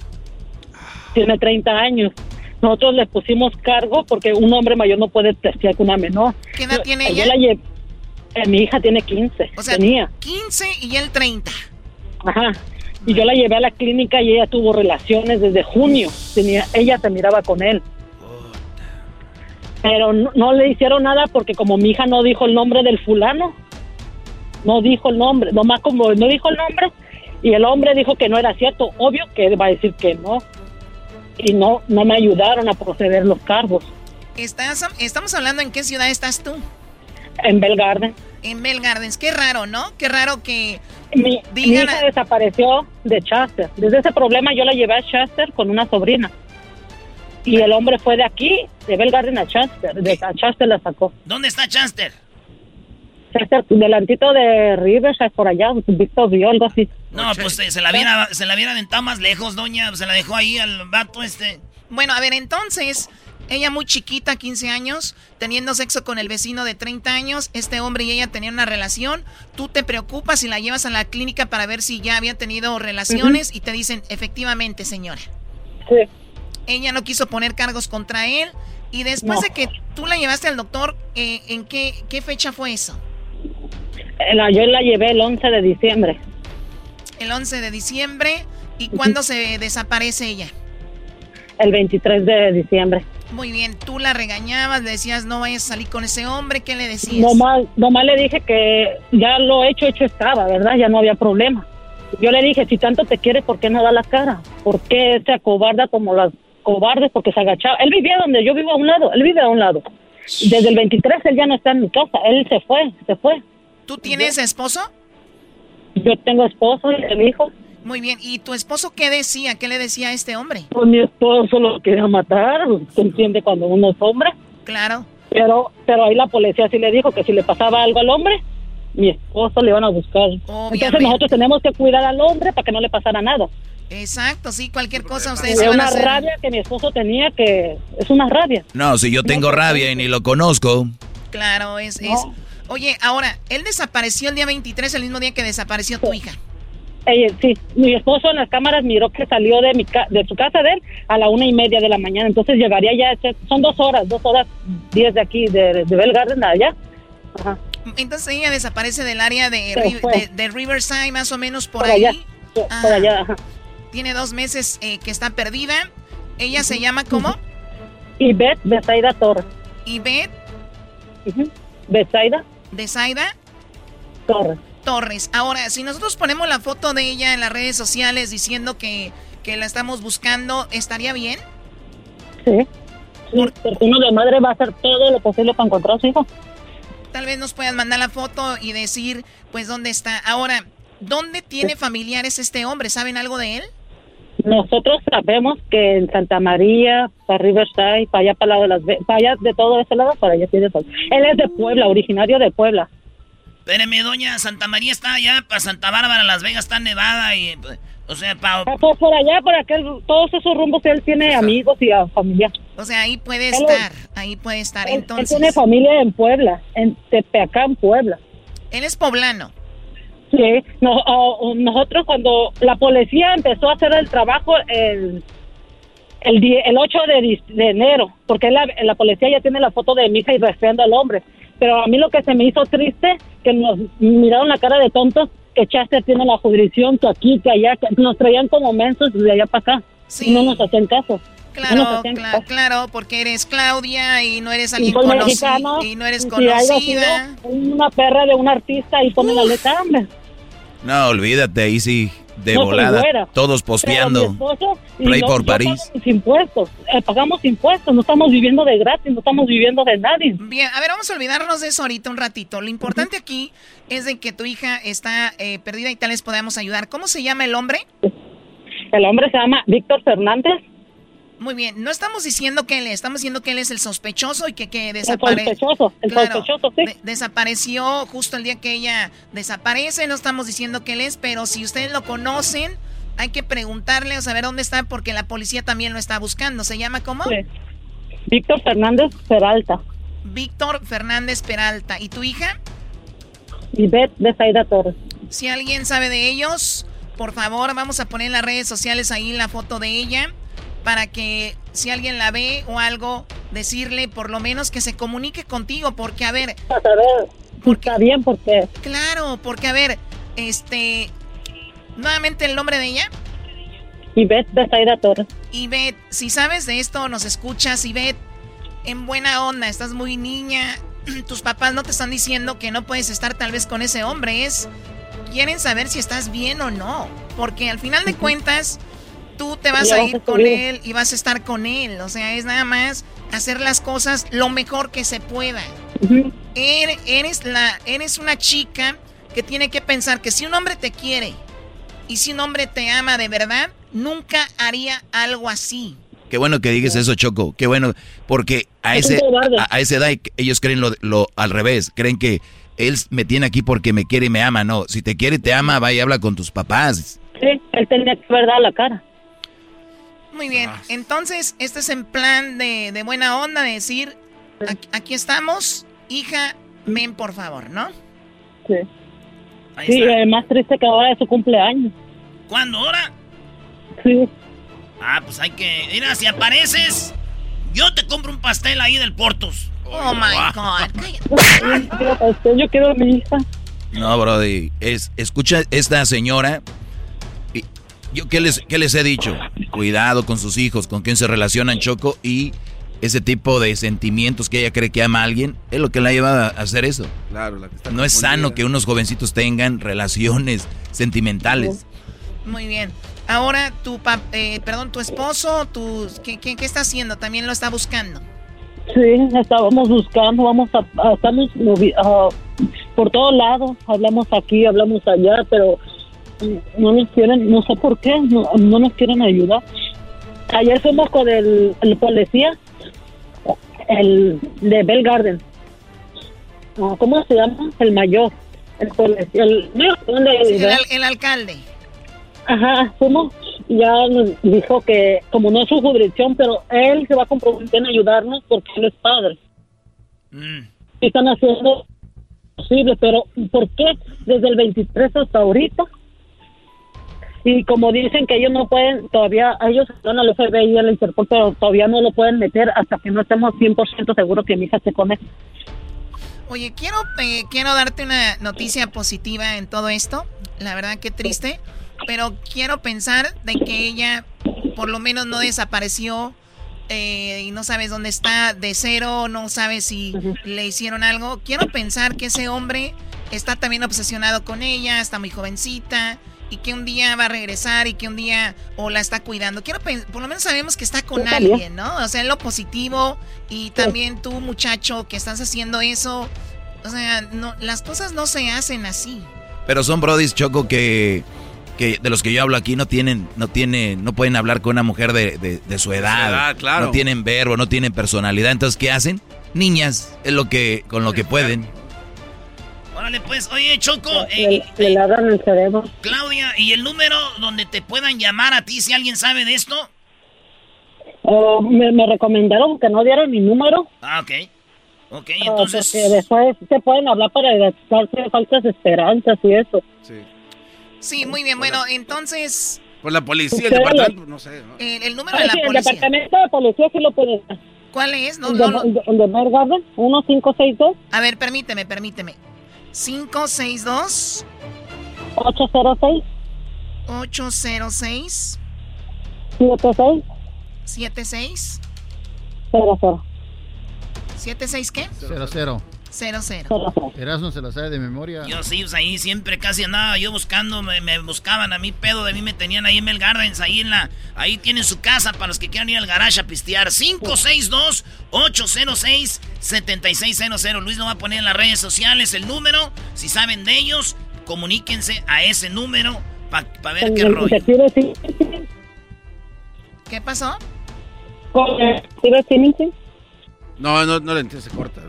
Tiene 30 años. Nosotros le pusimos cargo porque un hombre mayor no puede testear con una menor. ¿Qué edad tiene ella? la eh, mi hija tiene 15. O sea, tenía. 15 y él 30. Ajá. Y yo la llevé a la clínica y ella tuvo relaciones desde junio. Tenía, ella se miraba con él. Pero no, no le hicieron nada porque como mi hija no dijo el nombre del fulano, no dijo el nombre, nomás como no dijo el nombre y el hombre dijo que no era cierto, obvio que va a decir que no. Y no, no me ayudaron a proceder los cargos Estás, estamos hablando en qué ciudad estás tú. en Belgarden. En Bell Gardens. Qué raro, ¿no? Qué raro que Mi, hija desapareció de Chester. Desde ese problema yo la llevé a Chester con una sobrina. Y el hombre fue de aquí, de Bell Garden a Chester. De a Chester la sacó. ¿Dónde está Chester? Chester, delantito de Riverside, por allá, Víctor vio algo así. No, pues eh, se la viera, se la viera aventado más lejos, doña. Se la dejó ahí al vato este. Bueno, a ver, entonces, ella muy chiquita, 15 años, teniendo sexo con el vecino de 30 años, este hombre y ella tenían una relación, tú te preocupas y la llevas a la clínica para ver si ya había tenido relaciones y te dicen, efectivamente, señora. Sí. Ella no quiso poner cargos contra él y después No. de que tú la llevaste al doctor, eh, ¿en qué, qué fecha fue eso? Eh, la- yo la llevé el 11 de diciembre. El 11 de diciembre. ¿Y cuándo se desaparece ella? El 23 de diciembre. Muy bien, tú la regañabas, le decías no vayas a salir con ese hombre, ¿qué le decías? Nomás, nomás le dije que ya lo hecho, hecho estaba, ¿verdad? Ya no había problema. Yo le dije, si tanto te quiere, ¿por qué no da la cara? ¿Por qué se acobarda como las cobardes? Porque se agachaba. Él vivía donde yo vivo a un lado, él vive a un lado. Desde el 23 él ya no está en mi casa, él se fue, se fue. ¿Tú tienes esposo? Yo tengo esposo y el hijo. Muy bien, ¿y tu esposo qué decía? ¿Qué le decía a este hombre? Pues mi esposo lo quería matar, se entiende cuando uno es hombre. Claro. Pero, pero ahí la policía sí le dijo que si le pasaba algo al hombre, mi esposo le iban a buscar. Entonces nosotros tenemos que cuidar al hombre para que no le pasara nada. Exacto, sí, cualquier cosa ustedes Es iban a una hacer. rabia que mi esposo tenía que es una rabia. No, si yo tengo rabia y ni lo conozco. Claro, es, es. Oye, ahora, él desapareció el día 23, el mismo día que desapareció tu hija. Ella, sí, mi esposo en las cámaras miró que salió de mi ca- de su casa de él a la una y media de la mañana. Entonces llegaría ya, son dos horas, dos horas diez de aquí, de, de Bell Garden allá. Ajá. Entonces ella desaparece del área de, fue. de- de Riverside, más o menos por, Por ahí. allá, por Ah, allá, ajá. Tiene dos meses eh, que está perdida. Ella se llama ¿cómo? Beth Besaida Torres. Ivette Besaida de Zaida. Torres. Torres. Ahora, si nosotros ponemos la foto de ella en las redes sociales diciendo que, que la estamos buscando, ¿estaría bien? Sí. Sí, porque uno de madre va a hacer todo lo posible para encontrar a su hijo. Tal vez nos puedan mandar la foto y decir, pues, dónde está. Ahora, ¿dónde tiene familiares este hombre? ¿Saben algo de él? Nosotros sabemos que en Santa María, para Riverside, para allá, para, lado de las, para allá, de todo ese lado, para allá tiene todo. Él es de Puebla, originario de Puebla. Espéreme, doña Santa María está allá, para Santa Bárbara, Las Vegas está nevada y... pues, O sea, para... Pues, por allá, por aquel, todos esos rumbos, él tiene amigos y a familia. O sea, ahí puede Él- estar, ahí puede estar. Él, él Entonces, tiene familia en Puebla, en Tepeacán, Puebla. él es poblano. Sí, no- nosotros cuando la policía empezó a hacer el trabajo el, el, die- el 8 de, de enero, porque la, la policía ya tiene la foto de mi hija y rastreando al hombre. Pero a mí lo que se me hizo triste, que nos miraron la cara de tontos, que Chester tiene la jurisdicción, que aquí, que allá, que nos traían como mensos de allá para acá. Y no nos hacían caso. No Claro, hacían cla- claro, porque eres Claudia y no eres alguien conocido mexicano, y no eres si conocida. sido una perra de un artista y pone la letra, hombre. No, olvídate, ahí sí, de No volada. Todos posteando. esposo por yo París. impuestos, eh, pagamos impuestos, no estamos viviendo de gratis, no estamos viviendo de nadie. Bien, a ver, vamos a olvidarnos de eso ahorita un ratito. Lo importante aquí es de que tu hija está eh, perdida y tal vez podamos ayudar. ¿Cómo se llama el hombre? El hombre se llama Víctor Fernández. Muy bien, no estamos diciendo que él es, estamos diciendo que él es el sospechoso y que, que desapareció. sospechoso, el sospechoso, sí. desapareció justo el día que ella desaparece, no estamos diciendo que él es, pero si ustedes lo conocen, hay que preguntarle o saber dónde está porque la policía también lo está buscando. ¿Se llama cómo? Sí. Víctor Fernández Peralta Víctor Fernández Peralta. ¿Y tu hija? de Zaida Torres. Si alguien sabe de ellos, por favor, vamos a poner en las redes sociales ahí la foto de ella para que si alguien la ve o algo, decirle por lo menos que se comunique contigo, porque a ver... Está bien, porque... Claro, porque a ver, este... Nuevamente el nombre de ella. Ivette de Zaida Torres. Ivette, si sabes de esto, nos escuchas, Ivette, en buena onda, estás muy niña, tus papás no te están diciendo que no puedes estar tal vez con ese hombre, es... Quieren saber si estás bien o no, porque al final de cuentas, tú te vas a ir a con él y vas a estar con él, o sea, es nada más hacer las cosas lo mejor que se pueda. Er- Eres, la, eres una chica que tiene que pensar que si un hombre te quiere y si un hombre te ama de verdad, nunca haría algo así. Qué bueno que digas eso, Choco. Qué bueno, porque a ese a, a esa edad ellos creen lo, lo al revés. Creen que él me tiene aquí porque me quiere y me ama. No, si te quiere y te ama, vaya y habla con tus papás. Sí, él tenía que haber dado la cara. Muy bien, entonces este es en plan de, de buena onda, de decir, aquí, aquí estamos, hija, ven por favor, ¿no? Sí. Ahí Sí, está. más triste que ahora es su cumpleaños. ¿Cuándo ahora? Sí. Ah, pues hay que... Mira, si apareces, yo te compro un pastel ahí del Portos. Oh, my God. Este, Yo quiero a mi hija. No, Brody. Es, escucha esta señora. Yo qué les, qué les he dicho. Cuidado con sus hijos, con quién se relacionan, Choco. Y ese tipo de sentimientos que ella cree que ama a alguien, es lo que la lleva a hacer eso. Claro, la que está No es sano que unos jovencitos tengan relaciones sentimentales. Muy bien. Ahora tu pap- eh, perdón, tu esposo, tu, ¿qué, qué, qué está haciendo? También lo está buscando. Sí, estábamos buscando, vamos a, a- estamos movi- a- por todos lados, hablamos aquí, hablamos allá, pero no nos quieren, no sé por qué, no, no nos quieren ayudar. Ayer fuimos con el, el policía, el de Bell Garden. ¿Cómo se llama? El mayor. El policía, el, no, ¿dónde Sí, el, el alcalde. Ajá, fuimos, ya nos dijo que como no es su jurisdicción, pero él se va a comprometer en ayudarnos porque él es padre. Y están haciendo posible, pero ¿por qué desde el 23 hasta ahorita? Y como dicen que ellos no pueden, todavía, ellos van al FBI y al Interpol, pero todavía no lo pueden meter hasta que no estemos 100% seguros que mi hija se come. Oye, quiero, eh, quiero darte una noticia positiva en todo esto. La verdad que triste. Pero quiero pensar de que ella por lo menos no desapareció eh, y no sabes dónde está de cero, no sabes si le hicieron algo. Quiero pensar que ese hombre está también obsesionado con ella, está muy jovencita y que un día va a regresar y que un día o la está cuidando. Quiero por lo menos sabemos que está con alguien, ¿no? O sea, en lo positivo y también tú, muchacho, que estás haciendo eso. O sea, no, las cosas no se hacen así. Pero son brodis, Choco, que, que de los que yo hablo aquí no tienen, no tienen, no pueden hablar con una mujer de, su edad. claro. No tienen verbo, no tienen personalidad. Entonces, ¿qué hacen? Niñas, es lo que, con lo que pueden. Órale, pues, oye, Choco. Le, eh, le el cerebro. Claudia, ¿y el número donde te puedan llamar a ti si alguien sabe de esto? Oh, me, recomendaron que no diera mi número. Ah, ok. Ok, ah, entonces. porque después te pueden hablar para darte falsas esperanzas y eso. Sí. Sí, muy bien. Bueno, entonces. Pues la policía, el departamento, no sé. ¿no? El, número de la sí, policía. El departamento de policía sí lo puede dar. ¿Cuál es? No, el, no, de, el de Mer Garden, 1562. A ver, permíteme, permíteme. 562 806 806 76 76 00 ¿76 qué? 00 00 Erasmo se lo sabe de memoria. Yo sí, pues ahí siempre casi andaba yo buscando, me, me, buscaban a mí, pedo de mí me tenían ahí en Mel Gardens, ahí en la, ahí tienen su casa para los que quieran ir al garage a pistear. 562-806-7600. Luis lo va a poner en las redes sociales el número. Si saben de ellos, comuníquense a ese número para ver qué rollo. ¿Qué pasó? No, no, no le entiendo, se corta.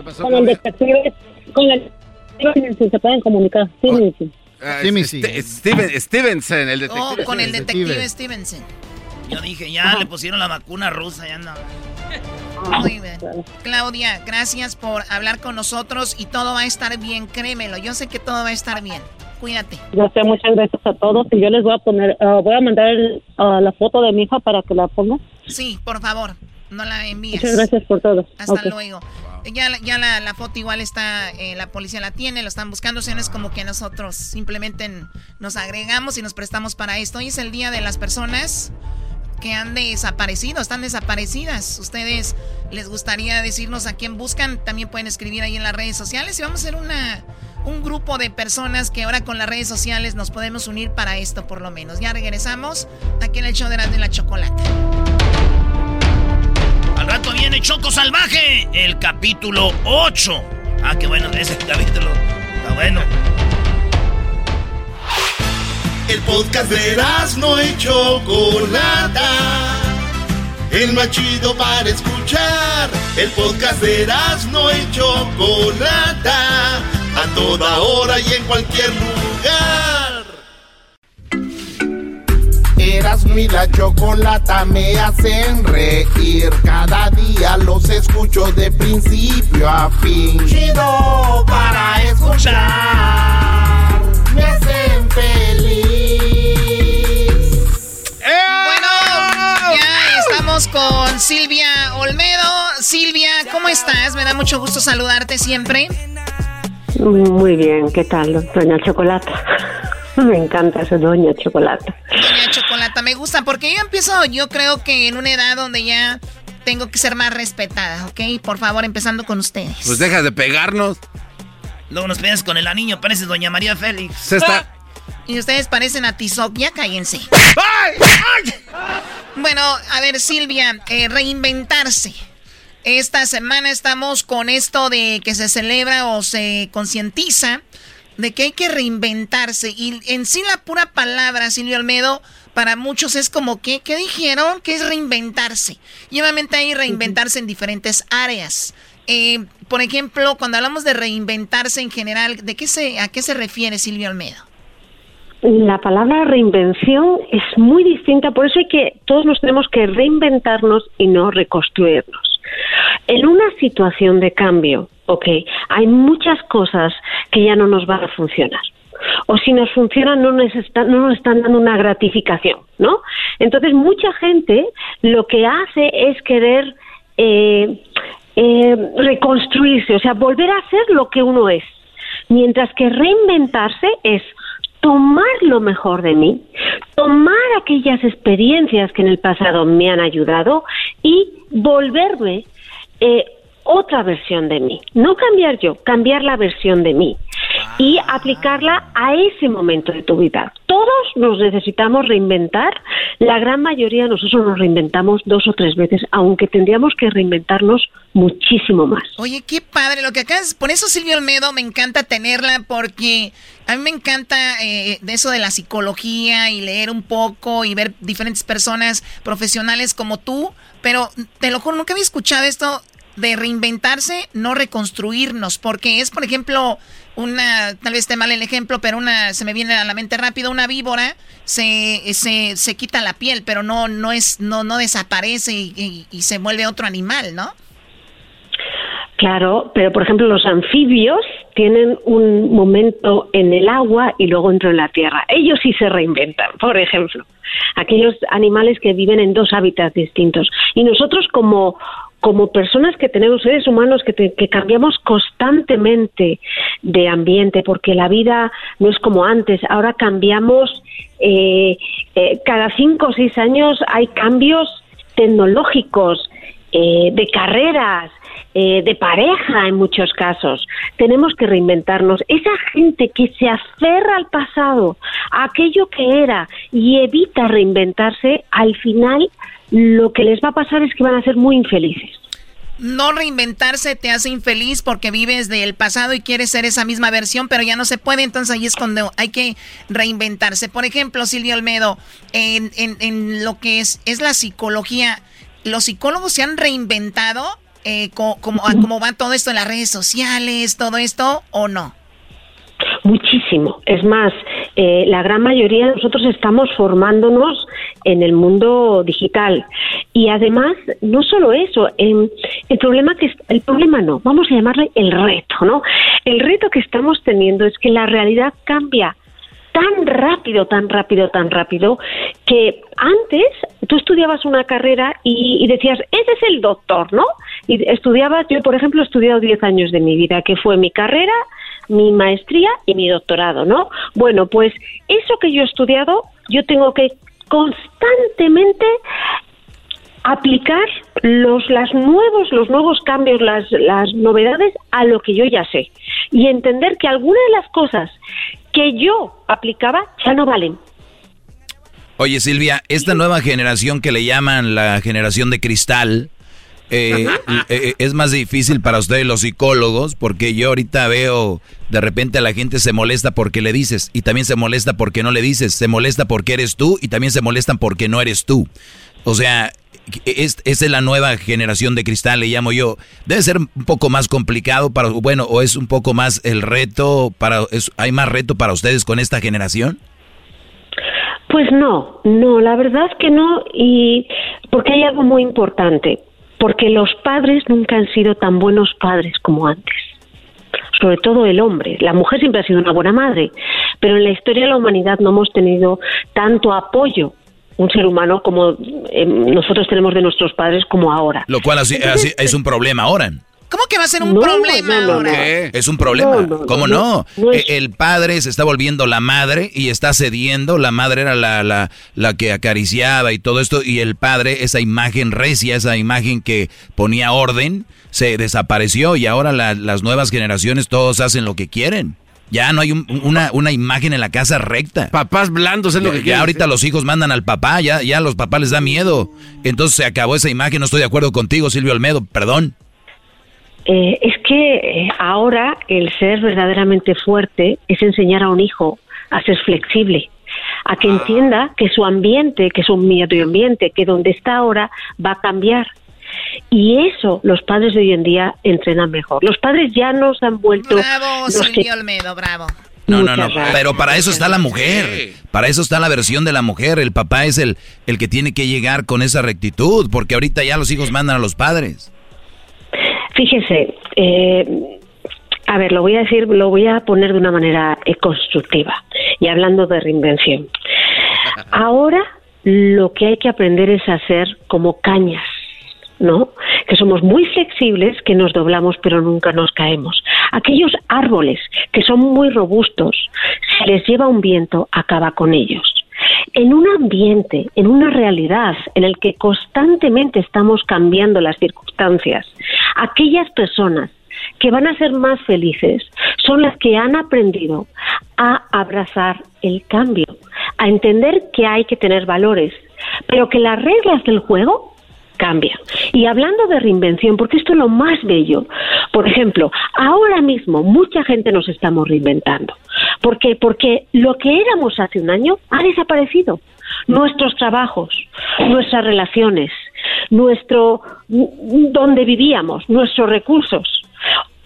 ¿Qué pasó? Con el detective, con el detective se pueden comunicar. Sí, sí. Ah, Steven, Stevenson, el detective. Oh, con el detective Stevenson. Yo dije, ya le pusieron la vacuna rusa, ya no. Muy bien. Claudia, gracias por hablar con nosotros y todo va a estar bien, créemelo. Yo sé que todo va a estar bien. Cuídate. Yo sé, muchas gracias a todos y yo les voy a poner, uh, voy a mandar uh, la foto de mi hija para que la ponga. Sí, por favor, no la envíes. Muchas gracias por todo. Hasta luego. Ya, ya la, foto igual está, eh, la policía la tiene, lo están buscando, o sea, no es como que nosotros simplemente nos agregamos y nos prestamos para esto. Hoy es el día de las personas que han desaparecido, están desaparecidas. Ustedes les gustaría decirnos a quién buscan, también pueden escribir ahí en las redes sociales y vamos a ser una, un grupo de personas que ahora con las redes sociales nos podemos unir para esto por lo menos. Ya regresamos aquí en el show de la, de la chocolate. Al rato viene Choco Salvaje, el capítulo 8. Ah, qué bueno, ese capítulo está bueno. El podcast de no y Chocolata. El más chido para escuchar. El podcast de no y Chocolata. A toda hora y en cualquier lugar. Eras mi la chocolata me hacen reír. Cada día los escucho de principio a fin. Chido para escuchar. Me hacen feliz. con Silvia Olmedo. Silvia, ¿cómo estás? Me da mucho gusto saludarte siempre. Muy bien, ¿qué tal, doña Chocolata? Me encanta esa doña Chocolata. Doña Chocolata, me gusta porque yo empiezo, yo creo que en una edad donde ya tengo que ser más respetada, ¿ok? Por favor, empezando con ustedes. Pues deja de pegarnos. Luego nos pegas con el anillo, pareces doña María Félix. Se está... Y ustedes parecen a Tizoc, ya cállense. Bueno, a ver, Silvia, eh, reinventarse. Esta semana estamos con esto de que se celebra o se concientiza de que hay que reinventarse. Y en sí la pura palabra, Silvia Almedo, para muchos es como que, ¿qué dijeron? Que es reinventarse. Y obviamente hay reinventarse en diferentes áreas. Eh, por ejemplo, cuando hablamos de reinventarse en general, ¿de qué se, ¿a qué se refiere Silvia Almedo? la palabra reinvención es muy distinta, por eso hay que todos nos tenemos que reinventarnos y no reconstruirnos. En una situación de cambio, ok, hay muchas cosas que ya no nos van a funcionar. O si nos funcionan, no nos, están, no nos están dando una gratificación, ¿no? Entonces, mucha gente lo que hace es querer eh, eh, reconstruirse, o sea, volver a ser lo que uno es. Mientras que reinventarse es tomar lo mejor de mí, tomar aquellas experiencias que en el pasado me han ayudado y volverme eh, otra versión de mí. No cambiar yo, cambiar la versión de mí y aplicarla a ese momento de tu vida. Todos nos necesitamos reinventar. La gran mayoría de nosotros nos reinventamos dos o tres veces, aunque tendríamos que reinventarnos muchísimo más. Oye, qué padre lo que acabas. Por eso Silvio Olmedo me encanta tenerla porque a mí me encanta eh, eso de la psicología y leer un poco y ver diferentes personas profesionales como tú. Pero te lo juro, nunca había escuchado esto de reinventarse, no reconstruirnos, porque es, por ejemplo, una, tal vez esté mal el ejemplo, pero una, se me viene a la mente rápido, una víbora se, se, se quita la piel, pero no, no es, no, no desaparece y, se vuelve otro animal, ¿no? Claro, pero por ejemplo los anfibios tienen un momento en el agua y luego entran en la tierra. Ellos sí se reinventan, por ejemplo. Aquellos animales que viven en dos hábitats distintos. Y nosotros como como personas que tenemos seres humanos que, cambiamos constantemente de ambiente, porque la vida no es como antes, ahora cambiamos, eh, eh, cada cinco o seis años hay cambios tecnológicos, eh, de carreras, eh, de pareja en muchos casos. Tenemos que reinventarnos. Esa gente que se aferra al pasado, a aquello que era y evita reinventarse, al final lo que les va a pasar es que van a ser muy infelices. No reinventarse te hace infeliz porque vives del pasado y quieres ser esa misma versión, pero ya no se puede, entonces ahí es cuando hay que reinventarse. Por ejemplo, Silvio Olmedo, en, en, en lo que es, es la psicología, ¿los psicólogos se han reinventado eh, cómo, va todo esto en las redes sociales, todo esto, o no? Muchísimo. Es más, eh, la gran mayoría de nosotros estamos formándonos en el mundo digital. Y además, no solo eso, el problema que el problema no, vamos a llamarle el reto, ¿no? El reto que estamos teniendo es que la realidad cambia tan rápido, tan rápido, tan rápido, que antes tú estudiabas una carrera y, decías, ese es el doctor, ¿no? Y estudiabas, yo por ejemplo he estudiado 10 años de mi vida, que fue mi carrera, mi maestría y mi doctorado, ¿no? Bueno, pues eso que yo he estudiado, yo tengo que constantemente aplicar los las nuevos los nuevos cambios las las novedades a lo que yo ya sé y entender que algunas de las cosas que yo aplicaba ya no valen. Oye Silvia, esta nueva generación que le llaman la generación de cristal, eh, eh, eh, es más difícil para ustedes los psicólogos porque yo ahorita veo de repente a la gente se molesta porque le dices y también se molesta porque no le dices, se molesta porque eres tú y también se molestan porque no eres tú. O sea, es, es la nueva generación de cristal, le llamo yo. Debe ser un poco más complicado para, bueno, o es un poco más el reto para, es, hay más reto para ustedes con esta generación. Pues no, no, la verdad es que no, y porque hay algo muy importante, porque los padres nunca han sido tan buenos padres como antes sobre todo el hombre. La mujer siempre ha sido una buena madre, pero en la historia de la humanidad no hemos tenido tanto apoyo un ser humano como eh, nosotros tenemos de nuestros padres como ahora. Lo cual así, es un problema ahora. ¿Cómo que va a ser un problema ahora? Es un problema. ¿Cómo no? E, el padre se está volviendo la madre y está cediendo. La madre era la, la, la que acariciaba y todo esto. Y el padre, esa imagen recia, esa imagen que ponía orden, se desapareció. Y ahora las nuevas generaciones todos hacen lo que quieren. Ya no hay una, una imagen en la casa recta. Papás blandos es lo que Ya ahorita los hijos mandan al papá, ya, ya a los papás les da miedo. Entonces se acabó esa imagen, no estoy de acuerdo contigo, Silvio Almedo, perdón. Eh, es que eh, ahora el ser verdaderamente fuerte es enseñar a un hijo a ser flexible, a que ah. entienda que su ambiente, que su medio ambiente, que donde está ahora va a cambiar y eso los padres de hoy en día entrenan mejor. Los padres ya nos han vuelto... Bravo, Silvio Olmedo, bravo. No, no, no, pero para eso está la mujer, para eso está la versión de la mujer, el papá es el, el que tiene que llegar con esa rectitud, porque ahorita ya los hijos mandan a los padres. Fíjese, eh, a ver, lo voy a decir, lo voy a poner de una manera constructiva y hablando de reinvención. Ahora lo que hay que aprender es hacer como cañas ¿no? Que somos muy flexibles, que nos doblamos pero nunca nos caemos. Aquellos árboles que son muy robustos, si les lleva un viento, acaba con ellos. En un ambiente, en una realidad en el que constantemente estamos cambiando las circunstancias, aquellas personas que van a ser más felices son las que han aprendido a abrazar el cambio, a entender que hay que tener valores, pero que las reglas del juego cambian. Y hablando de reinvención, porque esto es lo más bello, por ejemplo, ahora mismo mucha gente nos estamos reinventando. ¿Por qué? Porque lo que éramos hace un año ha desaparecido. Nuestros trabajos, nuestras relaciones, nuestro donde vivíamos, nuestros recursos.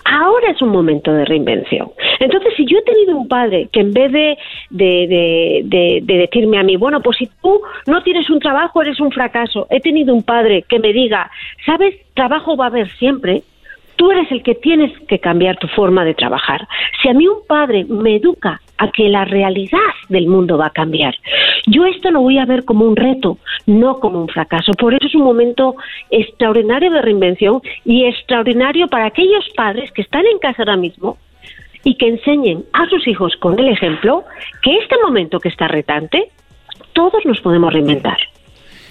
Ahora es un momento de reinvención. Entonces, si yo he tenido un padre que en vez de, de, de, de, decirme a mí, bueno, pues si tú no tienes un trabajo, eres un fracaso, he tenido un padre que me diga, sabes, trabajo va a haber siempre, Tú eres el que tienes que cambiar tu forma de trabajar. Si a mí un padre me educa a que la realidad del mundo va a cambiar, yo esto lo voy a ver como un reto, no como un fracaso. Por eso es un momento extraordinario de reinvención y extraordinario para aquellos padres que están en casa ahora mismo y que enseñen a sus hijos con el ejemplo que este momento que está retante, todos nos podemos reinventar.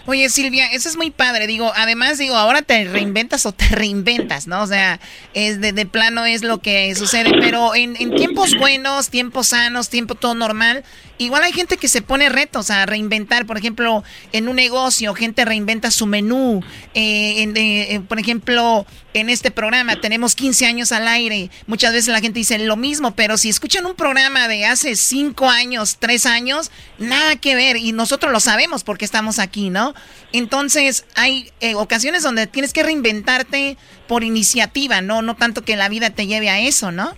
Oye, Silvia, eso es muy padre. Digo, además, digo, ahora te reinventas o te reinventas, ¿no? O sea, es de, de plano es lo que sucede. Pero en, en, tiempos buenos, tiempos sanos, tiempo todo normal, igual hay gente que se pone retos a reinventar. Por ejemplo, en un negocio, gente reinventa su menú. Eh, en, eh, por ejemplo, en este programa tenemos 15 años al aire. Muchas veces la gente dice lo mismo, pero si escuchan un programa de hace 5 años, 3 años, nada que ver. Y nosotros lo sabemos porque estamos aquí, ¿no? Entonces, hay eh, ocasiones donde tienes que reinventarte por iniciativa, ¿no? No tanto que la vida te lleve a eso, ¿no?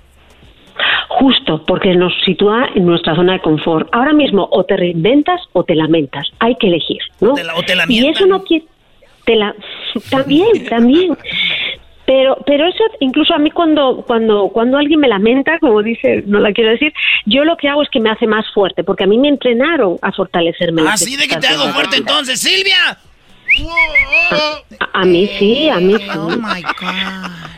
Justo, porque nos sitúa en nuestra zona de confort. Ahora mismo o te reinventas o te lamentas. Hay que elegir, ¿no? O te, la, o te y eso no quiere... Te la... También, también. Pero, pero eso incluso a mí cuando, cuando, cuando alguien me lamenta, como dice, no la quiero decir, yo lo que hago es que me hace más fuerte, porque a mí me entrenaron a fortalecerme. Así de que te hago fuerte entonces, Silvia. A, a, mí sí, a mí sí. Oh my God.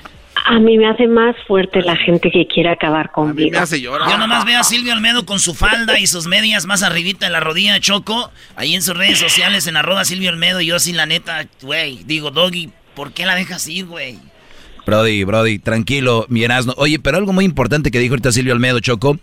A mí me hace más fuerte la gente que quiere acabar conmigo. Me hace llorar. Yo nomás veo a Silvia Olmedo con su falda y sus medias más arribita en la rodilla Choco, ahí en sus redes sociales en arroba Silvia Olmedo y yo sin la neta, güey, digo, Doggy, ¿por qué la dejas ir, güey? Brody, Brody, tranquilo, mi Erasmo. Oye, pero algo muy importante que dijo ahorita Silvio Olmedo, Choco,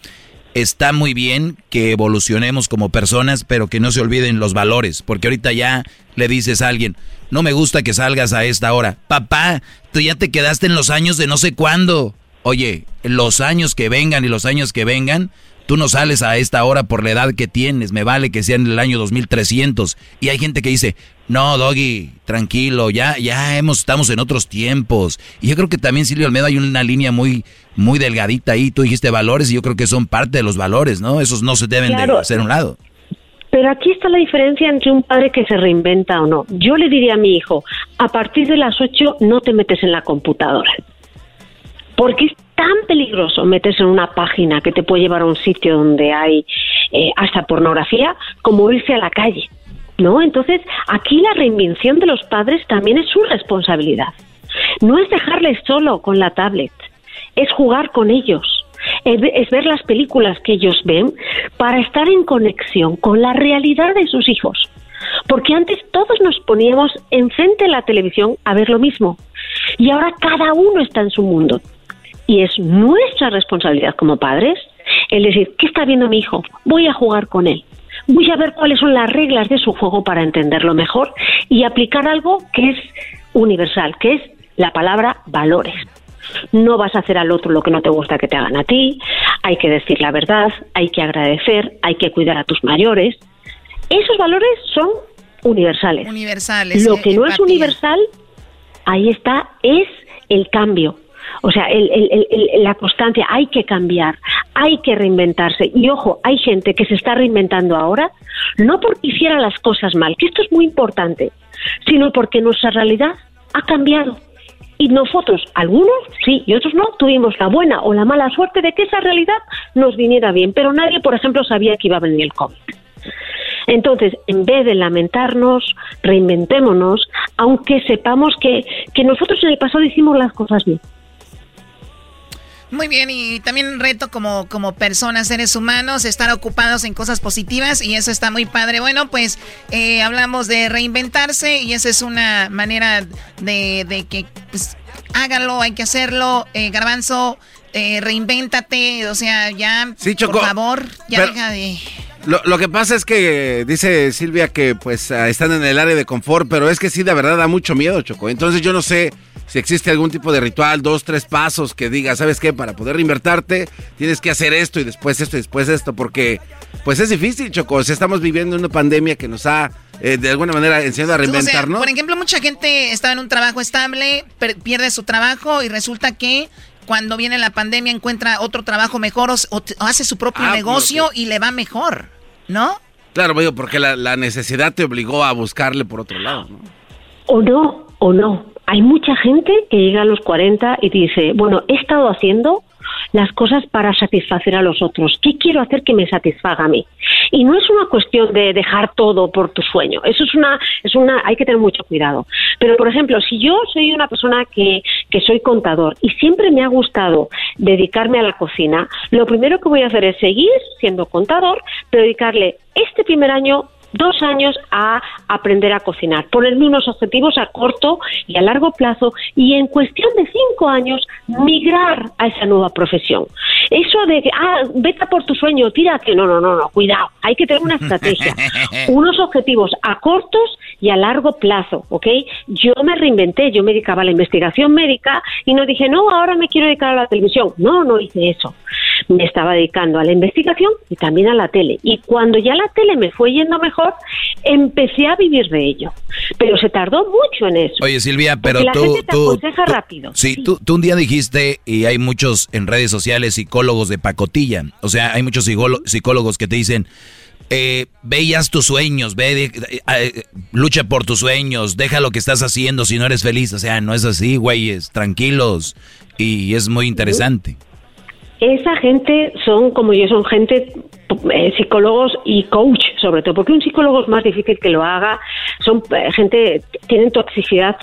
está muy bien que evolucionemos como personas, pero que no se olviden los valores, porque ahorita ya le dices a alguien, no me gusta que salgas a esta hora. Papá, tú ya te quedaste en los años de no sé cuándo. Oye, los años que vengan y los años que vengan, tú no sales a esta hora por la edad que tienes, me vale que sea en el año 2300. Y hay gente que dice, no, Doggy, tranquilo, ya, ya hemos, estamos en otros tiempos. Y yo creo que también, Silvio Almeida, hay una línea muy, muy delgadita ahí. Tú dijiste valores y yo creo que son parte de los valores, ¿no? Esos no se deben claro. de hacer a un lado. Pero aquí está la diferencia entre un padre que se reinventa o no. Yo le diría a mi hijo, a partir de las 8 no te metes en la computadora. Porque es tan peligroso meterse en una página que te puede llevar a un sitio donde hay eh, hasta pornografía como irse a la calle. ¿No? Entonces, aquí la reinvención de los padres también es su responsabilidad. No es dejarles solo con la tablet, es jugar con ellos, es ver las películas que ellos ven para estar en conexión con la realidad de sus hijos. Porque antes todos nos poníamos enfrente de la televisión a ver lo mismo. Y ahora cada uno está en su mundo. Y es nuestra responsabilidad como padres el decir, ¿qué está viendo mi hijo? Voy a jugar con él. Voy a ver cuáles son las reglas de su juego para entenderlo mejor y aplicar algo que es universal, que es la palabra valores. No vas a hacer al otro lo que no te gusta que te hagan a ti, hay que decir la verdad, hay que agradecer, hay que cuidar a tus mayores. Esos valores son universales. Universales. Lo que no es universal, ahí está, es el cambio. O sea, el, el, el, la constancia, hay que cambiar, hay que reinventarse. Y ojo, hay gente que se está reinventando ahora, no porque hiciera las cosas mal, que esto es muy importante, sino porque nuestra realidad ha cambiado. Y nosotros, algunos sí y otros no, tuvimos la buena o la mala suerte de que esa realidad nos viniera bien, pero nadie, por ejemplo, sabía que iba a venir el COVID. Entonces, en vez de lamentarnos, reinventémonos, aunque sepamos que, que nosotros en el pasado hicimos las cosas bien. Muy bien, y también reto como, como personas, seres humanos, estar ocupados en cosas positivas y eso está muy padre. Bueno, pues eh, hablamos de reinventarse y esa es una manera de, de que pues, hágalo, hay que hacerlo. Eh, Garbanzo, eh, reinvéntate, o sea, ya, Sí, Choco, por favor, ya pero- deja de... Lo, lo que pasa es que dice Silvia que pues ah, están en el área de confort, pero es que sí, de verdad da mucho miedo, Choco. Entonces yo no sé si existe algún tipo de ritual, dos, tres pasos que diga, ¿sabes qué? Para poder reinvertirte tienes que hacer esto y después esto y después esto, porque pues es difícil, Choco. O sea, estamos viviendo una pandemia que nos ha eh, de alguna manera enseñado a O sea, reinventarnos. por ejemplo, mucha gente estaba en un trabajo estable, pierde su trabajo y resulta que cuando viene la pandemia encuentra otro trabajo mejor o, hace su propio Ah, negocio y le va mejor, ¿no? Claro, digo, porque la, la necesidad te obligó a buscarle por otro lado, ¿no? O no, o no. Hay mucha gente que llega a los 40 y dice, bueno, he estado haciendo las cosas para satisfacer a los otros. ¿Qué quiero hacer que me satisfaga a mí? Y no es una cuestión de dejar todo por tu sueño. Eso es una, es una, hay que tener mucho cuidado. Pero, por ejemplo, si yo soy una persona que, que soy contador y siempre me ha gustado dedicarme a la cocina, lo primero que voy a hacer es seguir siendo contador, pero dedicarle este primer año dos años a aprender a cocinar, ponerme unos objetivos a corto y a largo plazo y en cuestión de cinco años migrar a esa nueva profesión. Eso de que, ah, vete a por tu sueño, tírate, no, no, no, no, cuidado, hay que tener una estrategia, unos objetivos a cortos y a largo plazo, ¿ok? Yo me reinventé, yo me dedicaba a la investigación médica y no dije, no, ahora me quiero dedicar a la televisión. No, no hice eso. Me estaba dedicando a la investigación y también a la tele. Y cuando ya la tele me fue yendo mejor, empecé a vivir de ello. Pero se tardó mucho en eso. Oye, Silvia, pero la tú, gente te tú, aconseja tú- rápido. Sí, Tú, tú un día dijiste, y hay muchos en redes sociales psicólogos de pacotilla, o sea, hay muchos psicólo- psicólogos que te dicen, eh, ve y haz tus sueños, ve, eh, eh, lucha por tus sueños, deja lo que estás haciendo si no eres feliz, o sea, no es así, güeyes, tranquilos, y es muy interesante. Esa gente son, como yo, son gente, eh, psicólogos y coach, sobre todo, porque un psicólogo es más difícil que lo haga. Son eh, gente, tienen toxicidad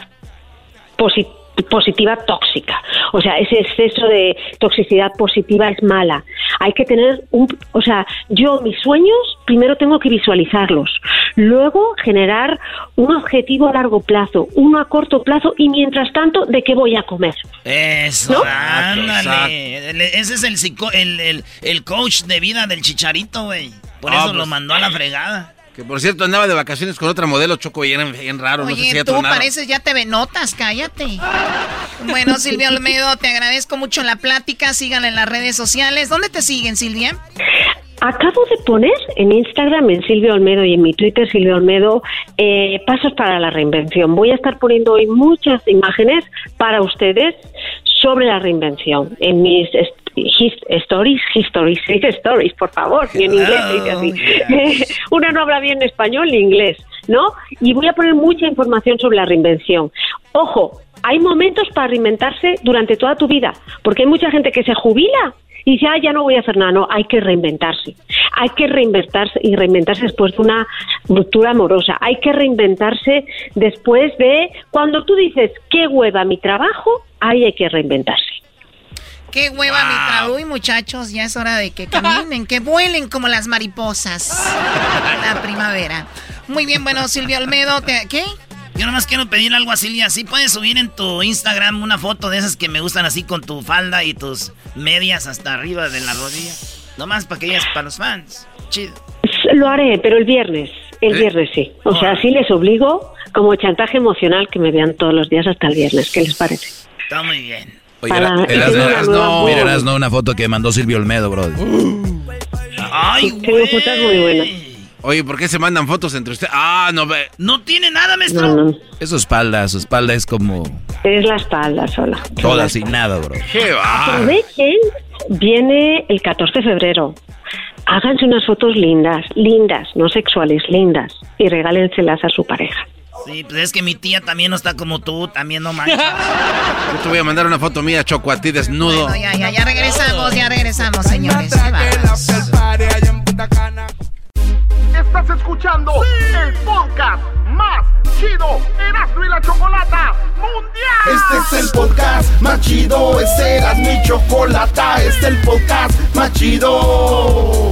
posi- positiva tóxica. O sea, ese exceso de toxicidad positiva es mala. Hay que tener un, o sea, yo mis sueños primero tengo que visualizarlos, luego generar un objetivo a largo plazo, uno a corto plazo y mientras tanto, ¿de qué voy a comer? Eso, ¿No? ándale. Ese es el, psico- el, el, el coach de vida del chicharito, güey. Por Ah, eso pues. lo mandó a la fregada. Que por cierto andaba de vacaciones con otra modelo Choco y era bien raro, no sé si Oye, ya tú pareces, ya te notas, cállate. Bueno, Silvia Olmedo, te agradezco mucho la plática. Síganla en las redes sociales. ¿Dónde te siguen, Silvia? Acabo de poner en Instagram, en Silvia Olmedo y en mi Twitter, Silvia Olmedo, eh, pasos para la reinvención. Voy a estar poniendo hoy muchas imágenes para ustedes sobre la reinvención en mis his- stories, histories, dice stories, por favor, y en inglés se dice así. Una no habla bien español ni inglés, ¿no? Y voy a poner mucha información sobre la reinvención. Ojo, hay momentos para reinventarse durante toda tu vida, porque hay mucha gente que se jubila y dice, ah, ya no voy a hacer nada, no, hay que reinventarse. Hay que reinventarse y reinventarse después de una ruptura amorosa. Hay que reinventarse después de cuando tú dices, qué hueva mi trabajo, ahí hay que reinventarse. Qué hueva mi trabajo. Uy, muchachos, ya es hora de que caminen, que vuelen como las mariposas. La primavera. Muy bien, bueno, Silvia Olmedo, te- ¿qué? Yo nomás quiero pedir algo a Silvia. ¿Sí puedes subir en tu Instagram una foto de esas que me gustan así con tu falda y tus medias hasta arriba de la rodilla? Nomás para que ellas, para los fans. Chido. Lo haré, pero el viernes. El ¿Eh? viernes sí. O sea, sí les obligo como chantaje emocional que me vean todos los días hasta el viernes. ¿Qué les parece? Está muy bien. Oye, Para- Era- y tengo Erasno, una Erasno, nueva mira, voz. Erasno, una foto que mandó Silvio Olmedo, brother. Ay, Tengo fotos muy buenas. Oye, ¿por qué se mandan fotos entre ustedes? Ah, no ve. No tiene nada, maestro. No, no. Es su espalda, su espalda es como Es la espalda sola. toda sin nada, bro. ¿Qué va? Aprovechen, viene el 14 de febrero. Háganse unas fotos lindas, lindas, no sexuales, lindas, y regálenselas a su pareja. Sí, pues es que mi tía también no está como tú, también no manches. Yo te voy a mandar una foto mía, Choco, a ti desnudo. Bueno, ya, ya, ya regresamos, ya regresamos, señores. Estás escuchando el podcast más chido Erasmo y la Chocolata Mundial. Este es el podcast más chido, este era mi chocolata, este es el podcast más chido.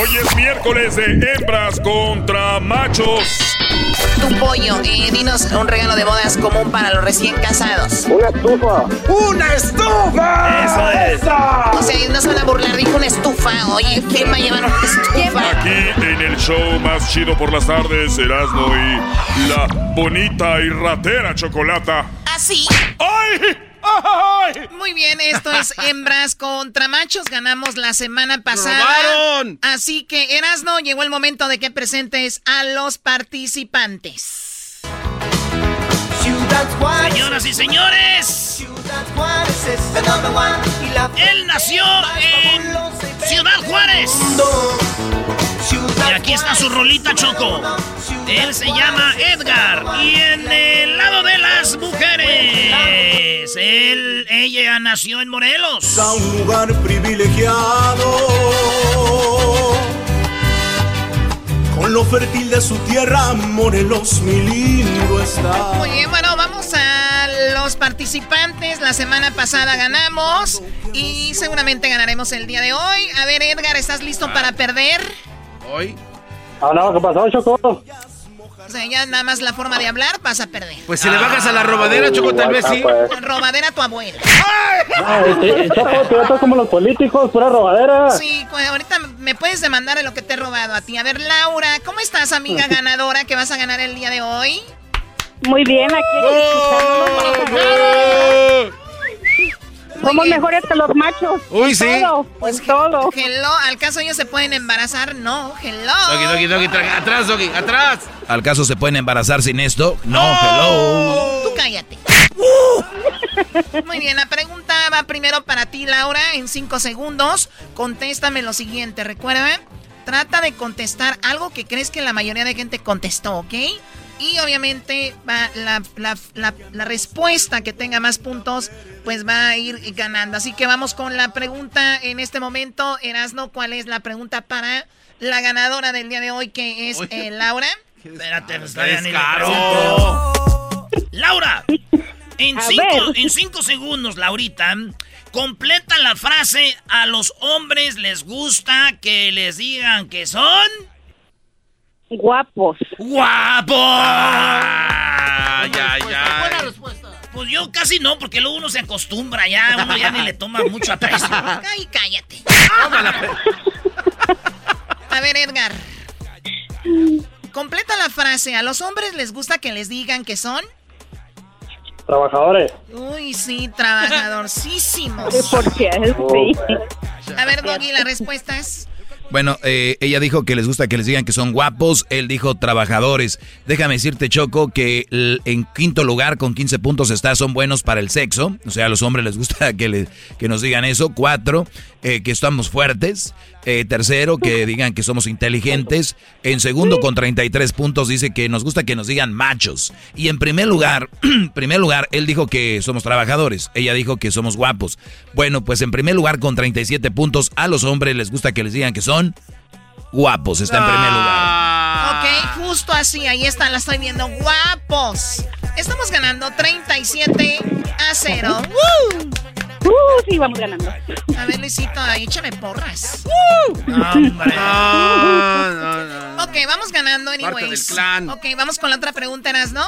Hoy es miércoles de hembras contra machos. Tu pollo, eh, dinos un regalo de bodas común para los recién casados. Una estufa. ¡Una estufa! Eso es. O sea, no se van a burlar, dijo una estufa. Oye, ¿quién va a llevar una estufa? Aquí en el show más chido por las tardes, Erasmo y la bonita y ratera chocolata. Así. ¡Ay! Muy bien, esto es hembras contra machos. Ganamos la semana pasada. robaron! Así que, Erasno, llegó el momento de que presentes a los participantes. Señoras y señores, él nació en Ciudad Juárez. Y aquí está su rolita Choco. Él se llama Edgar. Y en el lado de las mujeres, él, ella nació en Morelos. A un lugar privilegiado. Con lo fértil de su tierra, Morelos, mi lindo está. Muy bien, bueno, vamos a los participantes. La semana pasada ganamos y seguramente ganaremos el día de hoy. A ver, Edgar, ¿estás listo para perder? Hoy. Ah, no, ¿qué pasó, Choco? O sea, ya nada más la forma de hablar vas a perder. Pues si le bajas a la robadera, Choco, tal vez sí. Robadera a tu abuela. Ah, este, Choco, tú estás como los políticos, pura robadera. Sí, pues ahorita me puedes demandar de lo que te he robado a ti. A ver, Laura, ¿cómo estás, amiga ganadora, que vas a ganar el día de hoy? Muy bien, aquí Somos mejores que los machos. Uy, En sí. Todo, pues todo. Hello, ¿al caso ellos se pueden embarazar? No, hello. Doggy, doggy, doggy, atrás, Doggy, atrás. ¿Al caso se pueden embarazar sin esto? No, hello. Tú cállate. Muy bien, la pregunta va primero para ti, Laura, en cinco segundos. Contéstame lo siguiente, recuerda, trata de contestar algo que crees que la mayoría de gente contestó, ¿ok? Y obviamente va la, la- la- la respuesta que tenga más puntos, pues va a ir ganando. Así que vamos con la pregunta en este momento. Erasno, ¿cuál es la pregunta para la ganadora del día de hoy, que es eh, Laura? Espérate, pues, Está todavía ni presento. Laura, en cinco, en cinco segundos, Laurita, completa la frase. A los hombres les gusta que les digan que son Guapos. guapos. Ay, ay, ay. Pues yo casi no, porque luego uno se acostumbra ya, uno ya ni le toma mucho aprecio. Ay, cállate. A ver, Edgar. Completa la frase. ¿A los hombres les gusta que les digan que son? Trabajadores. Uy, sí, trabajadorcísimos. ¿Por qué? Sí. A ver, Doggy, la respuesta es... Bueno, eh, ella dijo que les gusta que les digan que son guapos, él dijo trabajadores. Déjame decirte, Choco, que en quinto lugar con 15 puntos está, son buenos para el sexo. O sea, a los hombres les gusta que, le- que nos digan eso. Cuatro, eh, que estamos fuertes. Eh, tercero, que digan que somos inteligentes. En segundo, con 33 puntos, dice que nos gusta que nos digan machos. Y en primer lugar, primer lugar, él dijo que somos trabajadores. Ella dijo que somos guapos. Bueno, pues en primer lugar, con 37 puntos, a los hombres les gusta que les digan que son guapos. Está en primer lugar. Ok, justo así, ahí está, la estoy viendo. Guapos. Estamos ganando 37 a 0. ¡Woo! Uh, sí, vamos ganando. A ver, Luisito, ahí échame porras. Hombre. No, no, no. Ok, vamos ganando, Parte anyways. del clan. Ok, vamos con la otra pregunta, ¿no?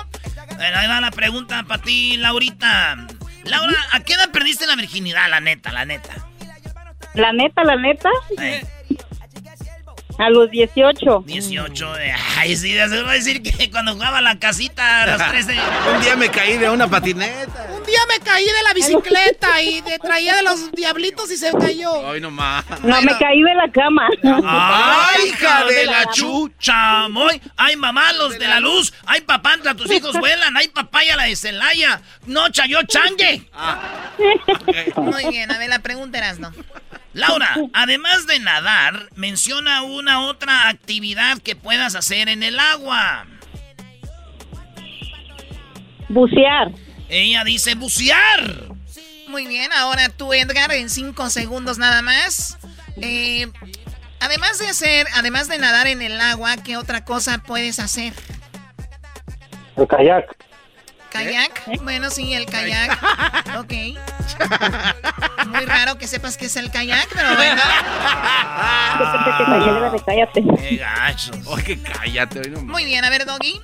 Bueno, ahí va la pregunta para ti, Laurita. Laura, ¿a qué edad perdiste la virginidad, la neta, la neta? La neta, la neta, Eh, a los 18. 18. eh, Ay, sí, se va a decir que cuando jugaba la casita a los 13. Un día me caí de una patineta. Un día me caí de la bicicleta y de, traía de los diablitos y se cayó. Ay, no más. No, me caí de la cama. ¡Ay, hija de la chucha! Moy. ¡Ay, mamá, los de la luz! ¡Ay, papantla, tus hijos vuelan! ¡Ay, papaya, la de Celaya! ¡No, chayo changue! Muy bien, a ver, la pregunta eras, ¿no? Laura, además de nadar, menciona una otra actividad que puedas hacer en el agua. Bucear. Ella dice bucear. Muy bien, ahora tú, Edgar, en cinco segundos nada más. Eh, además de hacer, además de nadar en el agua, ¿qué otra cosa puedes hacer? El kayak. ¿Kayak? Bueno, sí, el kayak. Ok. Muy raro que sepas que es el kayak, pero bueno. Qué gacho. Oye, cállate. hoy no- Muy bien, a ver, Doggy.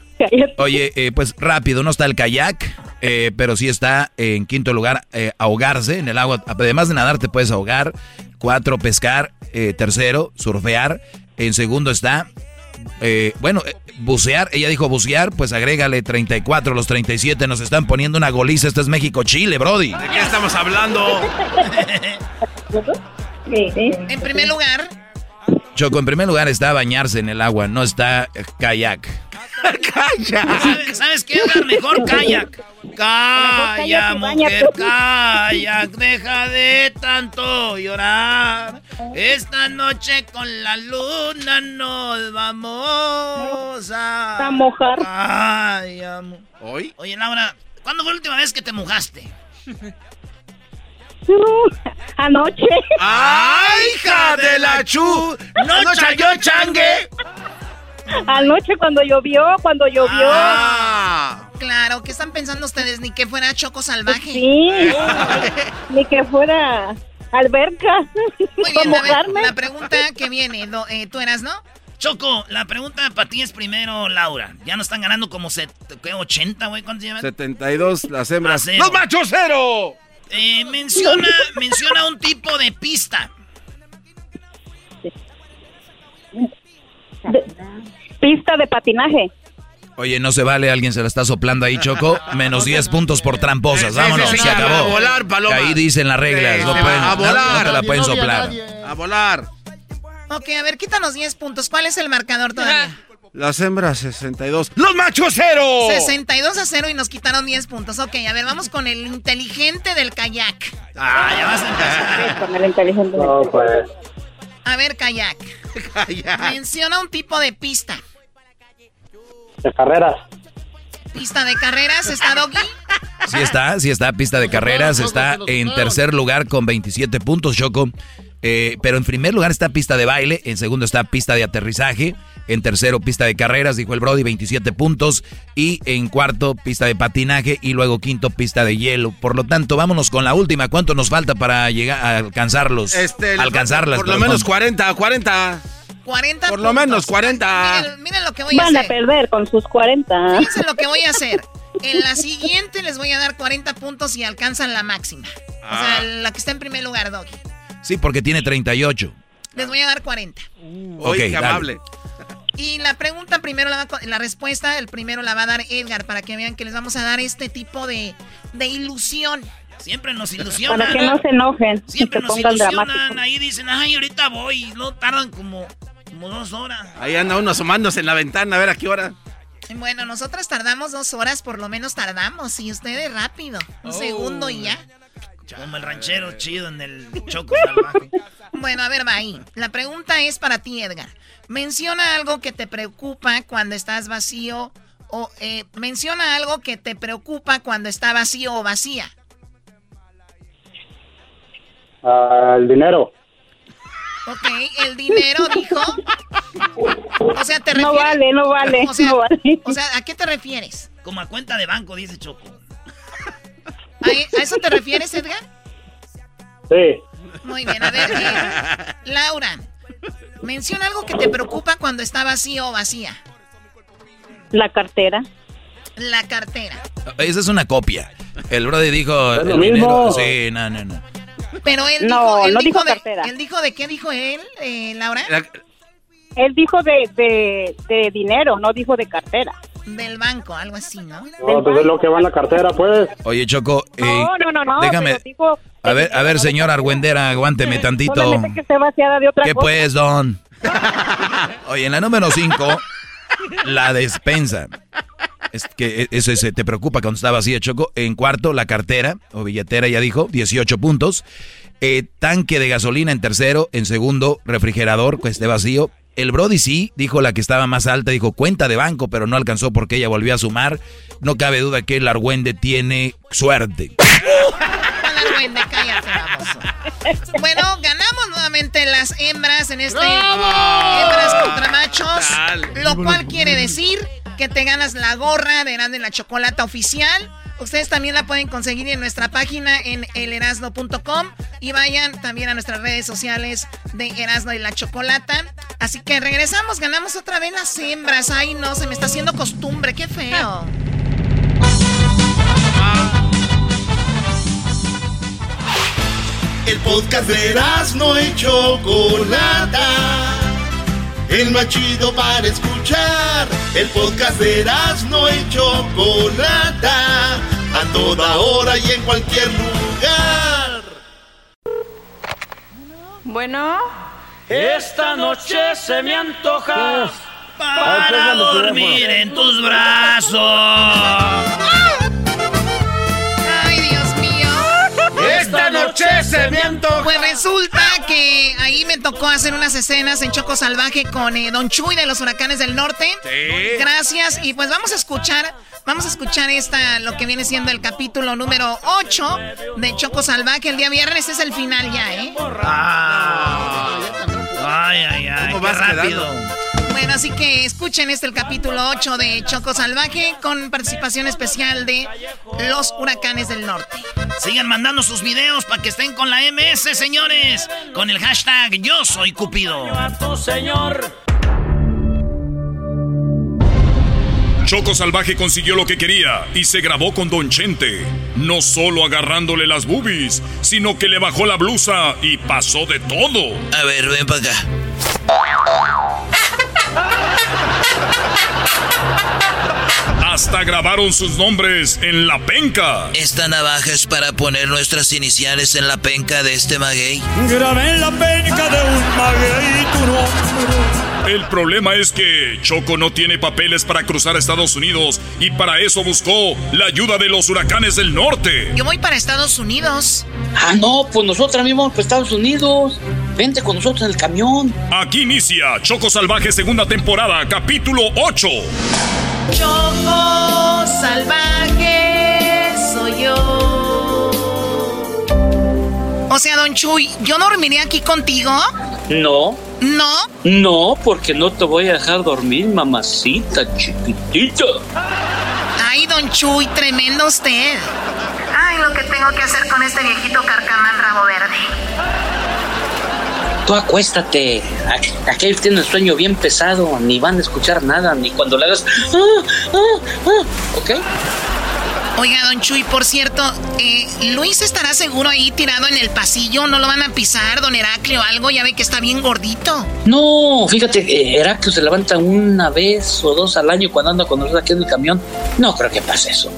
Oye, eh, pues rápido, no está el kayak, eh, pero sí está en quinto lugar eh, ahogarse en el agua. Además de nadar, te puedes ahogar. Cuatro, pescar. Eh, tercero, surfear. En segundo está, eh, bueno, eh, bucear. Ella dijo bucear, pues agrégale 34. Los 37 nos están poniendo una goliza. Esto es México-Chile, Brody. ¿De qué estamos hablando? En primer lugar, Choco, en primer lugar está bañarse en el agua, no está eh, kayak. ¿Sabes, ¿Sabes qué, Edgar? Mejor kayak. Calla, mujer, kayak. Deja de tanto llorar. Esta noche con la luna nos vamos a... A mojar. Ay, amo. ¿Hoy? Oye, Laura, ¿cuándo fue la última vez que te mojaste? Anoche. ¡Ay, hija de la chu! ¡No chayó changue! Anoche cuando llovió, cuando llovió. Ah. claro, ¿qué están pensando ustedes? Ni que fuera choco salvaje. Sí. Ni que fuera alberca. Muy bien, a ver, la pregunta que viene, do- eh, tú eras, ¿no? Choco, la pregunta para ti es primero, Laura. Ya no están ganando como set, ¿qué, 80, güey. ¿Cuántos llevan? 72 las hembras. ¡Los machos cero! Eh, menciona, menciona un tipo de pista. Pista de patinaje. Oye, no se vale, alguien se la está soplando ahí, Choco. Menos 10 puntos por tramposas. Vámonos, se a acabó. volar, paloma. Ahí dicen las reglas. No pueden, a volar. no te la pueden soplar. A volar. Ok, a ver, quítanos 10 puntos. ¿Cuál es el marcador todavía? Las hembras 62. ¡Los machos cero! 62 a 0 y nos quitaron 10 puntos. Ok, a ver, vamos con el inteligente del kayak. Ah, ya vas a empezar. Con el inteligente. No, pues. A ver, kayak. Kayak. Menciona un tipo de pista. De carreras. Pista de carreras, ¿está Doggy? Sí está, sí está, pista de carreras, está en tercer lugar con 27 puntos, Choco. Eh, pero en primer lugar está pista de baile, en segundo está pista de aterrizaje, en tercero pista de carreras, dijo el Brody, 27 puntos, y en cuarto pista de patinaje y luego quinto pista de hielo. Por lo tanto, vámonos con la última. ¿Cuánto nos falta para llegar a alcanzarlos? Este, Alcanzarlas. Por lo menos 40, 40. 40 Por lo menos 40. Miren, miren lo que voy a Van a hacer. perder con sus 40. Fíjense lo que voy a hacer. En la siguiente les voy a dar 40 puntos y alcanzan la máxima. O sea, Ah. la que está en primer lugar, Doggy. Sí, porque tiene 38. Les voy a dar 40. Oye, Ok, qué amable. Y la pregunta primero la va la respuesta, el primero la va a dar Edgar para que vean que les vamos a dar este tipo de, de ilusión. Siempre nos ilusionan. Para que no se enojen y Siempre se nos ilusionan. dramáticos. Ahí dicen, ay, ahorita voy. Y no tardan como, como dos horas. Ahí anda uno asomándose en la ventana a ver a qué hora. Bueno, nosotras tardamos dos horas, por lo menos tardamos. Y ustedes rápido. Un Oh. segundo y ya. Como el ranchero chido en el choco salvaje. Bueno, a ver, va ahí. La pregunta es para ti, Edgar. Menciona algo que te preocupa cuando estás vacío o eh, menciona algo que te preocupa cuando está vacío o vacía. Ah, el dinero. Ok, el dinero dijo. O sea, te No vale, no vale, O sea, no vale. o sea, ¿a qué te refieres? Como a cuenta de banco, dice Choco. ¿A, a eso te refieres, Edgar? Sí. Muy bien, a ver, eh, Laura, menciona algo que te preocupa cuando está vacío o vacía. La cartera. La cartera. Esa es una copia. El Brody dijo. Es lo mismo. Sí, no, no, no. Pero él No, dijo, él no dijo de, cartera. Él dijo de qué dijo él, eh, Laura? Él dijo de, de, de dinero, no dijo de cartera. Del banco, algo así, ¿no? No, pues es lo que va en la cartera, pues. Oye, Choco. eh, No, no, no, no. Déjame. dijo A ver, a ver, señor Argüendera, aguánteme tantito. que esté vaciada de otra ¿Qué cosa. pues, don? Oye, en la número 5, la despensa. Es que eso es, te preocupa cuando está vacía, Choco. En cuarto, la cartera o billetera, ya dijo, 18 puntos. eh, tanque de gasolina en tercero, en segundo, refrigerador que esté vacío. El Brody sí, dijo la que estaba más alta, dijo cuenta de banco, pero no alcanzó porque ella volvió a sumar. No cabe duda que el Argüende tiene suerte. Bueno, ganamos nuevamente las hembras en este hembras contra machos, lo cual quiere decir que te ganas la gorra de y la Chocolata oficial. Ustedes también la pueden conseguir en nuestra página en elerasno.com y vayan también a nuestras redes sociales de Erasmo y la Chocolata. Así que regresamos, ganamos otra vez las hembras. Ay, no, se me está haciendo costumbre, qué feo. El podcast de Erasmo y Chocolata. El más chido para escuchar. El podcast de Erasmo y Chocolata. A toda hora y en cualquier lugar. Bueno. Esta noche se me antoja para dormir en tus brazos. Ay, Dios mío. Esta noche se me antoja. Pues resulta que ahí me tocó hacer unas escenas en Choco Salvaje con eh, Don Chuy de los Huracanes del Norte. Sí. Gracias. Y pues vamos a escuchar, vamos a escuchar esta, lo que viene siendo el capítulo número 8 de Choco Salvaje. El día viernes es el final ya, ¿eh? Ay, ay, ay. ¿Cómo qué vas rápido. Bueno, así que escuchen este el capítulo 8 de Choco Salvaje con participación especial de los Huracanes del Norte. Sigan mandando sus videos para que estén con la MS, señores. Con el hashtag Yo Soy Cupido. Choco Salvaje consiguió lo que quería y se grabó con Don Chente. No solo agarrándole las boobies, sino que le bajó la blusa y pasó de todo. A ver, ven para acá. Hasta grabaron sus nombres en la penca. Esta navaja es para poner nuestras iniciales en la penca de este maguey. Grabé en la penca de un maguey tu nombre. El problema es que Choco no tiene papeles para cruzar a Estados Unidos y para eso buscó la ayuda de los huracanes del norte. Yo voy para Estados Unidos. Ah, no, pues nosotros mismos para Estados Unidos. Vente con nosotros en el camión. Aquí inicia Choco Salvaje segunda temporada, capítulo 8. Choco Salvaje soy yo. O sea, Don Chuy, ¿yo dormiré aquí contigo? No, ¿No? no, porque no te voy a dejar dormir, mamacita chiquitita. Ay, Don Chuy, tremendo usted. Ay, lo que tengo que hacer con este viejito carcamán rabo verde. Tú acuéstate. A- Aquellos tienen el sueño bien pesado, ni van a escuchar nada, ni cuando le hagas. "Ah, ah, ah", ¿Ok? Oiga, Don Chuy, por cierto, eh, Luis estará seguro ahí tirado en el pasillo. ¿No lo van a pisar, Don Heraclio, algo? Ya ve que está bien gordito. No, fíjate, eh, Heraclio se levanta una vez o dos al año cuando anda con nosotros aquí en el camión. No creo que pase eso.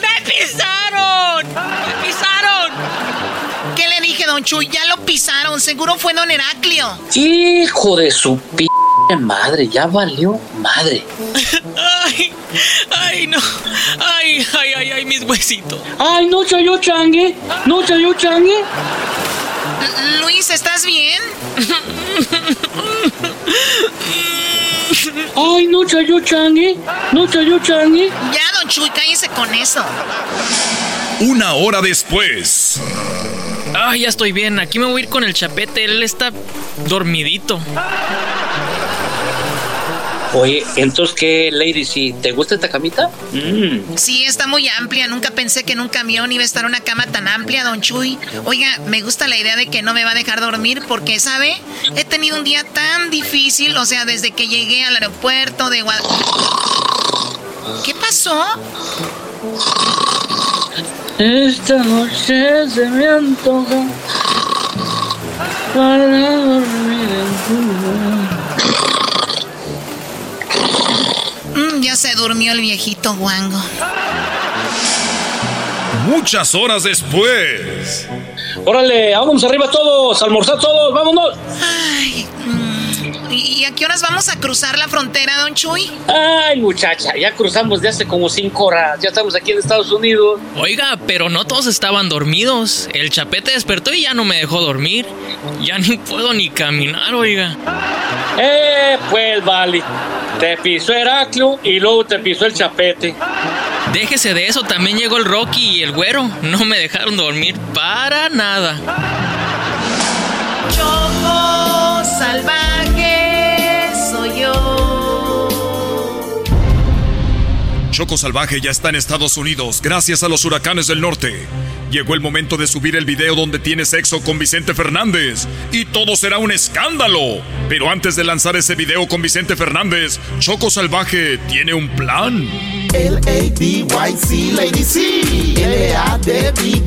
¡Me pisaron! ¡Me pisaron! ¿Qué le dije, Don Chuy? Ya lo pisaron. Seguro fue Don Heraclio. Hijo de su p madre, ya valió madre. Ay, ay, no. Ay, ay, ay, ay, mis huesitos. Ay, no chayó changue, no chayó changue. Luis, ¿estás bien? Ay, no chayó changue, no chayó changue. Ya, Don Chuy, cállese con eso. Una hora después. Ay, ya estoy bien. Aquí me voy a ir con el chapete. Él está dormidito. Oye, entonces, ¿qué, lady? Si te gusta esta camita? Mm. Sí, está muy amplia. Nunca pensé que en un camión iba a estar una cama tan amplia, Don Chuy. Oiga, me gusta la idea de que no me va a dejar dormir porque, ¿sabe? He tenido un día tan difícil, o sea, desde que llegué al aeropuerto de Guad... ¿Qué pasó? Esta noche se me antoja para dormir en tu lugar. Mm, ya se durmió el viejito guango. Muchas horas después. Órale, vámonos arriba todos, almorzar todos, vámonos. Ay, mm, ¿y ¿a qué horas vamos a cruzar la frontera, don Chuy? Ay, muchacha, ya cruzamos de hace como cinco horas. Ya estamos aquí en Estados Unidos. Oiga, pero no todos estaban dormidos. El chapete despertó y ya no me dejó dormir. Ya ni puedo ni caminar, oiga. Eh, pues vale. Te pisó Heraclio y luego te pisó el chapete. Déjese de eso, también llegó el Rocky y el güero. No me dejaron dormir para nada. Choco salvaje Choco Salvaje ya está en Estados Unidos gracias a los huracanes del norte. Llegó el momento de subir el video donde tiene sexo con Vicente Fernández y todo será un escándalo. Pero antes de lanzar ese video con Vicente Fernández, Choco Salvaje tiene un plan. L-A-D-Y-C, Lady C. L-A-D-Y-C.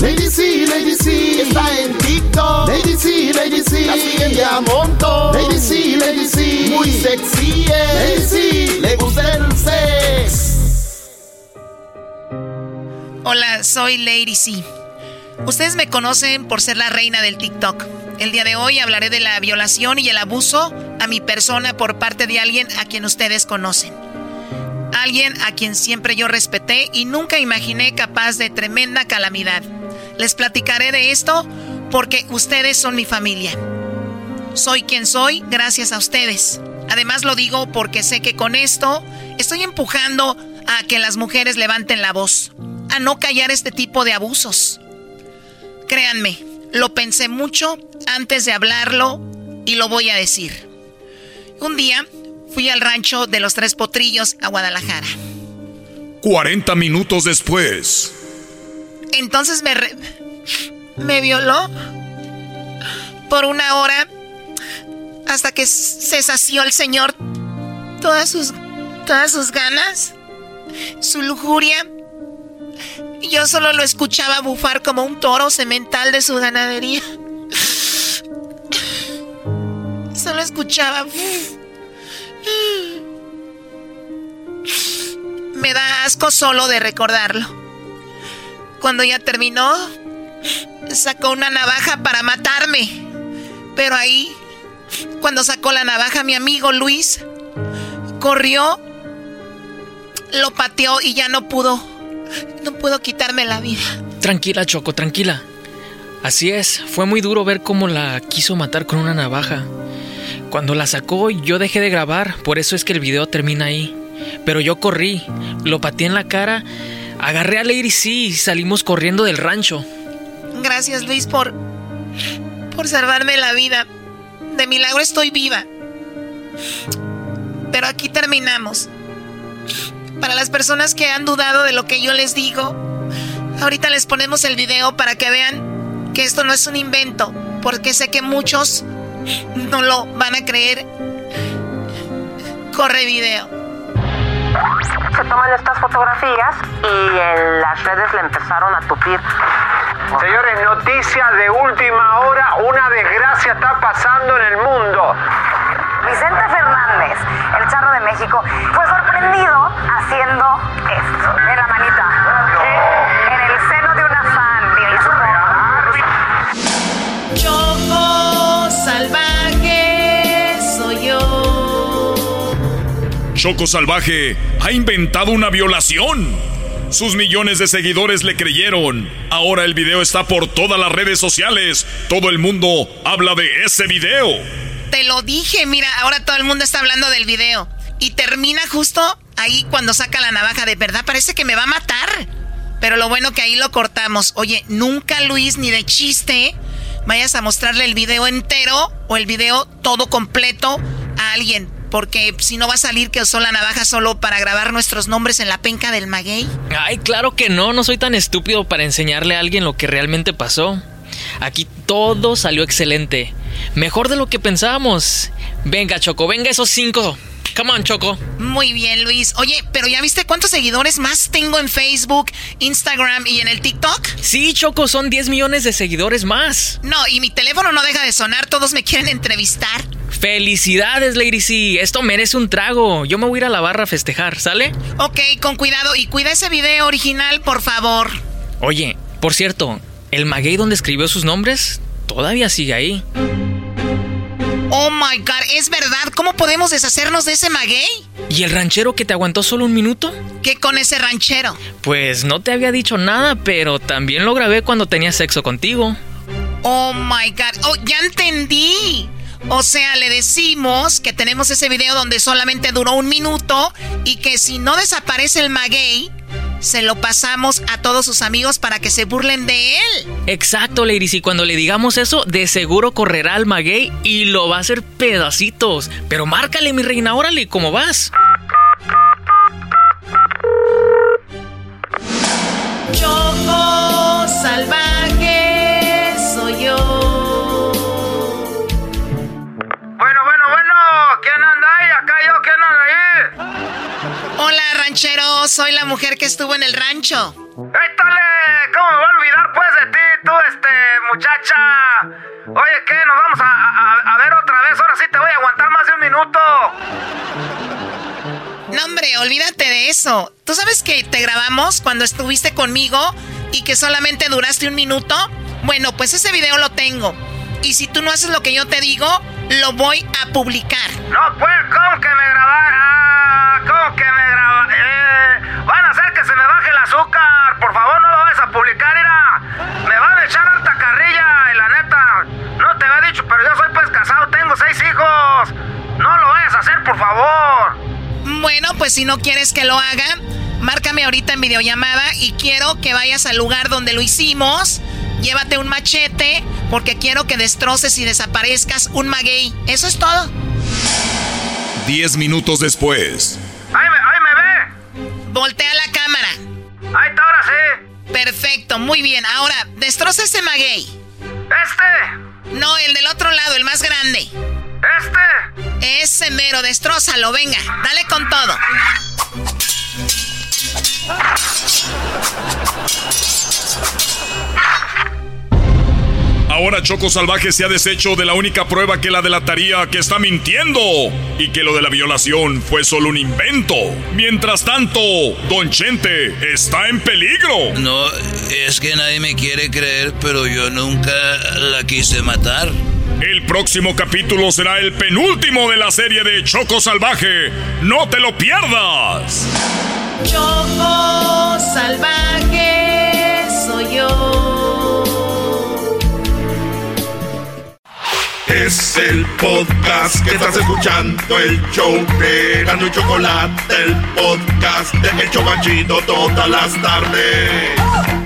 Lady C, Lady C. Está en TikTok. Lady C, Lady C. La siguen de a montón. Lady C, Lady C. Muy sexy es. Lady C. Le gusta el sex. Hola, soy Lady C. Ustedes me conocen por ser la reina del TikTok. El día de hoy hablaré de la violación y el abuso a mi persona por parte de alguien a quien ustedes conocen. Alguien a quien siempre yo respeté y nunca imaginé capaz de tremenda calamidad. Les platicaré de esto porque ustedes son mi familia. Soy quien soy gracias a ustedes. Además lo digo porque sé que con esto estoy empujando a que las mujeres levanten la voz, a no callar este tipo de abusos. Créanme, lo pensé mucho antes de hablarlo y lo voy a decir. Un día fui al rancho de los Tres Potrillos a Guadalajara. 40 minutos después. Entonces me, re- me violó por una hora hasta que se sació el señor todas sus todas sus ganas, su lujuria. Yo solo lo escuchaba bufar como un toro semental de su ganadería. Solo escuchaba. Me da asco solo de recordarlo. Cuando ya terminó, sacó una navaja para matarme. Pero ahí, cuando sacó la navaja, mi amigo Luis corrió, lo pateó y ya no pudo. No pudo quitarme la vida. Tranquila, Choco, tranquila. Así es, fue muy duro ver cómo la quiso matar con una navaja. Cuando la sacó, yo dejé de grabar, por eso es que el video termina ahí. Pero yo corrí, lo pateé en la cara, agarré a Lady C y salimos corriendo del rancho. Gracias Luis por por salvarme la vida. De milagro estoy viva. Pero aquí terminamos. Para las personas que han dudado de lo que yo les digo, ahorita les ponemos el video para que vean que esto no es un invento, porque sé que muchos no lo van a creer. Corre video. Se toman estas fotografías y en las redes le empezaron a tupir. Señores, noticia de última hora, una desgracia está pasando en el mundo. Vicente Fernández, el charro de México, fue sorprendido haciendo esto. En la manita. Choco Salvaje ha inventado una violación. Sus millones de seguidores le creyeron. Ahora el video está por todas las redes sociales. Todo el mundo habla de ese video. Te lo dije, mira, ahora todo el mundo está hablando del video. Y termina justo ahí cuando saca la navaja. De verdad parece que me va a matar. Pero lo bueno que ahí lo cortamos. Oye, nunca Luis ni de chiste vayas a mostrarle el video entero o el video todo completo a alguien. Porque si no va a salir que usó la navaja solo para grabar nuestros nombres en la penca del maguey. Ay, claro que no, no soy tan estúpido para enseñarle a alguien lo que realmente pasó. Aquí todo salió excelente. Mejor de lo que pensábamos. Venga, Choco, venga esos cinco. Come on, Choco. Muy bien, Luis. Oye, pero ¿ya viste cuántos seguidores más tengo en Facebook, Instagram y en el TikTok? Sí, Choco, son 10 millones de seguidores más. No, y mi teléfono no deja de sonar, todos me quieren entrevistar. Felicidades, Lady C. Esto merece un trago. Yo me voy a ir a la barra a festejar, ¿sale? Ok, con cuidado y cuida ese video original, por favor. Oye, por cierto, el maguey donde escribió sus nombres todavía sigue ahí. Oh my god, ¿es verdad? ¿Cómo podemos deshacernos de ese maguey? ¿Y el ranchero que te aguantó solo un minuto? ¿Qué con ese ranchero? Pues no te había dicho nada, pero también lo grabé cuando tenía sexo contigo. Oh my god, oh, ya entendí. O sea, le decimos que tenemos ese video donde solamente duró un minuto y que si no desaparece el maguey, se lo pasamos a todos sus amigos para que se burlen de él. Exacto, Ladies. Y cuando le digamos eso, de seguro correrá al maguey y lo va a hacer pedacitos. Pero márcale, mi reina, órale, ¿cómo vas? Choco salvaje ranchero. Soy la mujer que estuvo en el rancho. ¡Étale! ¿Cómo me voy a olvidar pues de ti, tú, este, muchacha? Oye, ¿qué? ¿Nos vamos a, a- a ver otra vez? Ahora sí te voy a aguantar más de un minuto. No, hombre, olvídate de eso. ¿Tú sabes que te grabamos cuando estuviste conmigo y que solamente duraste un minuto? Bueno, pues ese video lo tengo. Y si tú no haces lo que yo te digo, lo voy a publicar. No, pues, ¿cómo que me grabar? Ah, ¿cómo que me graba? Eh, van a hacer que se me baje el azúcar. Por favor, no lo vayas a publicar, mira. Me van a echar alta carrilla y la neta, no te había dicho, pero yo soy pues casado, tengo seis hijos. No lo vayas a hacer, por favor. Bueno, pues si no quieres que lo haga, márcame ahorita en videollamada y quiero que vayas al lugar donde lo hicimos. Llévate un machete porque quiero que destroces y desaparezcas un maguey. Eso es todo. Diez minutos después. Ahí me, ahí me ve. Voltea la cámara. Ahí está, ahora sí. Perfecto, muy bien. Ahora, destroza ese maguey. ¿Este? No, el del otro lado, el más grande. ¿Este? Ese mero, destrózalo, venga, dale con todo. Ahora Choco Salvaje se ha deshecho de la única prueba que la delataría que está mintiendo y que lo de la violación fue solo un invento. Mientras tanto, Don Chente está en peligro. No, es que nadie me quiere creer, pero yo nunca la quise matar. El próximo capítulo será el penúltimo de la serie de Choco Salvaje. No te lo pierdas. Choco salvaje soy yo. Es el podcast que estás escuchando, el show de Gano y Chocolate, el podcast de El Chocachito todas las tardes.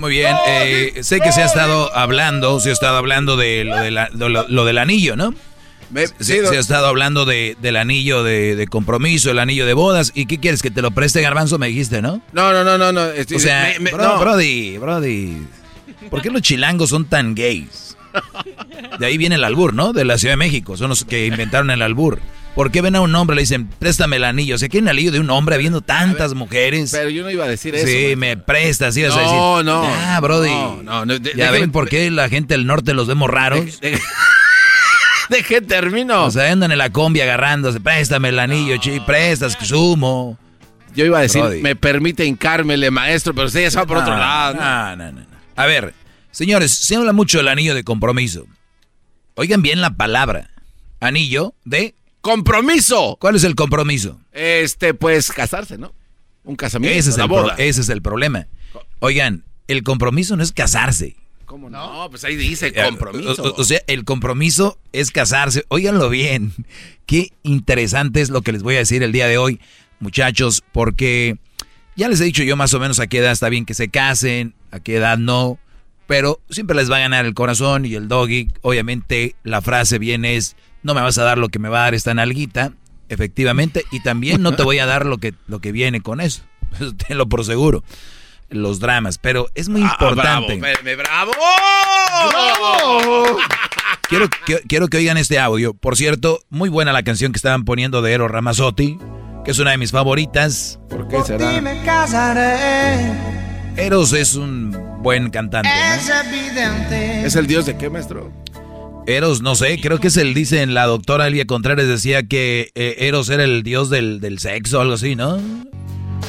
Muy bien, eh, sé que se ha estado hablando, se ha estado hablando de lo, de la- de lo- lo del anillo, ¿no? Se, se ha estado hablando de, del anillo de, de compromiso, el anillo de bodas. ¿Y qué quieres? ¿Que te lo preste Garbanzo? Me dijiste, ¿no? No, no, no, no. no. este, O sea, me- me- bro- no. Brody, Brody. ¿Por qué los chilangos son tan gays? De ahí viene el albur, ¿no? De la Ciudad de México. Son los que inventaron el albur. ¿Por qué ven a un hombre y le dicen, préstame el anillo? O sea, ¿quieren el anillo de un hombre habiendo tantas mujeres? Pero yo no iba a decir eso. Sí, me prestas, ibas a decir. No, no. Ah, Brody. No, no, no, de- ya déjame- ven por qué la gente del norte los vemos raros. Deje termino. O sea, andan en la combi agarrándose. Préstame el anillo, chi, prestas, sumo. Yo iba a decir, Brody. me permite hincármele, maestro, pero usted ya va por otro No, lado. no, no, no, no. A ver, señores, se habla mucho del anillo de compromiso. Oigan bien la palabra. Anillo de compromiso. ¿Cuál es el compromiso? Este, pues, casarse, ¿no? Un casamiento, Ese es, una el pro- boda. ese es el problema. Oigan, el compromiso no es casarse. ¿Cómo no? Pues ahí dice Eh, compromiso. O, o- o sea, el compromiso es casarse. Óiganlo bien. Qué interesante es lo que les voy a decir el día de hoy, muchachos, porque ya les he dicho yo más o menos a qué edad está bien que se casen, a qué edad no, pero siempre les va a ganar el corazón y el doggy. Obviamente la frase bien es, no me vas a dar lo que me va a dar esta nalguita, efectivamente, y también no te voy a dar lo que, lo que viene con eso. Eso tenlo por seguro. Los dramas, pero es muy Ah, importante. bravo, me- me- bravo. ¡Bravo! quiero, que, quiero que oigan este audio. Por cierto, muy buena la canción que estaban poniendo de Eros Ramazzotti, que es una de mis favoritas. ¿Por qué será? me casaré. Eros es un buen cantante. ¿no? Es evidente. ¿Es el dios de qué, maestro? Eros, no sé, creo que es el, dicen, la doctora Elia Contreras decía que eh, Eros era el dios del, del sexo o algo así, ¿no?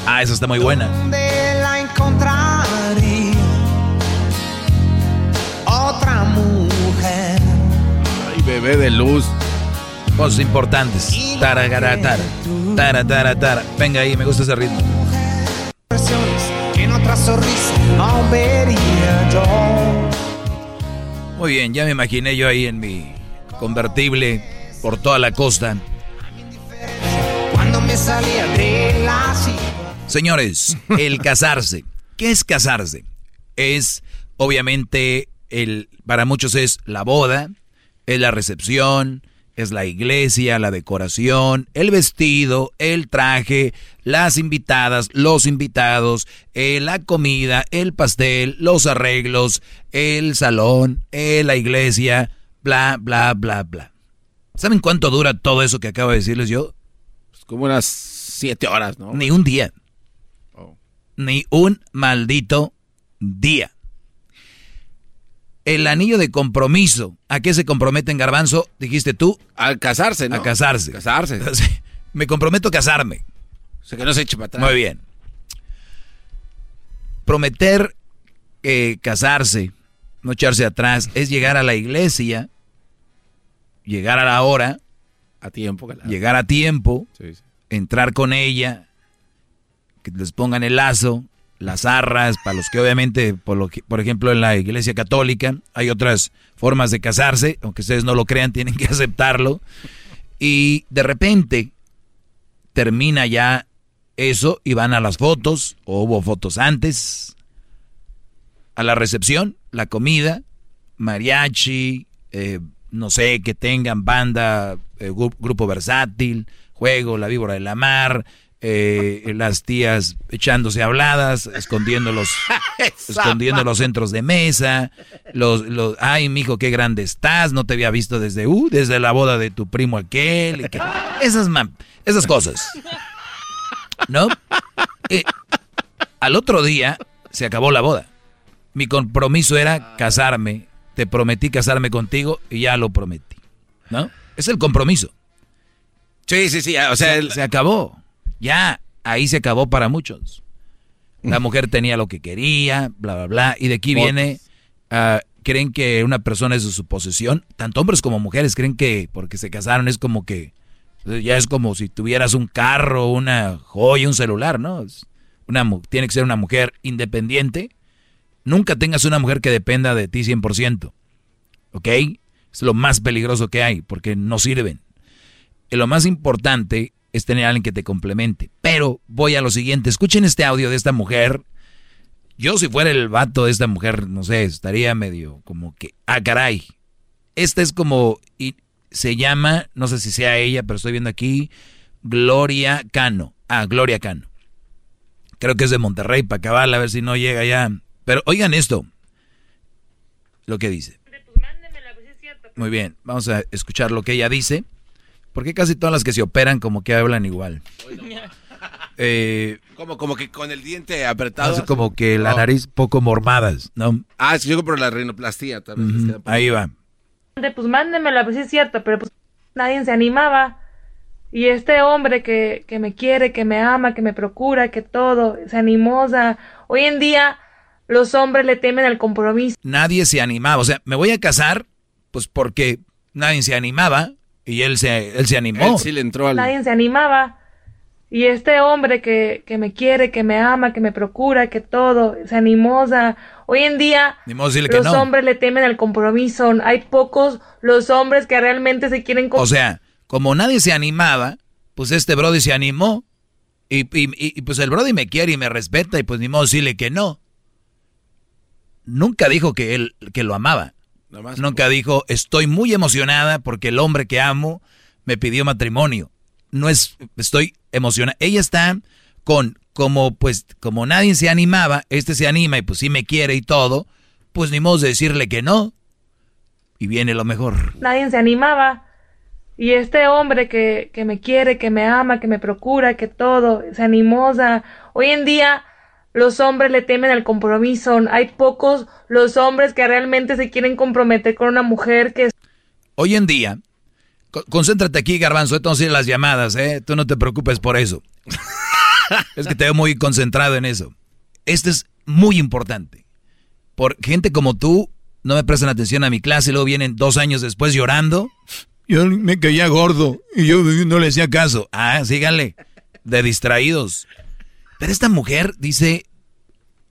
Ah, esa está muy buena. ¿Dónde la encontraría? Otra mujer. Ay, bebé de luz. Cosas importantes. Taragaratara. Tara, tara, tara. Venga ahí, me gusta ese ritmo. Que en otra sonrisa no vería yo. Muy bien, ya me imaginé yo ahí en mi convertible por toda la costa. Cuando me salía de la silla. Señores, el casarse. ¿Qué es casarse? Es, obviamente, el, para muchos es la boda, es la recepción, es la iglesia, la decoración, el vestido, el traje, las invitadas, los invitados, eh, la comida, el pastel, los arreglos, el salón, eh, la iglesia, bla, bla, bla, bla. ¿Saben cuánto dura todo eso que acabo de decirles yo? Pues como unas siete horas, ¿no? Ni un día. Ni un maldito día. El anillo de compromiso. ¿A qué se comprometen, Garbanzo? Dijiste tú. A casarse, ¿no? A casarse. Casarse. Me comprometo a casarme. O sea, que no se eche para atrás. Muy bien. Prometer eh, casarse, no echarse atrás, es llegar a la iglesia, llegar a la hora, A tiempo. claro. llegar a tiempo, Sí, sí. entrar con ella, que les pongan el lazo, las arras, para los que obviamente, por, lo que- por ejemplo, en la iglesia católica hay otras formas de casarse, aunque ustedes no lo crean, tienen que aceptarlo. Y de repente termina ya eso y van a las fotos, o hubo fotos antes, a la recepción, la comida, mariachi, eh, no sé, que tengan banda, eh, gru- grupo versátil, juego, la víbora de la mar, eh, las tías echándose habladas, escondiendo los, escondiendo los centros de mesa, los, los, ay, mijo, qué grande estás, no te había visto desde, uh, desde la boda de tu primo aquel, que- esas, esas cosas, ¿no? Eh, al otro día se acabó la boda. Mi compromiso era casarme, te prometí casarme contigo y ya lo prometí, ¿no? Es el compromiso. Sí, sí, sí. O sea, se, el- se acabó. Ya, ahí se acabó para muchos. La mujer tenía lo que quería, bla, bla, bla. Y de aquí viene, ah, creen que una persona es de su posesión. Tanto hombres como mujeres creen que porque se casaron es como que, ya es como si tuvieras un carro, una joya, un celular, ¿no? Una, tiene que ser una mujer independiente. Nunca tengas una mujer que dependa de ti 100%. ¿Ok? Es lo más peligroso que hay porque no sirven. Y lo más importante es tener a alguien que te complemente. Pero voy a lo siguiente. Escuchen este audio de esta mujer. Yo si fuera el vato de esta mujer, no sé, estaría medio como que, ah, caray. Esta es como, y se llama, no sé si sea ella, pero estoy viendo aquí, Gloria Cano. Ah, Gloria Cano. Creo que es de Monterrey, para acabarla, a ver si no llega ya. Pero oigan esto, lo que dice. Muy bien, vamos a escuchar lo que ella dice. Porque casi todas las que se operan como que hablan igual. Eh, como, como que con el diente apretado. hace como que la nariz poco mormadas, ¿no? Ah, sí, yo creo por la rinoplastía. Tal vez Ahí va. Pues mándemela, pues sí es cierto, pero pues nadie se animaba. Y este hombre que, que me quiere, que me ama, que me procura, que todo, se animó. O sea, hoy en día los hombres le temen al compromiso. Nadie se animaba. O sea, me voy a casar, pues porque nadie se animaba y él se, él se animó. Él sí le entró al... Nadie se animaba. Y este hombre que, que me quiere, que me ama, que me procura, que todo, se animó. O sea, hoy en día los no. hombres le temen al compromiso. Hay pocos los hombres que realmente se quieren O sea, como nadie se animaba, pues este Brody se animó. Y, y- y- y, pues el Brody me quiere y me respeta y pues ni modo decirle que no. Nunca dijo que él que lo amaba. Nomás Nunca dijo, estoy muy emocionada porque el hombre que amo me pidió matrimonio. No es, estoy emocionada. Ella está con, como pues, como nadie se animaba, este se anima y pues sí me quiere y todo, pues ni modo de decirle que no. Y viene lo mejor. Nadie se animaba. Y este hombre que, que me quiere, que me ama, que me procura, que todo, se sea, hoy en día los hombres le temen al compromiso. Hay pocos los hombres que realmente se quieren comprometer con una mujer que... Hoy en día, concéntrate aquí, Garbanzo, entonces las llamadas, ¿eh? Tú no te preocupes por eso. es que te veo muy concentrado en eso. Esto es muy importante. Por gente como tú, no me prestan atención a mi clase y luego vienen dos años después llorando. Yo me caía gordo y yo no le hacía caso. Ah, síganle. De distraídos. Pero esta mujer dice,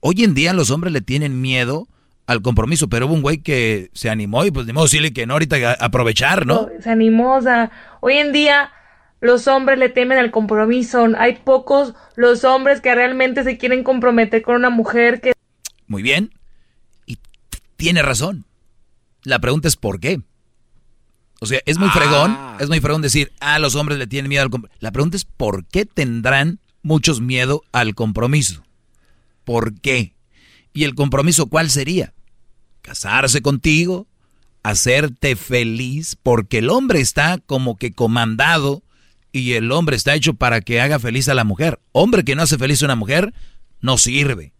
hoy en día los hombres le tienen miedo al compromiso, pero hubo un güey que se animó y pues ni modo decirle que no, ahorita aprovechar, ¿no? Se animó, o sea, hoy en día los hombres le temen al compromiso. Hay pocos los hombres que realmente se quieren comprometer con una mujer que... Muy bien. Y tiene razón. La pregunta es ¿por qué? O sea, es muy ah. fregón, es muy fregón decir, ah, los hombres le tienen miedo al compromiso. La pregunta es ¿por qué tendrán muchos miedo al compromiso? ¿Por qué? ¿Y el compromiso cuál sería? Casarse contigo, hacerte feliz, porque el hombre está como que comandado y el hombre está hecho para que haga feliz a la mujer. Hombre que no hace feliz a una mujer, no sirve.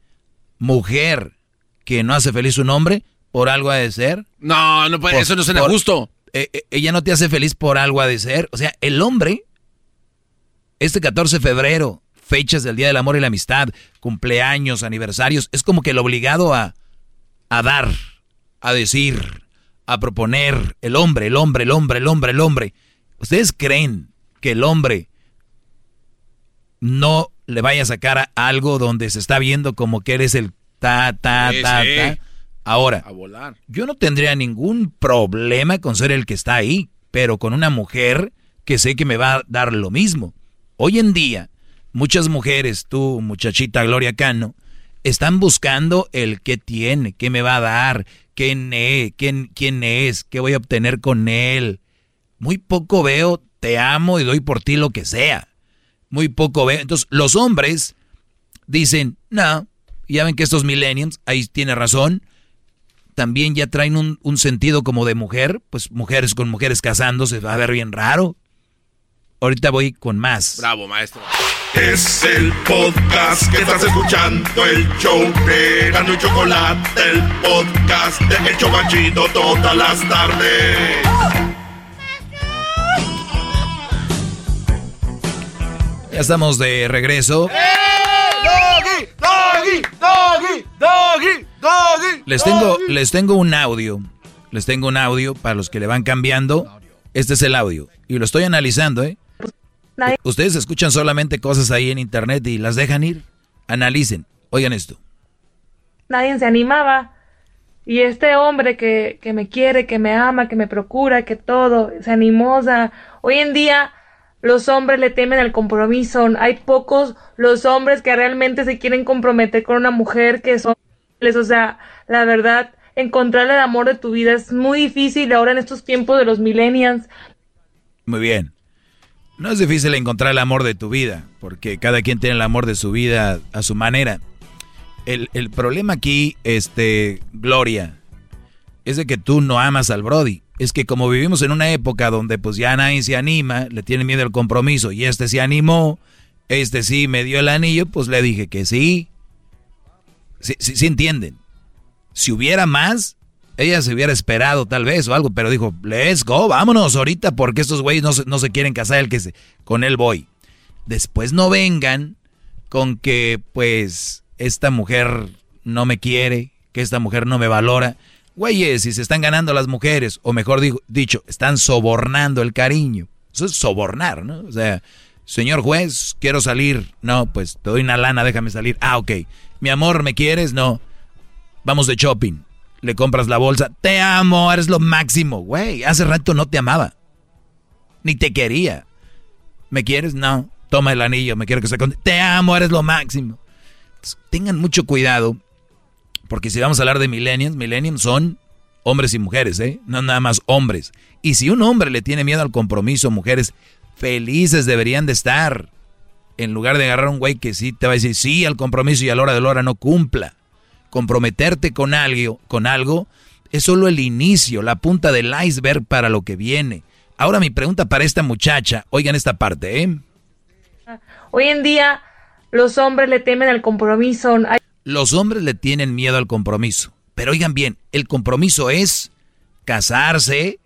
Mujer que no hace feliz a un hombre, por algo ha de ser. No, no puede, eso no suena justo. Eh, eh, ella no te hace feliz por algo ha de ser. O sea, el hombre, este 14 de febrero, fechas del Día del Amor y la Amistad, cumpleaños, aniversarios, es como que el obligado a, a dar, a decir, a proponer, el hombre, el hombre, el hombre, el hombre, el hombre. ¿Ustedes creen que el hombre no le vaya a sacar algo donde se está viendo como que eres el ta, ta, ta, ta. Ahora, yo no tendría ningún problema con ser el que está ahí, pero con una mujer que sé que me va a dar lo mismo. Hoy en día, muchas mujeres, tú, muchachita Gloria Cano, están buscando el que tiene, qué me va a dar, quién es, quién, quién es, qué voy a obtener con él. Muy poco veo te amo y doy por ti lo que sea. Muy poco ve. Entonces, los hombres dicen, no, ya ven que estos millennials, ahí tiene razón, también ya traen un, un, sentido como de mujer, pues mujeres con mujeres casándose, va a ver bien raro. Ahorita voy con más. Bravo, maestro. Es el podcast que estás escuchando, el show de Gano y Chocolate, el podcast de El Chocachito todas las tardes. Ya estamos de regreso. ¡Eh! ¡Doggy! ¡Doggy! ¡Doggy! ¡Doggy! Les tengo, les tengo un audio. Les tengo un audio para los que le van cambiando. Este es el audio. Y lo estoy analizando, ¿eh? Ustedes escuchan solamente cosas ahí en internet y las dejan ir. Analicen. Oigan esto. Nadie se animaba. Y este hombre que, que me quiere, que me ama, que me procura, que todo, se animó. hoy en día los hombres le temen al compromiso. Hay pocos los hombres que realmente se quieren comprometer con una mujer que son... O sea, la verdad, encontrar el amor de tu vida es muy difícil ahora en estos tiempos de los millennials. Muy bien. No es difícil encontrar el amor de tu vida, porque cada quien tiene el amor de su vida a su manera. El, el problema aquí, este, Gloria, es de que tú no amas al Brody es que como vivimos en una época donde pues ya nadie se anima, le tiene miedo al compromiso y este se animó, este sí me dio el anillo, pues le dije que sí. Sí, sí, entienden. Si hubiera más, ella se hubiera esperado tal vez o algo, pero dijo, let's go, vámonos ahorita porque estos güeyes no se, no se quieren casar, el que se, con él voy. Después no vengan con que pues esta mujer no me quiere, que esta mujer no me valora. Güeyes, si se están ganando las mujeres, o mejor dicho, están sobornando el cariño. Eso es sobornar, ¿no? O sea, señor juez, quiero salir. No, pues te doy una lana, déjame salir. Ah, ok. Mi amor, ¿me quieres? No. Vamos de shopping. Le compras la bolsa. Te amo, eres lo máximo. Güey, hace rato no te amaba. Ni te quería. ¿Me quieres? No. Toma el anillo, me quiero que se con... Te amo, eres lo máximo. tengan mucho cuidado porque si vamos a hablar de millennials, millennials son hombres y mujeres, ¿eh? No nada más hombres. Y si un hombre le tiene miedo al compromiso, mujeres felices deberían de estar. En lugar de agarrar a un güey que sí te va a decir sí al compromiso y a la hora de la hora no cumpla. Comprometerte con algo, con algo es solo el inicio, la punta del iceberg para lo que viene. Ahora mi pregunta para esta muchacha, oigan esta parte, ¿eh? Hoy en día los hombres le temen al compromiso. Los hombres le tienen miedo al compromiso. Pero oigan bien, el compromiso es casarse,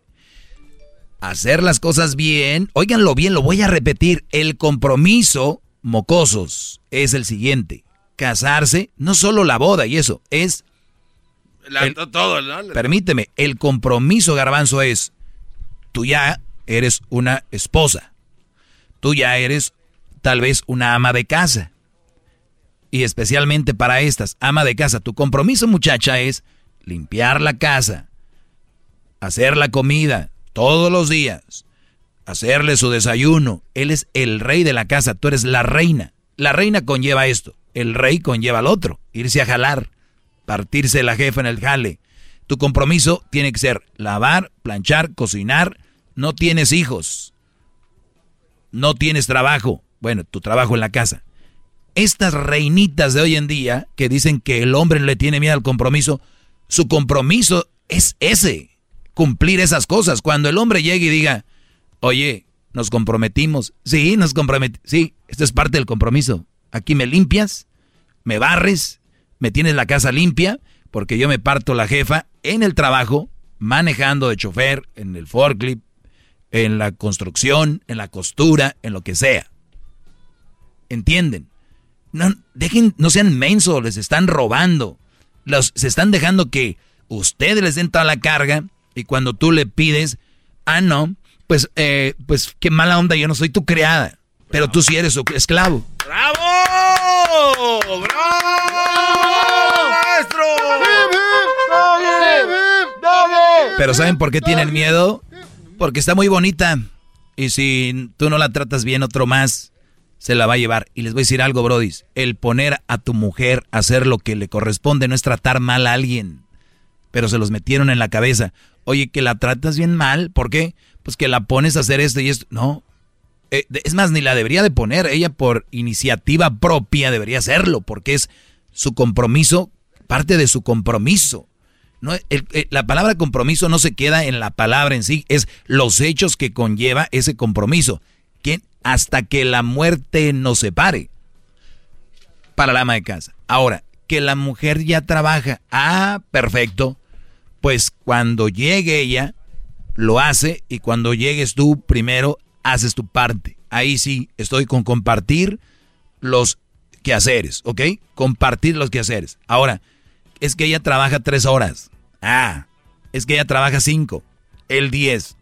hacer las cosas bien. Óiganlo bien, lo voy a repetir. El compromiso, mocosos, es el siguiente. Casarse, no solo la boda y eso, es todo, ¿no? Permíteme, el compromiso, garbanzo, es, tú ya eres una esposa, tú ya eres tal vez una ama de casa. Y especialmente para estas, ama de casa, tu compromiso muchacha es limpiar la casa, hacer la comida todos los días, hacerle su desayuno. Él es el rey de la casa, tú eres la reina. La reina conlleva esto, el rey conlleva al otro, irse a jalar partirse la jefa en el jale. Tu compromiso tiene que ser lavar, planchar, cocinar. No tienes hijos. No tienes trabajo. Bueno, tu trabajo en la casa. Estas reinitas de hoy en día que dicen que el hombre le tiene miedo al compromiso, su compromiso es ese, cumplir esas cosas. Cuando el hombre llegue y diga, oye, nos comprometimos. Sí, nos comprometimos. Sí, esto es parte del compromiso. Aquí me limpias, me barres, me tienes la casa limpia porque yo me parto la jefa en el trabajo, manejando de chofer, en el forklift, en la construcción, en la costura, en lo que sea. ¿Entienden? No, dejen, no sean mensos, les están robando. Se están dejando que ustedes les den toda la carga y cuando tú le pides, ah, no, pues, eh, pues qué mala onda, yo no soy tu criada, pero tú sí eres su esclavo. ¡Bravo! ¡Bravo! Pero ¿saben por qué tienen miedo? Porque está muy bonita. Y si tú no la tratas bien, otro más se la va a llevar. Y les voy a decir algo, Brodis. El poner a tu mujer a hacer lo que le corresponde no es tratar mal a alguien. Pero se los metieron en la cabeza. Oye, que la tratas bien mal. ¿Por qué? Pues que la pones a hacer esto y esto. No. Eh, es más, ni la debería de poner. Ella por iniciativa propia debería hacerlo. Porque es su compromiso parte de su compromiso. No, la palabra compromiso no se queda en la palabra en sí, es los hechos que conlleva ese compromiso. Hasta que la muerte nos separe. Para la ama de casa. Ahora, que la mujer ya trabaja. Ah, perfecto. Pues cuando llegue ella, lo hace y cuando llegues tú, primero haces tu parte. Ahí sí, estoy con compartir los quehaceres, ¿ok? Compartir los quehaceres. Ahora, es que ella trabaja tres horas. Ah, es que ella trabaja cinco. El diez.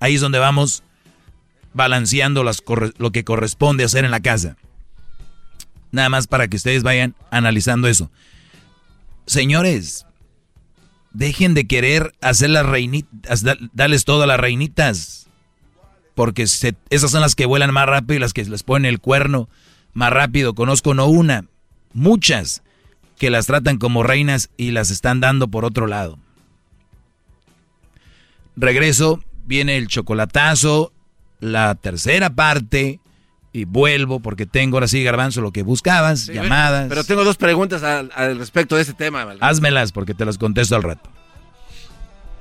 Ahí es donde vamos balanceando las, lo que corresponde hacer en la casa. Nada más para que ustedes vayan analizando eso. Señores, dejen de querer hacer las reinitas, darles todo a las reinitas. Porque esas son las que vuelan más rápido y las que les ponen el cuerno más rápido. Conozco no una, muchas que las tratan como reinas y las están dando por otro lado. Regreso, viene el chocolatazo, la tercera parte y vuelvo porque tengo ahora sí, Garbanzo, lo que buscabas, llamadas. Pero tengo dos preguntas al, respecto de este tema. Házmelas porque te las contesto al rato.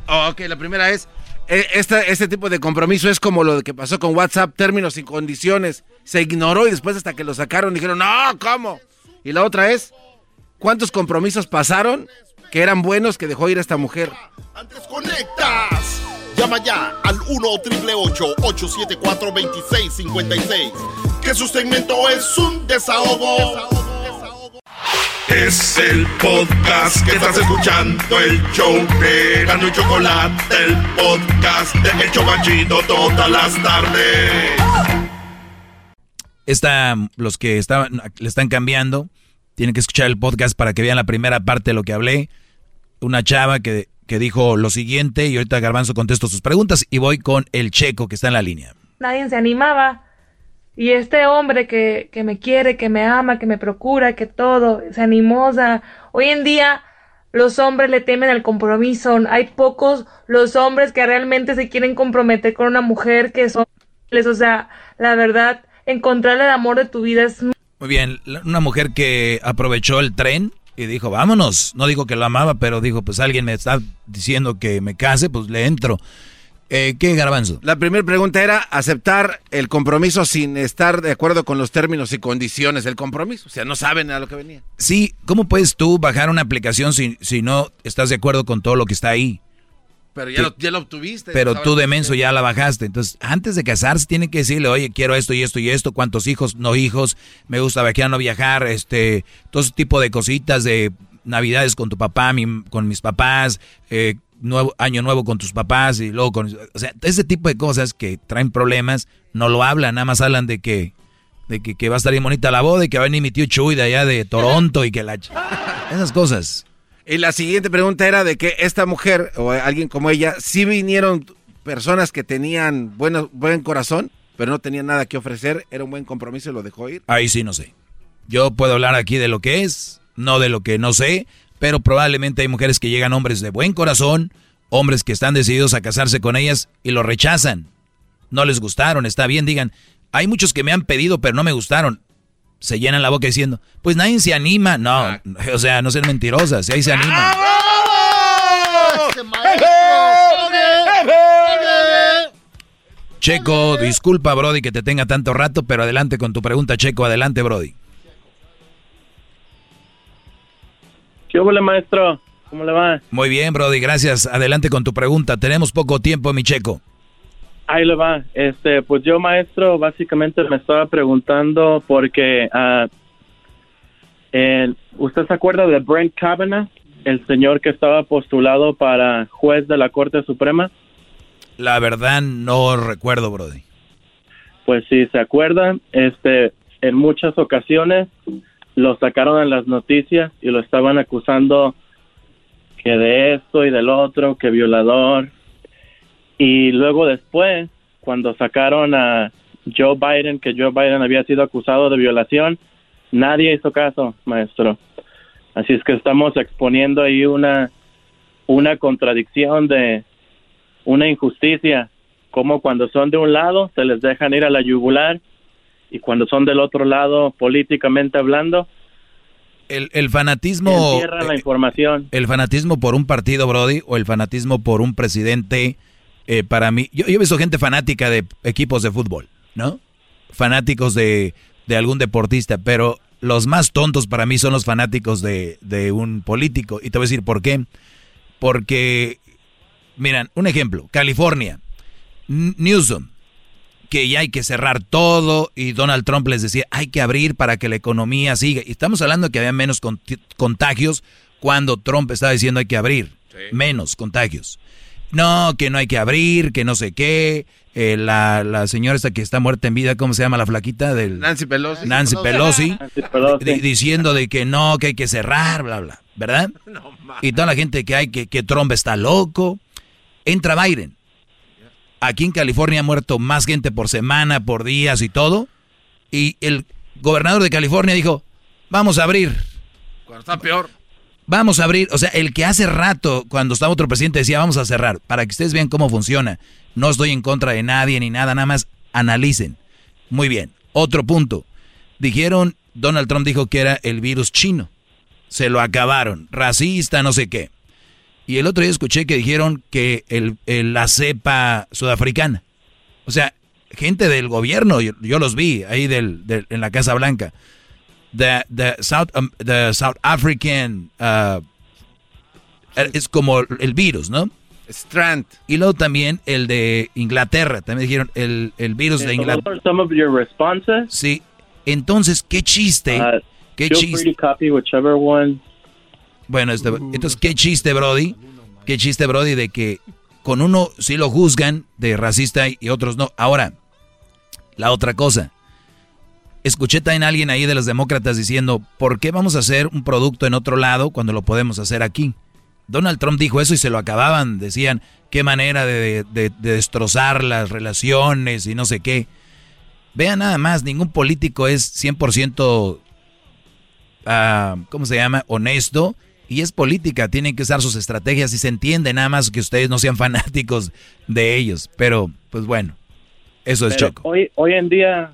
Oh, ok, la primera es, e, este tipo de compromiso es como lo que pasó con WhatsApp, términos y condiciones. Se ignoró y después hasta que lo sacaron dijeron, no, ¿cómo? Y la otra es, ¿Cuántos compromisos pasaron que eran buenos que dejó ir a esta mujer? Antes conectas. Llama ya al 1-888-874-2656. Que su segmento es un desahogo. Es el podcast que estás escuchando, el show de Gano y Chocolate, el podcast de El Chocachito todas las tardes. Está, los que estaban, le están cambiando tienen que escuchar el podcast para que vean la primera parte de lo que hablé. Una chava que, que dijo lo siguiente y ahorita Garbanzo contesto sus preguntas y voy con el checo que está en la línea. Nadie se animaba. Y este hombre que, que me quiere, que me ama, que me procura, que todo, se animosa. Hoy en día los hombres le temen al compromiso. Hay pocos los hombres que realmente se quieren comprometer con una mujer que son... O sea, la verdad, encontrar el amor de tu vida es muy bien, una mujer que aprovechó el tren y dijo, vámonos. No dijo que lo amaba, pero dijo, pues alguien me está diciendo que me case, pues le entro. Eh, ¿Qué, Garbanzo? La primera pregunta era aceptar el compromiso sin estar de acuerdo con los términos y condiciones del compromiso. O sea, no saben a lo que venía. Sí, ¿cómo puedes tú bajar una aplicación si, si no estás de acuerdo con todo lo que está ahí? Pero ya, lo, ya lo obtuviste. Pero tú de menso ya la bajaste. Entonces, antes de casarse, tiene que decirle, oye, quiero esto y esto y esto, cuántos hijos, no hijos, me gusta viajar, no viajar, este, todo ese tipo de cositas de navidades con tu papá, con mis papás, eh, nuevo, año nuevo con tus papás y luego con... O sea, ese tipo de cosas que traen problemas, no lo hablan, nada más hablan de que, de que, que va a estar bien bonita la boda y que va a venir mi tío Chuy de allá de Toronto y que la... Esas cosas. Y la siguiente pregunta era de que esta mujer o alguien como ella, sí vinieron personas que tenían bueno, buen corazón, pero no tenían nada que ofrecer, era un buen compromiso y lo dejó ir. Ahí sí no sé. Yo puedo hablar aquí de lo que es, no de lo que no sé, pero probablemente hay mujeres que llegan hombres de buen corazón, hombres que están decididos a casarse con ellas y lo rechazan. No les gustaron, está bien, digan, hay muchos que me han pedido pero no me gustaron se llenan la boca diciendo, pues nadie se anima. No, o sea, no ser mentirosas, si ahí se anima. Checo, disculpa, Brody, que te tenga tanto rato, pero adelante con tu pregunta, Checo. Adelante, Brody. ¿Qué hola, maestro? ¿Cómo le va? Muy bien, Brody, gracias. Adelante con tu pregunta. Tenemos poco tiempo, mi Checo. Ahí le va. Este, pues yo, maestro, básicamente me estaba preguntando porque uh, ¿usted se acuerda de Brent Kavanaugh, el señor que estaba postulado para juez de la Corte Suprema? La verdad no recuerdo, Brody. Pues sí, se acuerdan, este, en muchas ocasiones lo sacaron en las noticias y lo estaban acusando que de esto y del otro, que violador, y luego después, cuando sacaron a Joe Biden, que Joe Biden había sido acusado de violación, nadie hizo caso, maestro. Así es que estamos exponiendo ahí una, una contradicción de una injusticia, como cuando son de un lado se les dejan ir a la yugular y cuando son del otro lado políticamente hablando el, el fanatismo la información. el fanatismo por un partido Brody o el fanatismo por un presidente eh, para mí, yo, he visto gente fanática de equipos de fútbol, ¿no? Fanáticos de, algún deportista, pero los más tontos para mí son los fanáticos de, un político. Y te voy a decir por qué. Porque, miran, un ejemplo, California, Newsom, que ya hay que cerrar todo y Donald Trump les decía, hay que abrir para que la economía siga. Y estamos hablando de que había menos contagios cuando Trump estaba diciendo hay que abrir, menos contagios. No, que no hay que abrir, que no sé qué. Eh, la, la, señora esta que está muerta en vida, ¿cómo se llama la flaquita? Del, Nancy Pelosi. Nancy Pelosi. diciendo de que no, que hay que cerrar, bla, bla. ¿Verdad? y toda la gente que hay, que, que Trump está loco. Entra Biden. Aquí en California ha muerto más gente por semana, por días y todo. Y el gobernador de California dijo, vamos a abrir. Cuando está peor. Vamos a abrir, o sea, el que hace rato, cuando estaba otro presidente, decía, vamos a cerrar, para que ustedes vean cómo funciona. No estoy en contra de nadie ni nada, nada más analicen. Muy bien. Otro punto. Dijeron, Donald Trump dijo que era el virus chino. Se lo acabaron. Racista, no sé qué. Y el otro día escuché que dijeron que el, la cepa sudafricana. O sea, gente del gobierno, yo, los vi ahí del, en la Casa Blanca the, the South, um, the South African, uh, es como el virus, ¿no? Strand. Y luego también el de Inglaterra, también dijeron el, el virus de Inglaterra. Some of your responses? Sí. Entonces, qué chiste. Uh, qué chiste. Bueno, este, entonces, qué chiste, Brody. Qué chiste, Brody, de que con uno sí lo juzgan de racista y otros no. Ahora, la otra cosa. Escuché también a alguien ahí de los demócratas diciendo, ¿por qué vamos a hacer un producto en otro lado cuando lo podemos hacer aquí? Donald Trump dijo eso y se lo acababan, decían, qué manera de, destrozar las relaciones y no sé qué. Vean nada más, ningún político es 100%, ah, ¿cómo se llama?, honesto. Y es política, tienen que usar sus estrategias y se entiende nada más que ustedes no sean fanáticos de ellos. Pero, pues bueno, eso es Choco. Hoy, hoy en día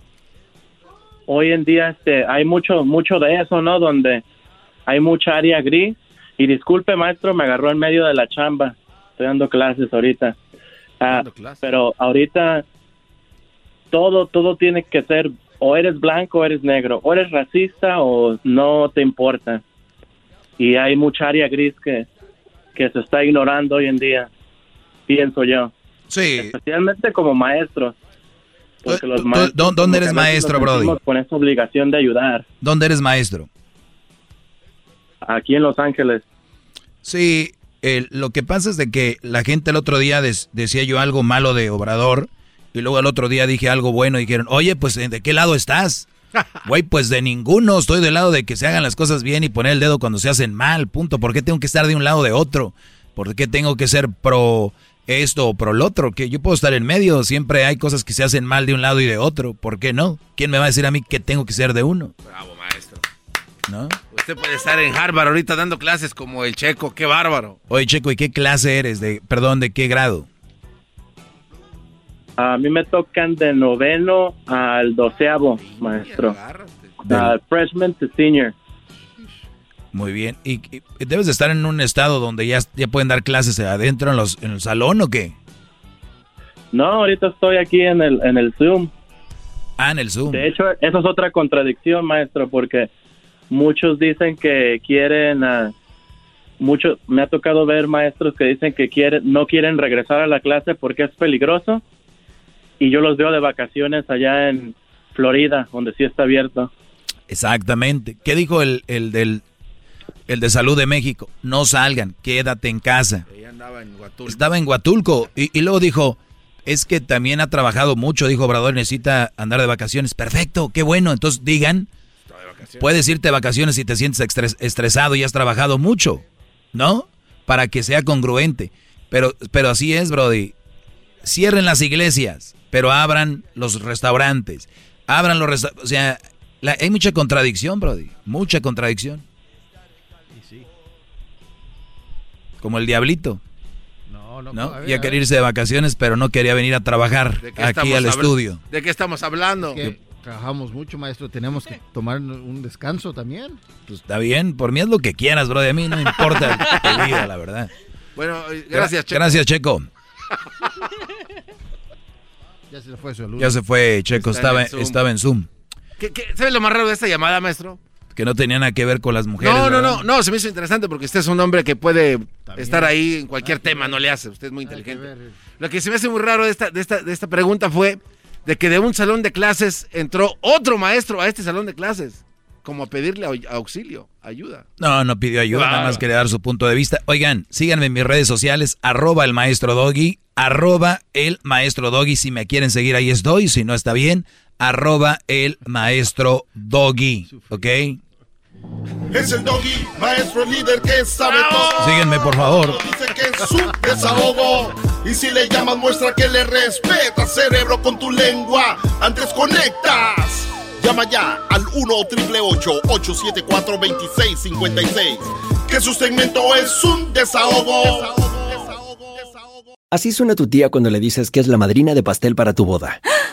hoy en día este hay mucho mucho de eso no donde hay mucha área gris. Y disculpe, maestro, me agarró en medio de la chamba. Estoy dando clases ahorita. Ah, pero ahorita todo, todo tiene que ser o eres blanco o eres negro, o eres racista o no te importa. Y hay mucha área gris que, que se está ignorando hoy en día, pienso yo. Sí. Especialmente como maestros. Porque los maestros ¿Dónde eres maestro, Brody? Con esa obligación de ayudar. ¿Dónde eres maestro? Aquí en Los Ángeles. Sí, el- lo que pasa es de que la gente el otro día des- decía yo algo malo de Obrador y luego el otro día dije algo bueno y dijeron, oye, pues ¿de qué lado estás? Güey, pues de ninguno, estoy del lado de que se hagan las cosas bien y poner el dedo cuando se hacen mal, punto. ¿Por qué tengo que estar de un lado o de otro? ¿Por qué tengo que ser pro esto o pro lo otro? Que yo puedo estar en medio, siempre hay cosas que se hacen mal de un lado y de otro, ¿por qué no? ¿Quién me va a decir a mí que tengo que ser de uno? Bravo, maestro. ¿No? Usted puede estar en Harvard ahorita dando clases como el checo, qué bárbaro. Oye, Checo, ¿y qué clase eres? De, perdón, ¿de qué grado? A mí me tocan de noveno al doceavo, maestro. Ah, freshman to senior. Muy bien. ¿Y, y debes de estar en un estado donde ya, ya pueden dar clases adentro en, los, en el salón o qué? No, ahorita estoy aquí en el, en el Zoom. Ah, en el Zoom. De hecho, eso es otra contradicción, maestro, porque muchos dicen que quieren, ah, muchos, me ha tocado ver maestros que dicen que quieren, no quieren regresar a la clase porque es peligroso, y yo los veo de vacaciones allá en Florida, donde sí está abierto. Exactamente. ¿Qué dijo el, el del el de Salud de México? No salgan, quédate en casa. Ella andaba en Huatulco. Estaba en Huatulco y, y luego dijo, es que también ha trabajado mucho, dijo Obrador, necesita andar de vacaciones. Perfecto, qué bueno. Entonces digan, puedes irte de vacaciones si te sientes estres- estresado y has trabajado mucho, ¿no? Para que sea congruente. Pero, pero así es, Brody. Cierren las iglesias, pero abran los restaurantes. Abran los restaurantes. O sea, la- hay mucha contradicción, Brody. Mucha contradicción. Como el diablito. No, no. ¿no? ver, Ya a quería irse de vacaciones, pero no quería venir a trabajar ¿De aquí al estudio. ¿De qué estamos hablando? Que trabajamos mucho, maestro. Tenemos que tomar un descanso también. Pues está bien, por mí es lo que quieras, bro. A mí no me importa tu vida, la verdad. Bueno, eh, gracias, Gra- Checo. Gracias, Checo. Ya se le fue su alumno. Ya se fue, Checo. Estaba, en Zoom. estaba en Zoom. ¿Qué, qué, ¿Sabes lo más raro de esta llamada, maestro? Que no tenía nada que ver con las mujeres. No, no, ¿verdad? no, no, se me hizo interesante porque usted es un hombre que puede estar ahí en cualquier tema, no le hace, usted es muy inteligente. Lo que se me hace muy raro de esta, de, esta, de esta pregunta fue de que de un salón de clases entró otro maestro a este salón de clases, como a pedirle au- auxilio, ayuda. No, no pidió ayuda, nada más quería dar su punto de vista. Oigan, síganme en mis redes sociales, arroba el maestro Doggy, arroba el maestro Doggy. Si me quieren seguir, ahí estoy. Si no está bien, arroba el maestro Doggy. ¿Ok? Es el doggy, maestro líder que sabe todo. Síguenme, por favor. Dice que es su desahogo. Y si le llamas, muestra que le respeta, cerebro, con tu lengua. Antes conectas. Llama ya al 1-888-874-2656. Que su segmento es un desahogo. Así suena tu tía cuando le dices que es la madrina de pastel para tu boda.